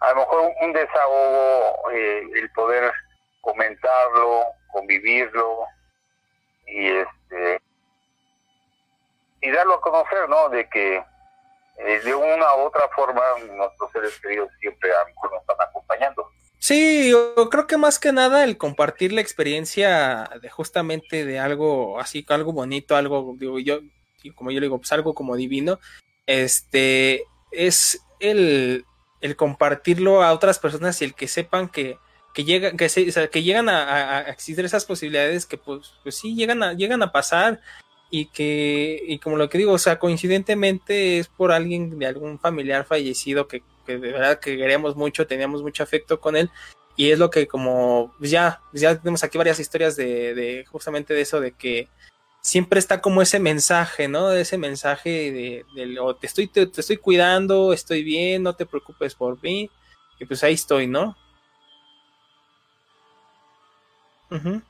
H: a lo mejor un desahogo eh, el poder comentarlo, convivirlo y este y darlo a conocer, ¿no? De que eh, de una u otra forma nuestros seres queridos siempre a nos están acompañando.
A: Sí, yo creo que más que nada el compartir la experiencia de justamente de algo así, algo bonito, algo, digo yo, como yo le digo, pues algo como divino, este, es el, el compartirlo a otras personas y el que sepan que, que llegan, que, se, o sea, que llegan a, existir esas posibilidades que pues, pues sí, llegan a, llegan a pasar y que, y como lo que digo, o sea, coincidentemente es por alguien de algún familiar fallecido que, que de verdad que queríamos mucho, teníamos mucho afecto con él, y es lo que como, pues ya, pues ya tenemos aquí varias historias de, de justamente de eso, de que siempre está como ese mensaje, ¿no? Ese mensaje de, de o te estoy, te, te estoy cuidando, estoy bien, no te preocupes por mí, y pues ahí estoy, ¿no? Ujú.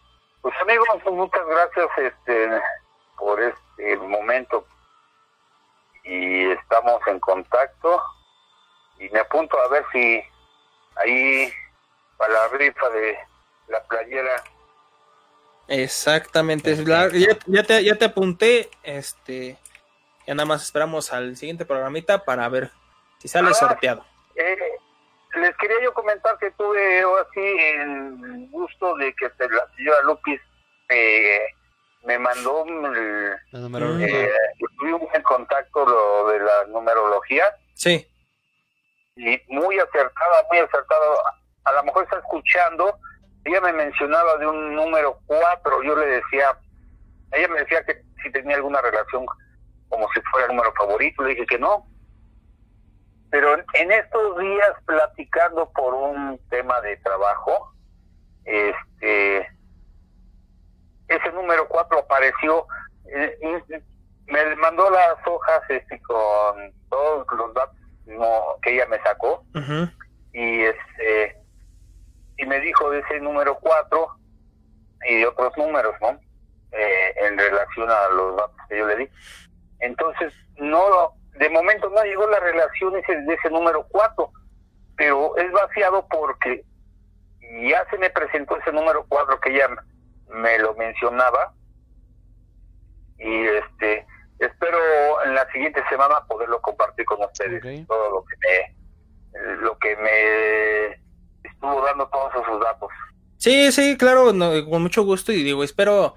H: Pues amigos, pues, muchas gracias este por este momento y estamos en contacto y me apunto a ver si ahí para la rifa de la playera
A: Exactamente, es la- ya, ya te, ya te apunté, este, ya nada más esperamos al siguiente programita para ver si sale
H: Ah.
A: sorteado.
H: Eh, les quería yo comentar que tuve así el gusto de que la señora Lupis eh, me mandó el,
B: La
A: Mm.
H: eh, estuvimos en contacto lo de la numerología
A: Sí,
H: y muy acertada, muy acertada. A lo mejor está escuchando. Ella me mencionaba de un número 4. Yo le decía, ella me decía que si tenía alguna relación como si fuera el número favorito. Le dije que no. Pero en- estos días, platicando por un tema de trabajo, este ese número 4 apareció. eh, me mandó las hojas este, con todos los datos no, que ella me sacó y este y me dijo de ese número 4 y de otros números, ¿no? eh, en relación a los datos que yo le di. Entonces, no, de momento no llegó la relación ese, de ese número 4, pero es vaciado porque ya se me presentó ese número 4 que ella me lo mencionaba. Y este espero en la siguiente semana poderlo compartir con ustedes todo lo que me lo que me estuvo dando todos esos datos.
A: Sí, sí, claro, no, con mucho gusto y digo, espero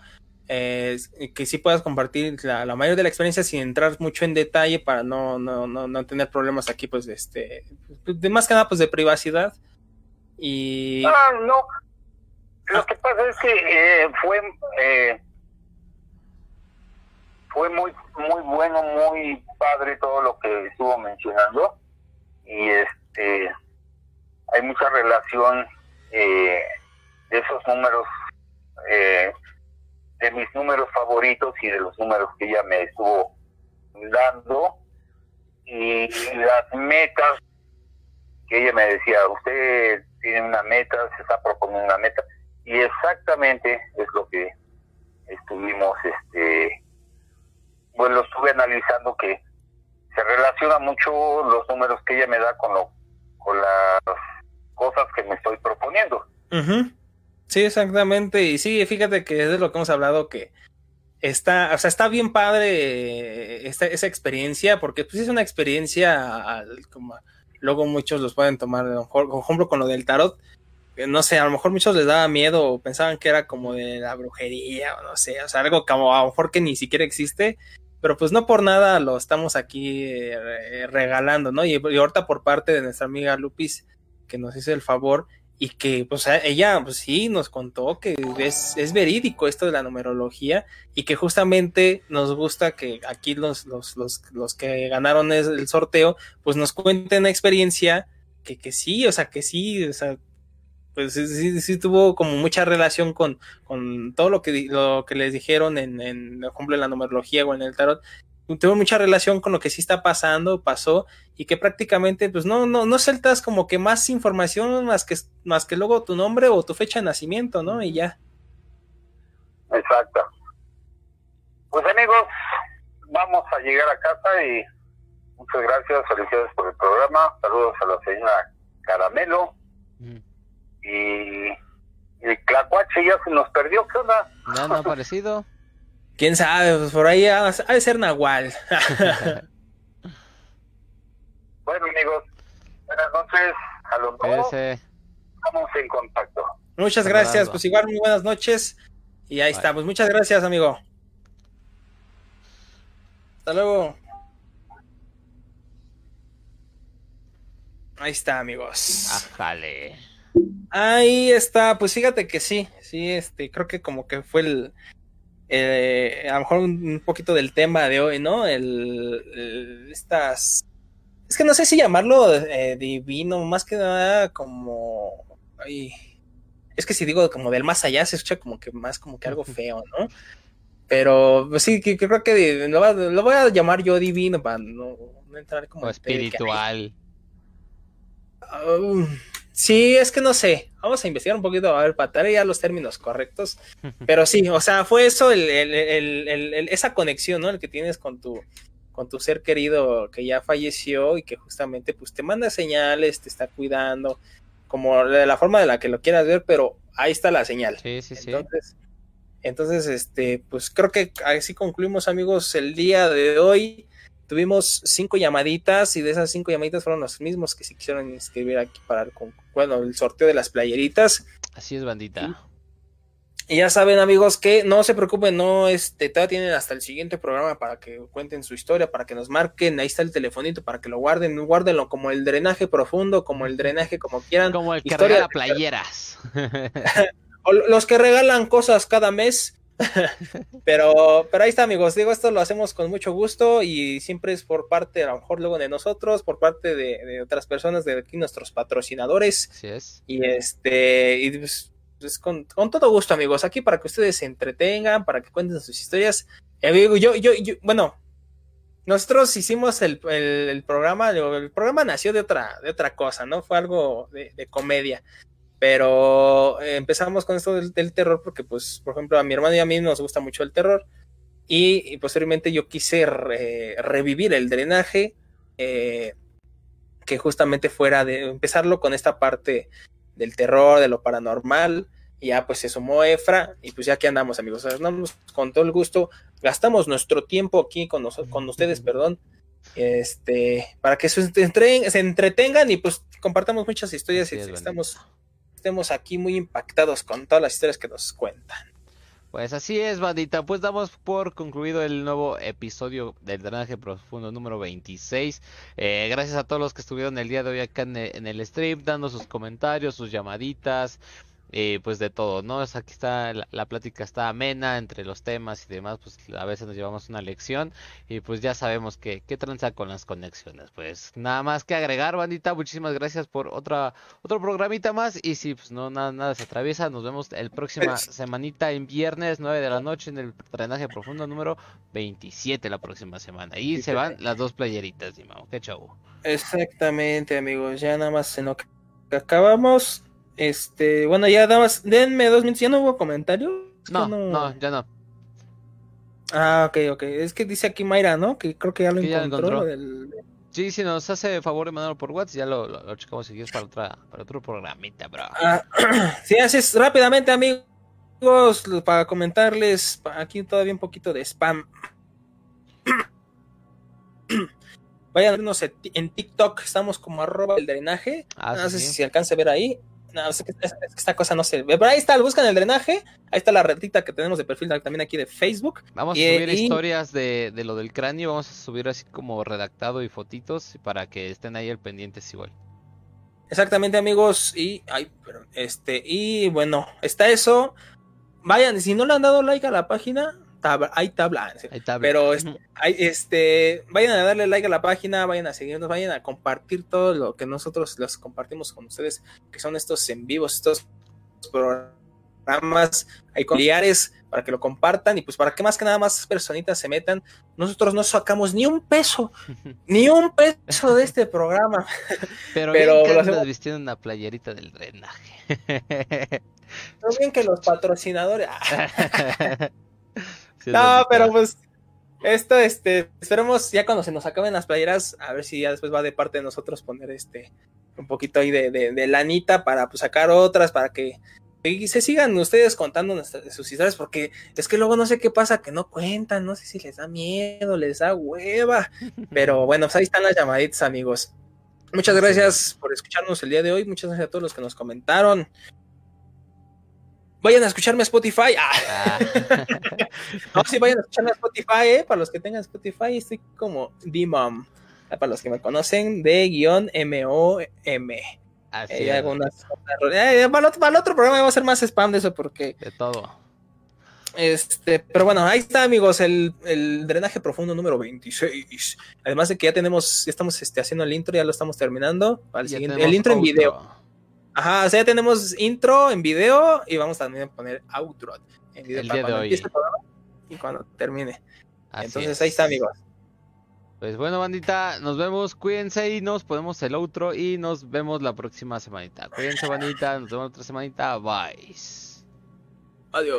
A: eh, que sí puedas compartir la, mayor de la experiencia sin entrar mucho en detalle para no, no, no, no tener problemas aquí, pues, este, de más que nada, pues, de privacidad. Y...
H: Ah, no. Lo que pasa es que eh, fue eh, fue muy muy bueno, muy padre todo lo que estuvo mencionando y este hay mucha relación eh, de esos números eh, de mis números favoritos y de los números que ella me estuvo dando y las metas que ella me decía, usted tiene una meta, se está proponiendo una meta, y exactamente es lo que estuvimos, este, bueno, estuve analizando que se relaciona mucho los números que ella me da con lo, con las cosas que me estoy proponiendo.
A: Ujú. Sí, exactamente. Y sí, fíjate que es de lo que hemos hablado que está, o sea, está bien padre eh, esta, esa experiencia, porque pues es una experiencia, como luego muchos los pueden tomar, por ejemplo, con lo del tarot, no sé, a lo mejor muchos les daba miedo o pensaban que era como de la brujería o no sé, o sea, algo como a lo mejor que ni siquiera existe, pero pues no por nada lo estamos aquí eh, re- regalando, ¿no? Y, y ahorita por parte de nuestra amiga Lupis, que nos hizo el favor, y que pues ella pues sí nos contó que es, es verídico esto de la numerología y que justamente nos gusta que aquí los, los, los, los que ganaron el sorteo pues nos cuenten una experiencia que, que sí, o sea que sí, o sea pues sí, sí, tuvo como mucha relación con, con todo lo que, lo que les dijeron en, en, por ejemplo, en la numerología o en el tarot, tuvo mucha relación con lo que sí está pasando, pasó, y que prácticamente, pues no, no, no sueltas como que más información más que, más que luego tu nombre o tu fecha de nacimiento, ¿no? Y ya.
H: Exacto. Pues amigos, vamos a llegar a casa y muchas gracias, felicidades por el programa, saludos a la señora Caramelo
B: Mm.
H: y el Clacuache ya se nos perdió, ¿qué onda?
B: ¿Ya no ha aparecido?
A: Quién sabe, pues por ahí ha, ha de ser Nahual.
H: Bueno amigos, buenas noches, a los dos estamos en contacto.
A: Muchas gracias, pues igual muy buenas noches. Y ahí
B: Bye.
A: estamos. Muchas gracias, amigo. Hasta luego. Ahí está, amigos.
B: Ájale.
A: Ahí está, pues fíjate que sí, sí, este, creo que como que fue el, eh, a lo mejor un, poquito del tema de hoy, ¿no? El, el- estas, es que no sé si llamarlo eh, divino, más que nada como, ay, es que si digo como del más allá se escucha como que más como que algo feo, ¿no? Pero pues sí, que, que creo que lo, voy a llamar yo divino para no, no entrar como
B: O espiritual.
A: Um, sí, es que no sé. Vamos a investigar un poquito, a ver, para ya los términos correctos. Pero sí, o sea, fue eso, el, esa conexión, ¿no? El que tienes con tu, con tu ser querido que ya falleció y que justamente pues te manda señales, te está cuidando, como de la forma de la que lo quieras ver, pero ahí está la señal.
B: Sí, sí, sí.
A: Entonces, entonces, este, pues creo que así concluimos, amigos, el día de hoy. Tuvimos cinco llamaditas y de esas cinco llamaditas fueron los mismos que se quisieron inscribir aquí para el, bueno, el sorteo de las playeritas.
B: Así es, bandita.
A: Y ya saben, amigos, que no se preocupen, no, este, todavía tienen hasta el siguiente programa para que cuenten su historia, para que nos marquen, ahí está el telefonito para que lo guarden, guárdenlo como el drenaje profundo, como el drenaje, como quieran.
B: Como el que
A: Historia
B: regala
A: de-
B: playeras.
A: O los que regalan cosas cada mes. pero, pero ahí está, amigos. Digo, esto lo hacemos con mucho gusto y siempre es por parte, a lo mejor luego de nosotros, por parte de, de otras personas, de aquí nuestros patrocinadores.
B: Así es.
A: Y este, y pues, pues, con, con todo gusto, amigos, aquí para que ustedes se entretengan, para que cuenten sus historias. Digo, yo, yo, yo, bueno, nosotros hicimos el, el, el programa, el programa nació de otra, de otra cosa, ¿no? Fue algo de, de comedia. Pero eh, empezamos con esto del, del terror porque, pues, por ejemplo, a mi hermano y a mí nos gusta mucho el terror. Y, y posteriormente yo quise re- revivir el drenaje, eh, que justamente fuera de empezarlo con esta parte del terror, de lo paranormal. Y ya pues se sumó Efra y pues ya aquí andamos amigos, andamos con todo el gusto, gastamos nuestro tiempo aquí con, noso- con ustedes, perdón, este, para que se, entre- se entretengan y pues compartamos muchas historias y
B: es,
A: estamos, estemos aquí muy impactados con todas las historias que nos cuentan.
B: Pues así es, bandita. Pues damos por concluido el nuevo episodio del Drenaje Profundo número 26. Eh, gracias a todos los que estuvieron el día de hoy acá en el, en el stream, dando sus comentarios, sus llamaditas, eh, pues de todo, ¿no? Es aquí está, la, la plática está amena entre los temas y demás, pues a veces nos llevamos una lección y pues ya sabemos que, qué tranza con las conexiones. Pues nada más que agregar, bandita. Muchísimas gracias por otra, otro programita más y si pues no nada, nada se atraviesa, nos vemos el próxima semanita en viernes 9 de la noche en el drenaje profundo número 27 la próxima semana. Y se van las dos playeritas, Dimao. Qué show.
A: Exactamente, amigos. Ya nada más en lo que acabamos. Este, bueno, ya nada más. Denme dos minutos. ¿Ya no hubo comentario? Es
B: No, no, ya no.
A: Ah, ok, ok. Es que dice aquí Mayra, ¿no? Que creo que ya lo
B: Que ya lo
A: encontró. del-
B: Sí, si nos hace favor de mandarlo por WhatsApp, ya lo, lo, lo checamos si quieres para otra, para otro programita, bro.
A: Ah, sí, así es. Rápidamente, amigos. Para comentarles. Aquí todavía un poquito de spam. Vayan a vernos en TikTok. Estamos como arroba el drenaje.
B: Ah,
A: no
B: sí,
A: sé si alcance a ver ahí. No, es que, es- es que esta cosa no se ve. Pero ahí está, buscan el drenaje. Ahí está la retita que tenemos de perfil también aquí de Facebook.
B: Vamos a
A: Y-
B: subir
A: y-
B: historias de, de lo del cráneo, vamos a subir así como redactado y fotitos para que estén ahí al pendientes igual.
A: Exactamente, amigos. Y, ay, perdón, este, y bueno, está eso. Vayan, si no le han dado like a la página, tabla, hay tabla. serio.
B: Ahí está.
A: Pero este, hay, este, vayan a darle like a la página, vayan a seguirnos, vayan a compartir todo lo que nosotros los compartimos con ustedes, que son estos en vivos, estos programas hay familiares para que lo compartan y pues para que más que nada más personitas se metan. Nosotros no sacamos ni un peso, ni un peso de este programa.
B: Pero,
A: pero
B: bien que vistiendo una playerita del drenaje.
A: No bien que los patrocinadores.
B: Sí,
A: No, pero pues esto, este, esperemos ya cuando se nos acaben las playeras, a ver si ya después va de parte de nosotros poner este un poquito ahí de, de, de lanita para pues, sacar otras, para que y se sigan ustedes contando nuestras, sus historias, porque es que luego no sé qué pasa, que no cuentan, no sé si les da miedo, les da hueva, pero bueno, pues ahí están las llamaditas, amigos. Muchas gracias por escucharnos el día de hoy, muchas gracias a todos los que nos comentaron. Vayan a escucharme a Spotify. Ah.
B: Ah.
A: No, sí, vayan a escucharme a Spotify, ¿eh? Para los que tengan Spotify, estoy como D-Mom. Para los que me conocen, de guion M-O-M.
B: Así
A: Eh,
B: es,
A: hago unas- unas- eh, para, el otro, programa va a ser más spam de eso porque...
B: de todo.
A: Este, pero bueno, ahí está, amigos, el, el drenaje profundo número 26. Además de que ya tenemos, ya estamos este, haciendo el intro, ya lo estamos terminando. Para el, siguiente, el intro en video. Ajá, o sea, ya tenemos intro en video y vamos también a poner outro en video
B: El
A: para
B: día de hoy.
A: y cuando termine.
B: Así
A: Entonces
B: es.
A: ahí está, amigos.
B: Pues bueno, bandita, nos vemos, cuídense y nos ponemos el outro y nos vemos la próxima semanita. Cuídense, bandita, nos vemos otra semanita. Bye.
A: Adiós.